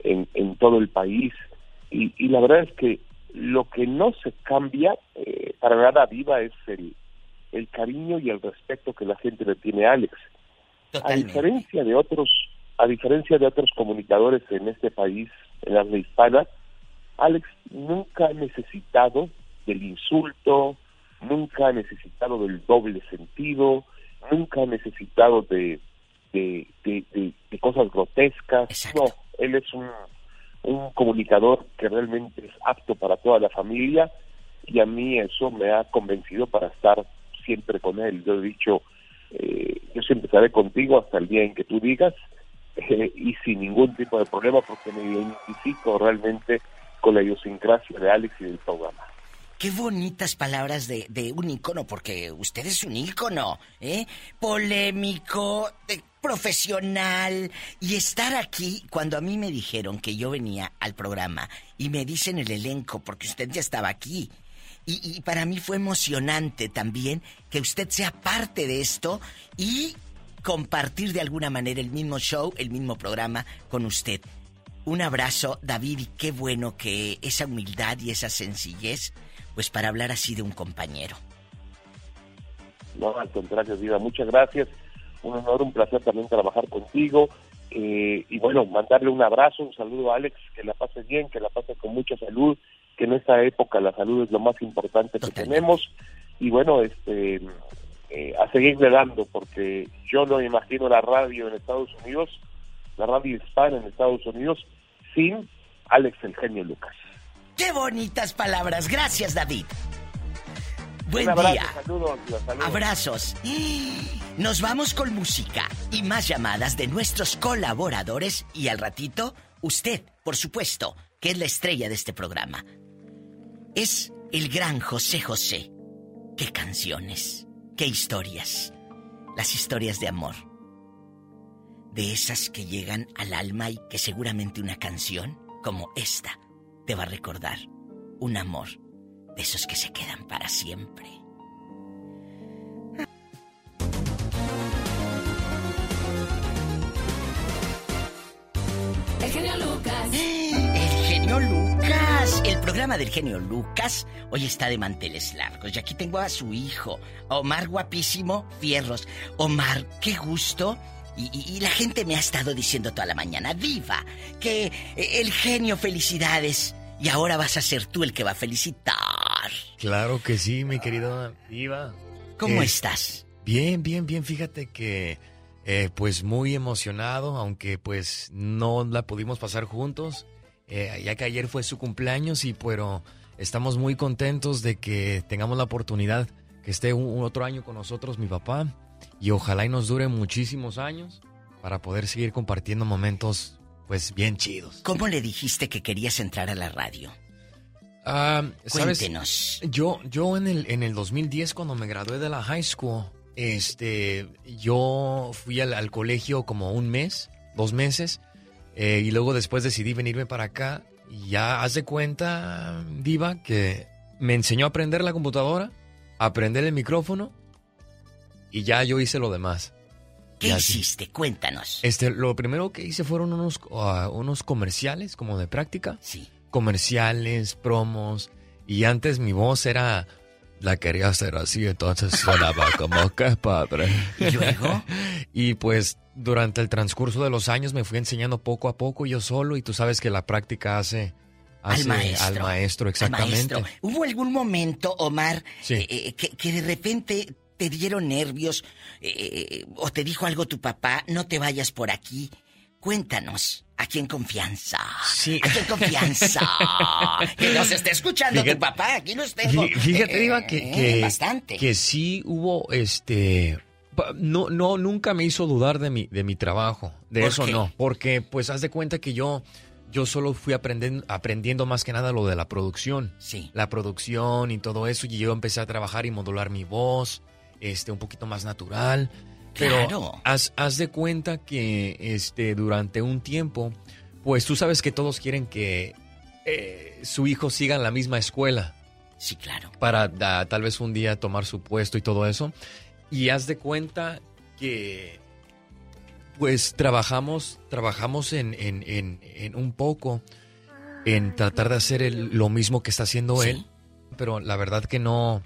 en, en todo el país. Y, y la verdad es que lo que no se cambia eh, para nada viva es el, el cariño y el respeto que la gente le tiene a Alex. A diferencia de otros, a diferencia de otros comunicadores en este país, en la habla hispana, Alex nunca ha necesitado del insulto, nunca ha necesitado del doble sentido, nunca ha necesitado de, de, de, de- de cosas grotescas. No, él es un, un comunicador que realmente es apto para toda la familia y a mí eso me ha convencido para estar siempre con él. Yo he dicho, eh, yo siempre estaré contigo hasta el día en que tú digas eh, y sin ningún tipo de problema porque me identifico realmente con la idiosincrasia de Alex y del programa. Qué bonitas palabras de, de un ícono, porque usted es un ícono, ¿eh? Polémico, eh, profesional. Y estar aquí, cuando a mí me dijeron que yo venía al programa y me dicen el elenco, porque usted ya estaba aquí. Y, y para mí fue emocionante también que usted sea parte de esto y compartir de alguna manera el mismo show, el mismo programa con usted. Un abrazo, David, y qué bueno que esa humildad y esa sencillez, pues para hablar así de un compañero. No, al contrario, Diva, muchas gracias. Un honor, un placer también trabajar contigo. Eh, y bueno, mandarle un abrazo, un saludo a Alex, que la pase bien, que la pase con mucha salud, que en esta época la salud es lo más importante que tenemos. Y bueno, este eh, a seguirle dando, porque yo no imagino la radio en Estados Unidos, la radio hispana en Estados Unidos, sin Alex el genio Lucas. ¡Qué bonitas palabras! Gracias, David. Buen Un abrazo, día. saludos, saludos. Abrazos. (gasps) Nos vamos con música y más llamadas de nuestros colaboradores y al ratito, usted, por supuesto, que es la estrella de este programa. Es el gran José José. Qué canciones, qué historias. Las historias de amor. de esas que llegan al alma y que seguramente una canción como esta te va a recordar un amor de esos que se quedan para siempre. Programa del genio Lucas hoy está de manteles largos. Y aquí tengo a su hijo, Omar guapísimo, Fierros. Omar, qué gusto. Y, y- y la gente me ha estado diciendo toda la mañana, viva, que eh, el genio felicidades. Y ahora vas a ser tú el que va a felicitar. Claro que sí, mi querida Diva. ¿Cómo Eh, estás? Bien, bien, bien. Fíjate que, eh, pues muy emocionado, aunque pues no la pudimos pasar juntos, eh, ya que ayer fue su cumpleaños y pero estamos muy contentos de que tengamos la oportunidad que esté un, otro año con nosotros mi papá y ojalá y nos dure muchísimos años para poder seguir compartiendo momentos pues bien chidos. ¿Cómo le dijiste que querías entrar a la radio? Ah, ¿sabes? Cuéntenos. Yo, yo en el, en el 2010, cuando me gradué de la high school, este, yo fui al, al colegio como un mes, dos meses, eh, y luego después decidí venirme para acá. Y ya haz de cuenta, Diva, que me enseñó a aprender la computadora, a aprender el micrófono, y ya yo hice lo demás. ¿Qué hiciste? Cuéntanos. Este, lo primero que hice fueron unos, ah, unos comerciales como de práctica. Sí. Comerciales, promos. Y antes mi voz era. La quería hacer así, entonces sonaba como (laughs) que padre. ¿Y luego? (laughs) y pues durante el transcurso de los años me fui enseñando poco a poco yo solo. Y tú sabes que la práctica hace. hace al maestro. Al maestro, Al exactamente. maestro. ¿Hubo algún momento, Omar, Sí. eh, eh, que, que de repente te dieron nervios eh, o te dijo algo tu papá, no te vayas por aquí? Cuéntanos, aquí en confianza. Sí. Aquí en confianza. (laughs) que nos esté escuchando Fíjate- tu papá, aquí los tengo. Fí- Fíjate, Eh, Diva, que, que, Bastante. que sí hubo, este, no, no, nunca me hizo dudar de mi, de mi trabajo, de ¿Por eso qué? no, porque pues haz de cuenta que yo, yo solo fui aprendiendo, aprendiendo más que nada lo de la producción, Sí. la producción y todo eso, y yo empecé a trabajar y modular mi voz, este, un poquito más natural, pero Claro. haz, haz de cuenta que, este, durante un tiempo, pues tú sabes que todos quieren que eh, su hijo siga en la misma escuela Sí, claro. para da- tal vez un día tomar su puesto y todo eso. Y haz de cuenta que pues trabajamos, trabajamos en, en- en- en un poco en tratar de hacer el- lo mismo que está haciendo Sí. él. Pero la verdad que no,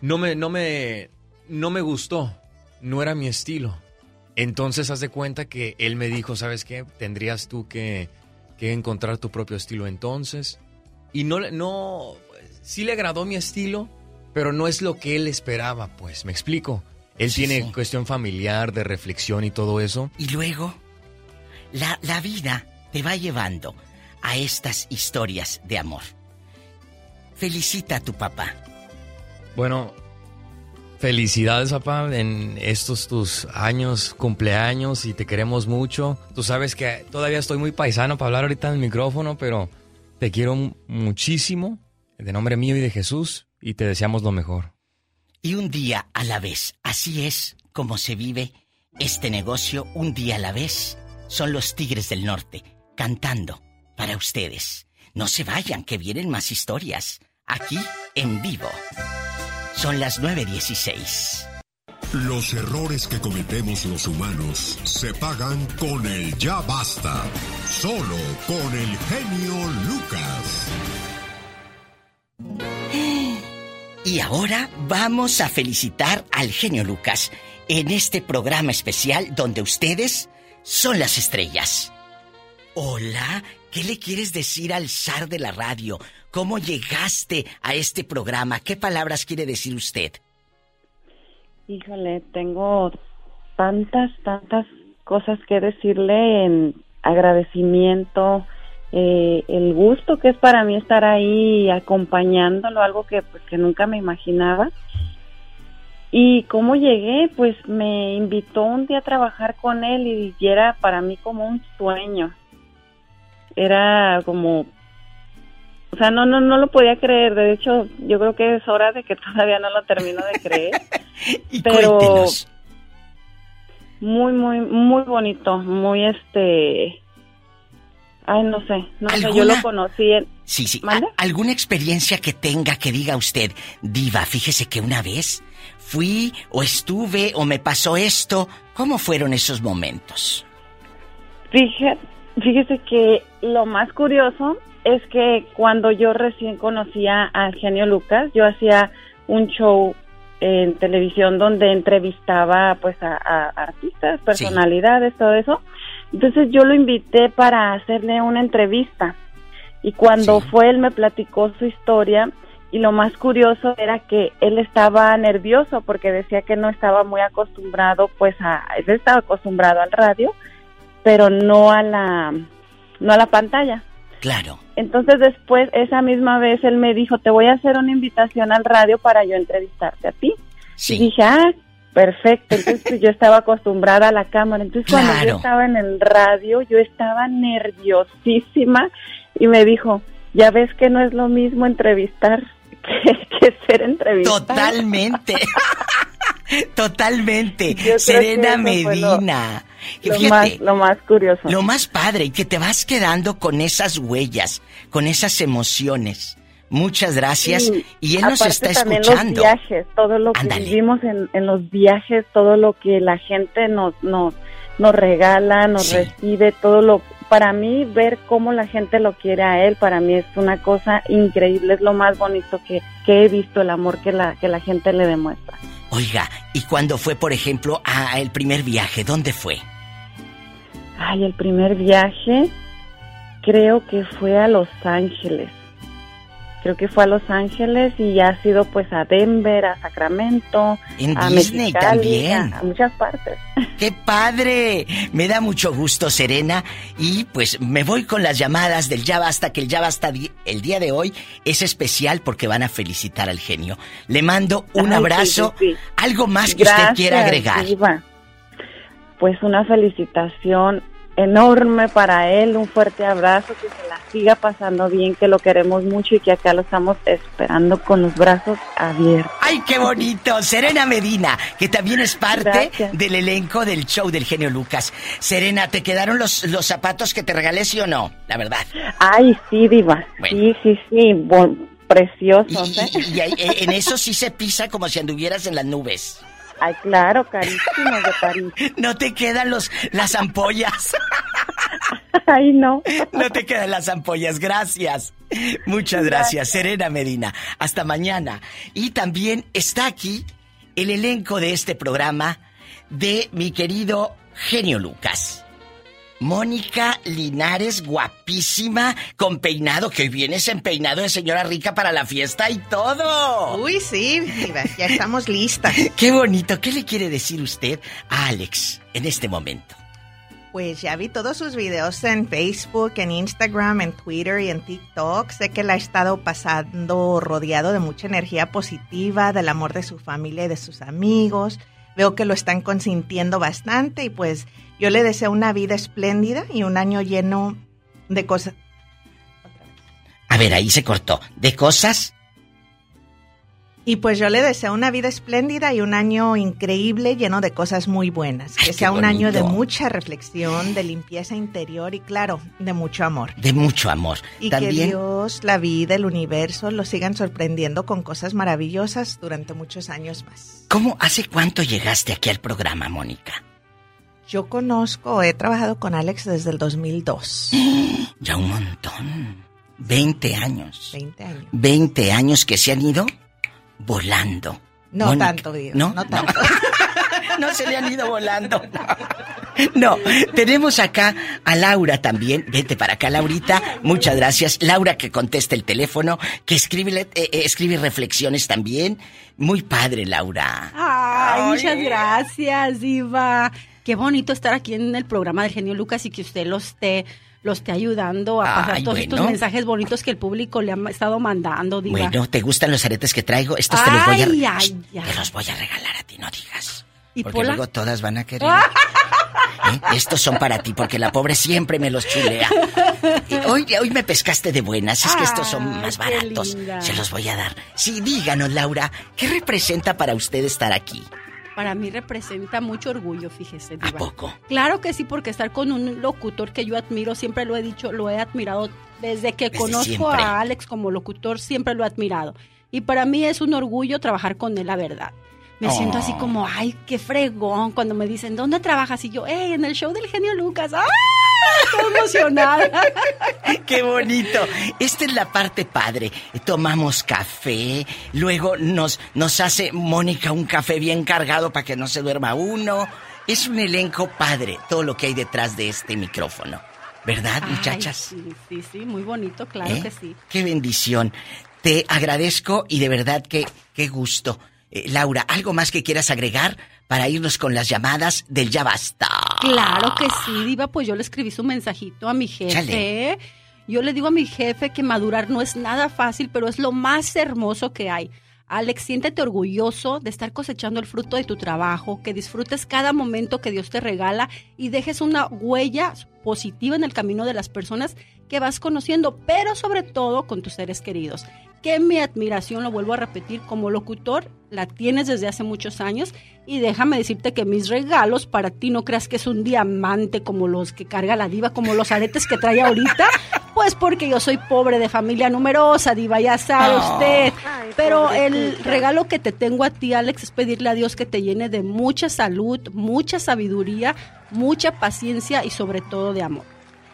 no me, no me, no me gustó. No era mi estilo. Entonces haz de cuenta que él me dijo, ¿sabes qué? Tendrías tú que, que encontrar tu propio estilo entonces. Y no, no, sí le agradó mi estilo, pero no es lo que él esperaba, pues, me explico. Él Sí, tiene sí. cuestión familiar, de reflexión y todo eso. Y luego, la, la vida te va llevando a estas historias de amor. Felicita a tu papá. Bueno, felicidades, papá, en estos tus años, cumpleaños, y te queremos mucho. Tú sabes que todavía estoy muy paisano para hablar ahorita en el micrófono, pero te quiero muchísimo, de nombre mío y de Jesús, y te deseamos lo mejor. Y un día a la vez. Así es como se vive este negocio un día a la vez. Son los Tigres del Norte cantando para ustedes. No se vayan, que vienen más historias. Aquí en vivo. Son las 9.16. Los errores que cometemos los humanos se pagan con el ya basta. Solo con el genio Lucas. Y ahora vamos a felicitar al genio Lucas en este programa especial donde ustedes son las estrellas. Hola, ¿qué le quieres decir al zar de la radio? ¿Cómo llegaste a este programa? ¿Qué palabras quiere decir usted? Híjole, tengo tantas, tantas cosas que decirle en agradecimiento, eh, el gusto que es para mí estar ahí acompañándolo, algo que pues que nunca me imaginaba. Y cómo llegué, pues me invitó un día a trabajar con él y era para mí como un sueño. Era como, o sea, no, no, no lo podía creer. De hecho, yo creo que es hora de que (laughs) todavía no lo termino de creer. (laughs) Y Pero cuéntenos. muy, muy, muy bonito, muy este... Ay, no sé, no sé, yo lo conocí en... Sí, sí. ¿A- ¿Alguna experiencia que tenga que diga usted, Diva, fíjese que una vez fui o estuve o me pasó esto? ¿Cómo fueron esos momentos? Fíjese, fíjese que lo más curioso es que cuando yo recién conocía al genio Lucas, yo hacía un show en televisión donde entrevistaba pues a, a artistas, personalidades, todo eso. Entonces yo lo invité para hacerle una entrevista. Y cuando fue él me platicó su historia. Y lo más curioso era que él estaba nervioso porque decía que no estaba muy acostumbrado pues a él estaba acostumbrado al radio pero no a la no a la pantalla. Claro. entonces después esa misma vez él me dijo te voy a hacer una invitación al radio para yo entrevistarte a ti y dije ah perfecto entonces pues, yo estaba acostumbrada a la cámara. Entonces cuando yo estaba en el radio yo estaba nerviosísima y me dijo ya ves que no es lo mismo entrevistar que, (laughs) que ser entrevistado Totalmente. (laughs) Totalmente. Serena que Medina. lo Fíjate, más- lo más curioso. Lo más padre, y que te vas quedando con esas huellas, con esas emociones. Muchas gracias. Sí, y él nos está también escuchando. Los viajes, todo lo que vivimos en, en los viajes, todo lo que la gente nos nos, nos regala, nos Sí. recibe, todo lo para mí ver cómo la gente lo quiere a él, para mí es una cosa increíble, es lo más bonito que, que he visto, el amor que la que la gente le demuestra. Oiga, ¿y cuando fue, por ejemplo, a el primer viaje? ¿Dónde fue? Ay, el primer viaje creo que fue a Los Ángeles. Creo que fue a Los Ángeles y ya ha sido pues a Denver, a Sacramento, En a Disney Mexicali, también. a- a muchas partes. (laughs) ¡Qué padre! Me da mucho gusto, Serena. Y pues me voy con las llamadas del Ya Basta, que el Ya Basta el día de hoy es especial porque van a felicitar al genio. Le mando un Ay, abrazo. sí, sí. Algo más que usted quiera agregar. Diva. Pues una felicitación enorme para él, un fuerte abrazo, que se la siga pasando bien, que lo queremos mucho y que acá lo estamos esperando con los brazos abiertos. ¡Ay, qué bonito! Serena Medina, que también es parte Gracias. del elenco del show del genio Lucas. Serena, ¿te quedaron los, los zapatos que te regalé, sí o no? La verdad. Ay, sí, Diva. Bueno. Sí, sí, sí, bo- preciosos, Y, ¿eh? y- y ahí- eh, en eso sí se pisa como si anduvieras en las nubes. Ay, claro, carísimos de París. (laughs) No te quedan los las ampollas. (laughs) Ay, no. (laughs) No te quedan las ampollas, gracias. Muchas gracias, Serena Medina. Hasta mañana. Y también está aquí el elenco de este programa de mi querido genio Lucas. Mónica Linares, guapísima, con peinado, que hoy vienes en peinado de señora rica para la fiesta y todo. Uy, sí, ya estamos listas. (laughs) Qué bonito. ¿Qué le quiere decir usted a Alex en este momento? Pues ya vi todos sus videos en Facebook, en Instagram, en Twitter y en TikTok. Sé que la ha estado pasando rodeado de mucha energía positiva, del amor de su familia y de sus amigos. Veo que lo están consintiendo bastante y pues yo le deseo una vida espléndida y un año lleno de cosas. A ver, ahí se cortó. ¿De cosas? Y pues yo le deseo una vida espléndida y un año increíble lleno de cosas muy buenas. Que sea un año de mucha reflexión, de limpieza interior y claro, de mucho amor. De mucho amor. Y que. Dios, la vida, el universo lo sigan sorprendiendo con cosas maravillosas durante muchos años más. ¿Cómo, hace cuánto llegaste aquí al programa, Mónica? Yo conozco, he trabajado con Alex desde el 2002. (gasps) Ya un montón. 20 años. 20 años. 20 años que se han ido volando. No Mónica, tanto, digo. ¿No? No tanto. (laughs) No se le han ido volando. No, tenemos acá a Laura también. Vente para acá, Laurita. Muchas gracias. Laura que contesta el teléfono, que escribe, eh, eh, escribe reflexiones también. Muy padre, Laura. Ay, Ay. muchas gracias, Diva. Qué bonito estar aquí en el programa del genio Lucas y que usted lo esté, lo esté ayudando a pasar Ay, todos bueno. estos mensajes bonitos que el público le ha estado mandando, Diva. Bueno, ¿te gustan los aretes que traigo? Estos te los voy a ay. te los voy a regalar a ti, no digas. ¿Y Porque Pola? luego todas van a querer. (laughs) ¿Eh? Estos son para ti, porque la pobre siempre me los chulea. Hoy, hoy me pescaste de buenas, es que estos son más baratos. Se los voy a dar. Sí, díganos, Laura, ¿qué representa para usted estar aquí? Para mí representa mucho orgullo, fíjese, Diva. ¿A poco? Claro que sí, porque estar con un locutor que yo admiro, siempre lo he dicho, lo he admirado desde que Desde conozco siempre. a Alex como locutor, siempre lo he admirado. Y para mí es un orgullo trabajar con él, la verdad. Me siento así Oh. como, ay, qué fregón, cuando me dicen, ¿dónde trabajas? Y yo, hey, en el show del genio Lucas. ¡Ah! Estoy emocionada. (laughs) ¡Qué bonito! Esta es la parte padre. Tomamos café, luego nos, nos hace Mónica un café bien cargado para que no se duerma uno. Es un elenco padre todo lo que hay detrás de este micrófono. ¿Verdad, Ay, muchachas? sí, sí, sí, muy bonito, claro ¿Eh? que sí. Qué bendición. Te agradezco y de verdad que qué gusto. Eh, Laura, ¿algo más que quieras agregar para irnos con las llamadas del Ya Basta? Claro que sí, Diva, pues yo le escribí su mensajito a mi jefe. Chale. Yo le digo a mi jefe que madurar no es nada fácil, pero es lo más hermoso que hay. Alex, siéntete orgulloso de estar cosechando el fruto de tu trabajo, que disfrutes cada momento que Dios te regala y dejes una huella positiva en el camino de las personas que vas conociendo, pero sobre todo con tus seres queridos. Que mi admiración, lo vuelvo a repetir, como locutor, la tienes desde hace muchos años y déjame decirte que mis regalos para ti no creas que es un diamante como los que carga la diva, como los aretes que trae ahorita, (laughs) pues porque yo soy pobre de familia numerosa, diva, ya sabe Oh. usted. Ay, Pero el regalo que te tengo a ti, Alex, es pedirle a Dios que te llene de mucha salud, mucha sabiduría, mucha paciencia y sobre todo de amor.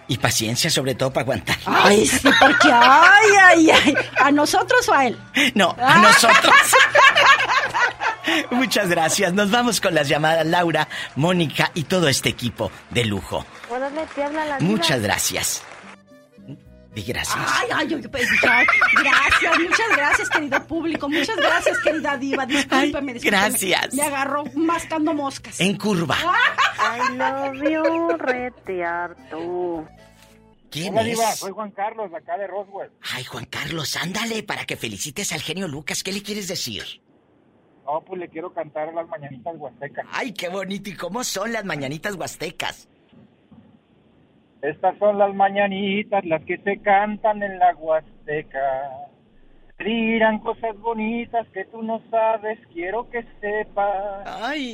Y paciencia sobre todo para aguantar. Ay, sí, porque ay, ay, ay, a nosotros o a él. No, a nosotros. (laughs) Muchas gracias. Nos vamos con las llamadas Laura, Mónica y todo este equipo de lujo. Muchas gracias. Di gracias. Ay, ay, yo pensé, ay, gracias, muchas gracias, querido público, muchas gracias, querida diva, discúlpeme, discúlpeme. gracias. Me agarró mascando moscas. En curva. I love you, retearto. ¿Quién Hola, es? Diva, soy Juan Carlos, de acá de Roswell. Ay, Juan Carlos, ándale para que felicites al genio Lucas. ¿Qué le quieres decir? No, pues le quiero cantar a las mañanitas huastecas. Ay, qué bonito. ¿Y cómo son las mañanitas huastecas? Estas son las mañanitas, las que se cantan en la huasteca. Dirán cosas bonitas que tú no sabes, quiero que sepas.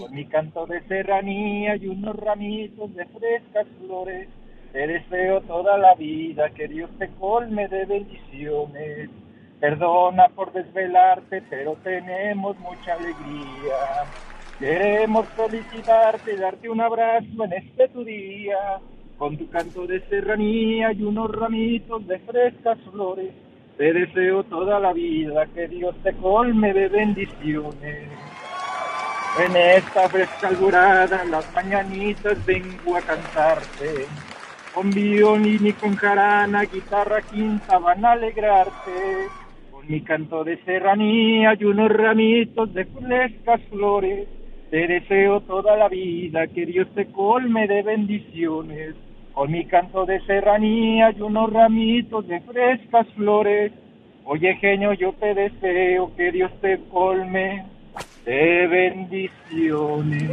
Con mi canto de serranía y unos ramitos de frescas flores, te deseo toda la vida, que Dios te colme de bendiciones. Perdona por desvelarte, pero tenemos mucha alegría. Queremos felicitarte, darte un abrazo en este tu día, con tu canto de serranía y unos ramitos de frescas flores. Te deseo toda la vida, que Dios te colme de bendiciones. En esta fresca alborada, las mañanitas vengo a cantarte. Con violín y con jarana, guitarra quinta van a alegrarte. Con mi canto de serranía y unos ramitos de frescas flores. Te deseo toda la vida, que Dios te colme de bendiciones. Con mi canto de serranía y unos ramitos de frescas flores. Oye, genio, yo te deseo que Dios te colme de bendiciones.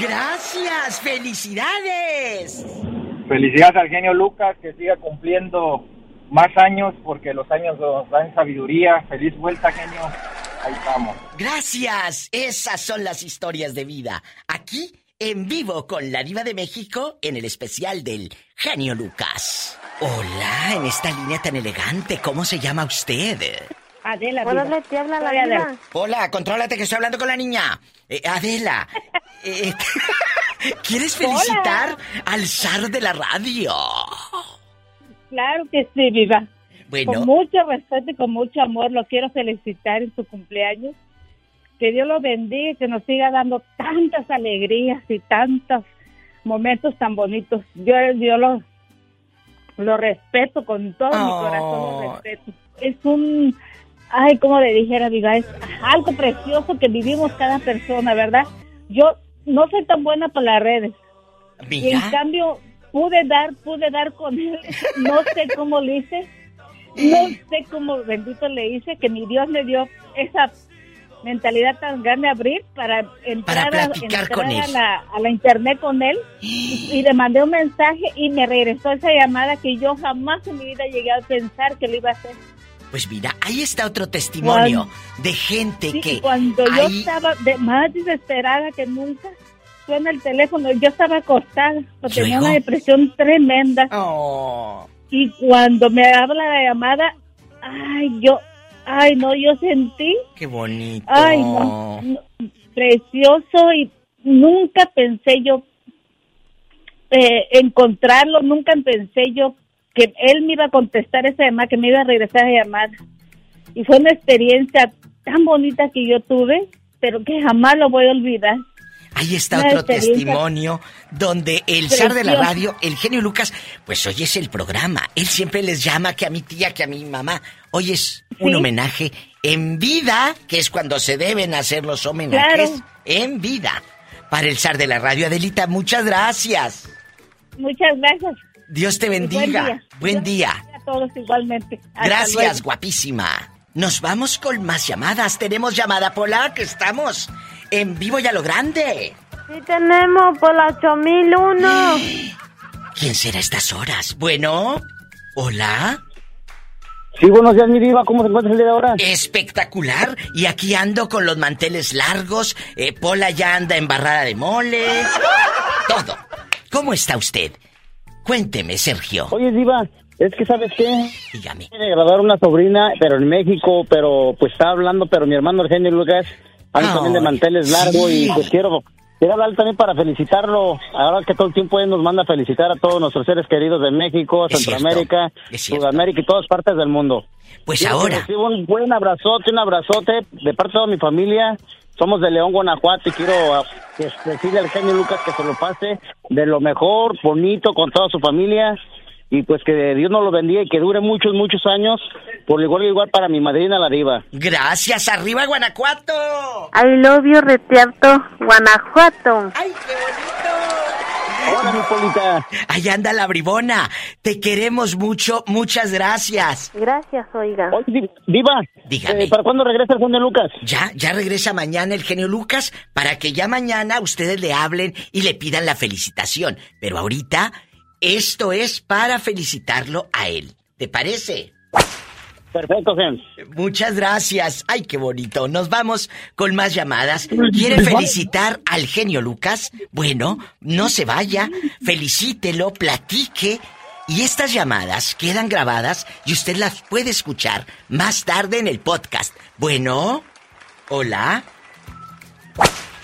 Gracias, felicidades. Felicidades al genio Lucas, que siga cumpliendo más años, porque los años nos dan sabiduría. Feliz vuelta, genio. Ahí estamos. Gracias. Esas son las historias de vida. Aquí, en vivo, con la diva de México, en el especial del genio Lucas. Hola, en esta línea tan elegante, ¿cómo se llama usted? Adela, Órale, te habla la diva. Hola, contrólate que estoy hablando con la niña. Eh, Adela, eh, (laughs) ¿quieres felicitar al zar de la radio? Claro que sí, viva. Bueno. Con mucho respeto y con mucho amor lo quiero felicitar en su cumpleaños. Que Dios lo bendiga y que nos siga dando tantas alegrías y tantos momentos tan bonitos. Yo, yo lo, lo respeto con todo mi Oh. corazón, lo respeto. Es un, ay, como le dijera, viva, es algo precioso que vivimos cada persona, ¿verdad? Yo no soy tan buena para las redes. Y en cambio, pude dar, pude dar con él. No sé cómo le hice. No sé cómo bendito le hice que mi Dios me dio esa mentalidad tan grande abrir para entrar, a, platicar entrar con a, él. la, a la internet con él y, y le mandé un mensaje y me regresó esa llamada que yo jamás en mi vida llegué a pensar que lo iba a hacer. Pues mira, ahí está otro testimonio de gente Sí, que cuando yo estaba de- más desesperada que nunca, suena el teléfono, yo estaba acostada, porque tenía una depresión tremenda. Oh. Y cuando me habla la llamada, ay, yo, ay, no, yo sentí, Qué bonito. ay, no, no, precioso y nunca pensé yo eh, encontrarlo, nunca pensé yo que él me iba a contestar esa llamada, que me iba a regresar a llamar. Y fue una experiencia tan bonita que yo tuve, pero que jamás lo voy a olvidar. Ahí está Una otro testimonio donde el zar de la preciosa. radio, el genio Lucas, pues hoy es el programa. Él siempre les llama que a mi tía, que a mi mamá. Hoy es un homenaje en vida, que es cuando se deben hacer los homenajes. Claro. En vida. Para el zar de la radio, Adelita, muchas gracias. Muchas gracias. Dios te bendiga. Buen día. A todos igualmente. Hasta Gracias, luego. guapísima. Nos vamos con más llamadas. Tenemos llamada polar que estamos en vivo y a lo grande. Sí tenemos por la 8001. (gasps) ¿Quién será a estas horas? Bueno, hola. Sí, buenos días, mi diva. ¿Cómo se encuentra el día de ahora? Espectacular. Y aquí ando con los manteles largos. eh, Pola ya anda embarrada de mole. Todo. ¿Cómo está usted? Cuénteme, Sergio. Oye, diva, es que ¿sabes qué? Dígame. Quiere grabar una sobrina, pero en México, pero pues está hablando, pero mi hermano Eugenio Lucas anda Ay, también de manteles largos sí. y pues quiero... Quiero hablar también para felicitarlo. Ahora que todo el tiempo él nos manda a felicitar a todos nuestros seres queridos de México, Es Centroamérica, cierto. Sudamérica y todas partes del mundo. Pues Quiero ahora. un buen abrazote, un abrazote de parte de toda mi familia. Somos de León, Guanajuato y quiero ah, decirle al genio Lucas que se lo pase de lo mejor, bonito, con toda su familia. Y pues que Dios nos lo bendiga y que dure muchos, muchos años. Por igual, igual para mi madrina, la diva. Gracias, arriba Guanajuato. I love you, Retiarto, Guanajuato. ¡Ay, qué bonito! Hola, mi Polita. Ahí anda la bribona. Te queremos mucho. Muchas gracias. Gracias, oiga. Oye, di- diva, Dígame. eh, ¿para cuándo regresa el genio Lucas? Ya, ya regresa mañana el genio Lucas para que ya mañana ustedes le hablen y le pidan la felicitación. Pero ahorita, esto es para felicitarlo a él. ¿Te parece? Perfecto, Gen. Muchas gracias. Ay, qué bonito. Nos vamos con más llamadas. ¿Quiere felicitar al genio Lucas? Bueno, no se vaya. Felicítelo, platique. Y estas llamadas quedan grabadas y usted las puede escuchar más tarde en el podcast. Bueno, hola.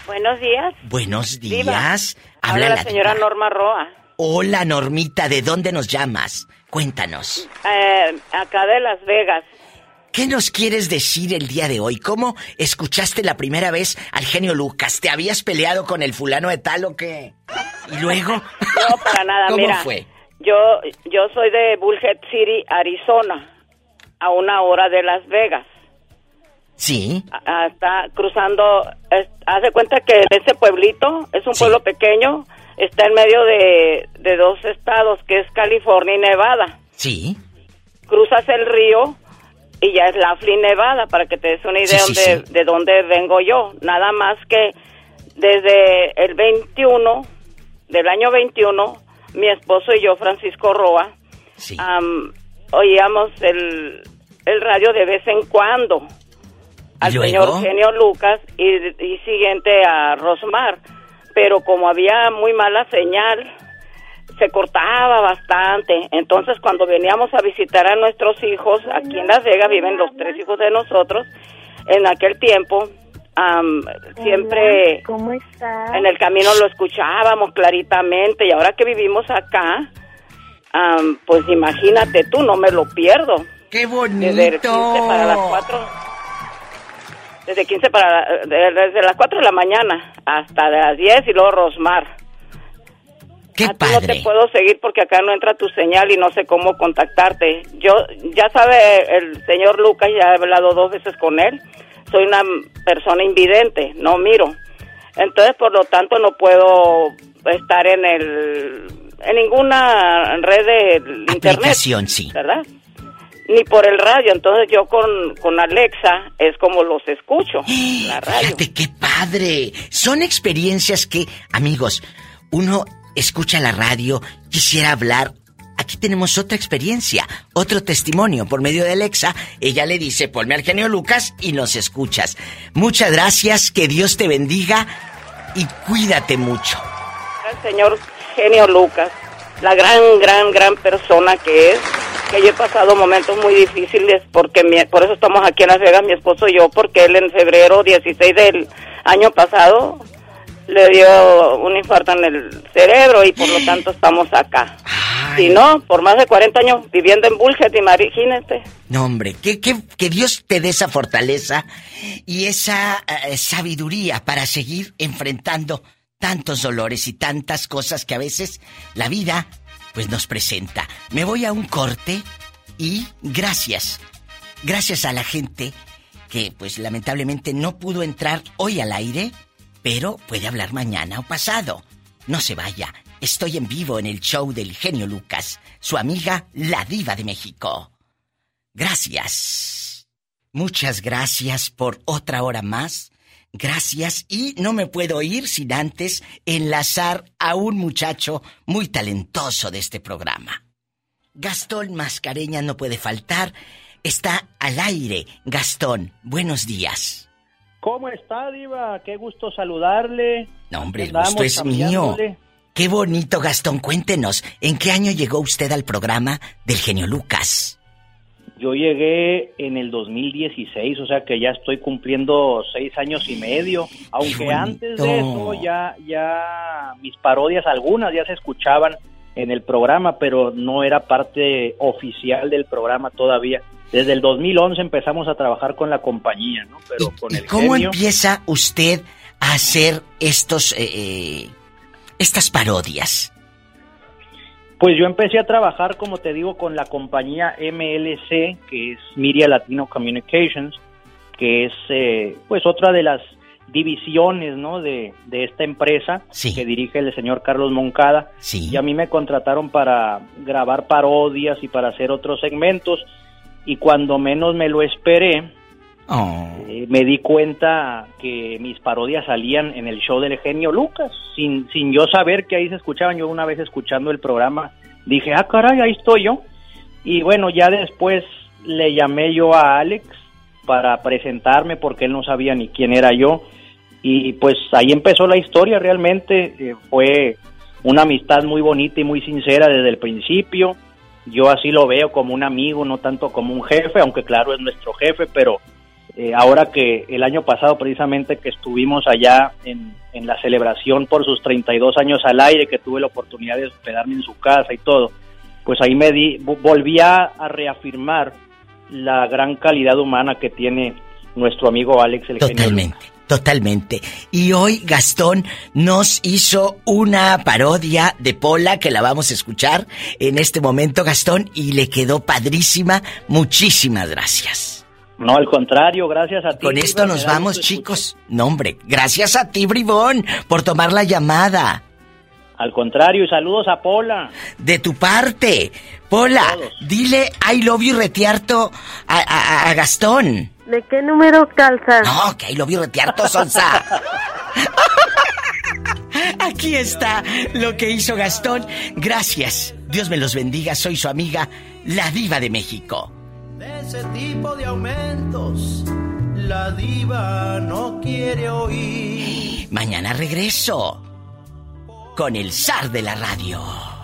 Buenos días. Buenos Diva, días. Habla la señora diva. Norma Roa. Hola, Normita. ¿De dónde nos llamas? Cuéntanos. Eh, acá de Las Vegas. ¿Qué nos quieres decir el día de hoy? ¿Cómo escuchaste la primera vez al genio Lucas? ¿Te habías peleado con el fulano de tal o qué? ¿Y luego? No, para nada, (laughs) ¿Cómo mira. fue? Yo, yo soy de Bullhead City, Arizona, a una hora de Las Vegas. Sí. Está cruzando, es- de cuenta que ese pueblito es un pueblo pequeño, está en medio de, de dos estados, que es California y Nevada. Sí. Cruzas el río y ya es Laughlin, Nevada, para que te des una idea Sí, sí, de, de dónde vengo yo. Nada más que desde el 21, del año 21, mi esposo y yo, Francisco Roa, am, oíamos el, el radio de vez en cuando al señor Genio Lucas y, y siguiente a Rosmar. Pero como había muy mala señal, se cortaba bastante. Entonces, cuando veníamos a visitar a nuestros hijos, aquí en Las Vegas viven los tres hijos de nosotros, en aquel tiempo, am, siempre ¿Cómo estás? en el camino lo escuchábamos claritamente y ahora que vivimos acá, pues imagínate tú, no me lo pierdo. ¡Qué Desde 15 para las 4. Desde 15 para de- desde las 4 de la mañana hasta las 10 y luego Rosmar. ¡Qué A ti no te puedo seguir porque acá no entra tu señal y no sé cómo contactarte. Yo, ya sabe el señor Lucas, ya he hablado dos veces con él. Soy una persona invidente, no miro. Entonces, por lo tanto, no puedo estar en el en ninguna red de internet, Aplicación, sí. ¿verdad? Ni por el radio. Entonces, yo con, con Alexa es como los escucho, (gasps) la radio. Fíjate qué padre. Son experiencias que, amigos, uno escucha la radio, quisiera hablar aquí tenemos otra experiencia, otro testimonio por medio de Alexa. Ella le dice, ponme al genio Lucas y nos escuchas. Muchas gracias, que Dios te bendiga y cuídate mucho. El señor genio Lucas, la gran, gran, gran persona que es, que yo he pasado momentos muy difíciles porque por eso estamos aquí en Las Vegas, mi esposo y yo, porque él en febrero 16 del año pasado le dio un infarto en el cerebro y por lo tanto estamos acá. Si no, por más de 40 años viviendo en Bullhead, imagínate. No, hombre, que, que, que, Dios te dé esa fortaleza y esa eh, sabiduría para seguir enfrentando tantos dolores y tantas cosas que a veces la vida pues nos presenta. Me voy a un corte y gracias. Gracias a la gente que pues lamentablemente no pudo entrar hoy al aire pero puede hablar mañana o pasado. No se vaya, estoy en vivo en el show del genio Lucas, su amiga La Diva de México. Gracias. Muchas gracias por otra hora más. Gracias y no me puedo ir sin antes enlazar a un muchacho muy talentoso de este programa. Gastón Mascareña no puede faltar. Está al aire. Gastón, buenos días. ¿Cómo está, Diva? Qué gusto saludarle. No, hombre, el gusto es mío. Qué bonito, Gastón. Cuéntenos, ¿en qué año llegó usted al programa del genio Lucas? Yo llegué en el 2016, o sea que ya estoy cumpliendo seis años y medio. Aunque antes de eso ya, ya mis parodias, algunas ya se escuchaban en el programa, pero no era parte oficial del programa todavía. Desde el 2011 empezamos a trabajar con la compañía, ¿no? Pero con el ¿Cómo empieza usted a hacer estos, eh, eh, estas parodias? Pues yo empecé a trabajar, como te digo, con la compañía MLC, que es Media Latino Communications, que es eh, pues otra de las divisiones ¿no? de, de esta empresa que dirige el señor Carlos Moncada. Y a mí me contrataron para grabar parodias y para hacer otros segmentos y cuando menos me lo esperé, oh. eh, me di cuenta que mis parodias salían en el show del genio Lucas, sin, sin yo saber que ahí se escuchaban. Yo una vez escuchando el programa dije, ah, caray, ahí estoy yo. Y bueno, ya después le llamé yo a Alex para presentarme porque él no sabía ni quién era yo. Y pues ahí empezó la historia, realmente eh, fue una amistad muy bonita y muy sincera desde el principio yo así lo veo como un amigo, no tanto como un jefe, aunque claro es nuestro jefe, pero eh, ahora que el año pasado precisamente que estuvimos allá en, en, la celebración por sus 32 años al aire, que tuve la oportunidad de hospedarme en su casa y todo, pues ahí me di, volví a reafirmar la gran calidad humana que tiene nuestro amigo Alex el Totalmente. Totalmente. Y hoy Gastón nos hizo una parodia de Pola que la vamos a escuchar en este momento, Gastón, y le quedó padrísima. Muchísimas gracias. No, al contrario, gracias a ti. Con esto nos vamos, chicos. No, hombre, gracias a ti, Bribón, por tomar la llamada. Al contrario, y saludos a Pola. De tu parte. Pola, dile I love you retiarto a, a Gastón. ¿De qué número calza? No, que ahí lo vi retearto, Sonsa. (laughs) Aquí está lo que hizo Gastón. Gracias. Dios me los bendiga. Soy su amiga, la diva de México. De ese tipo de aumentos, la diva no quiere oír. Mañana regreso con el zar de la radio.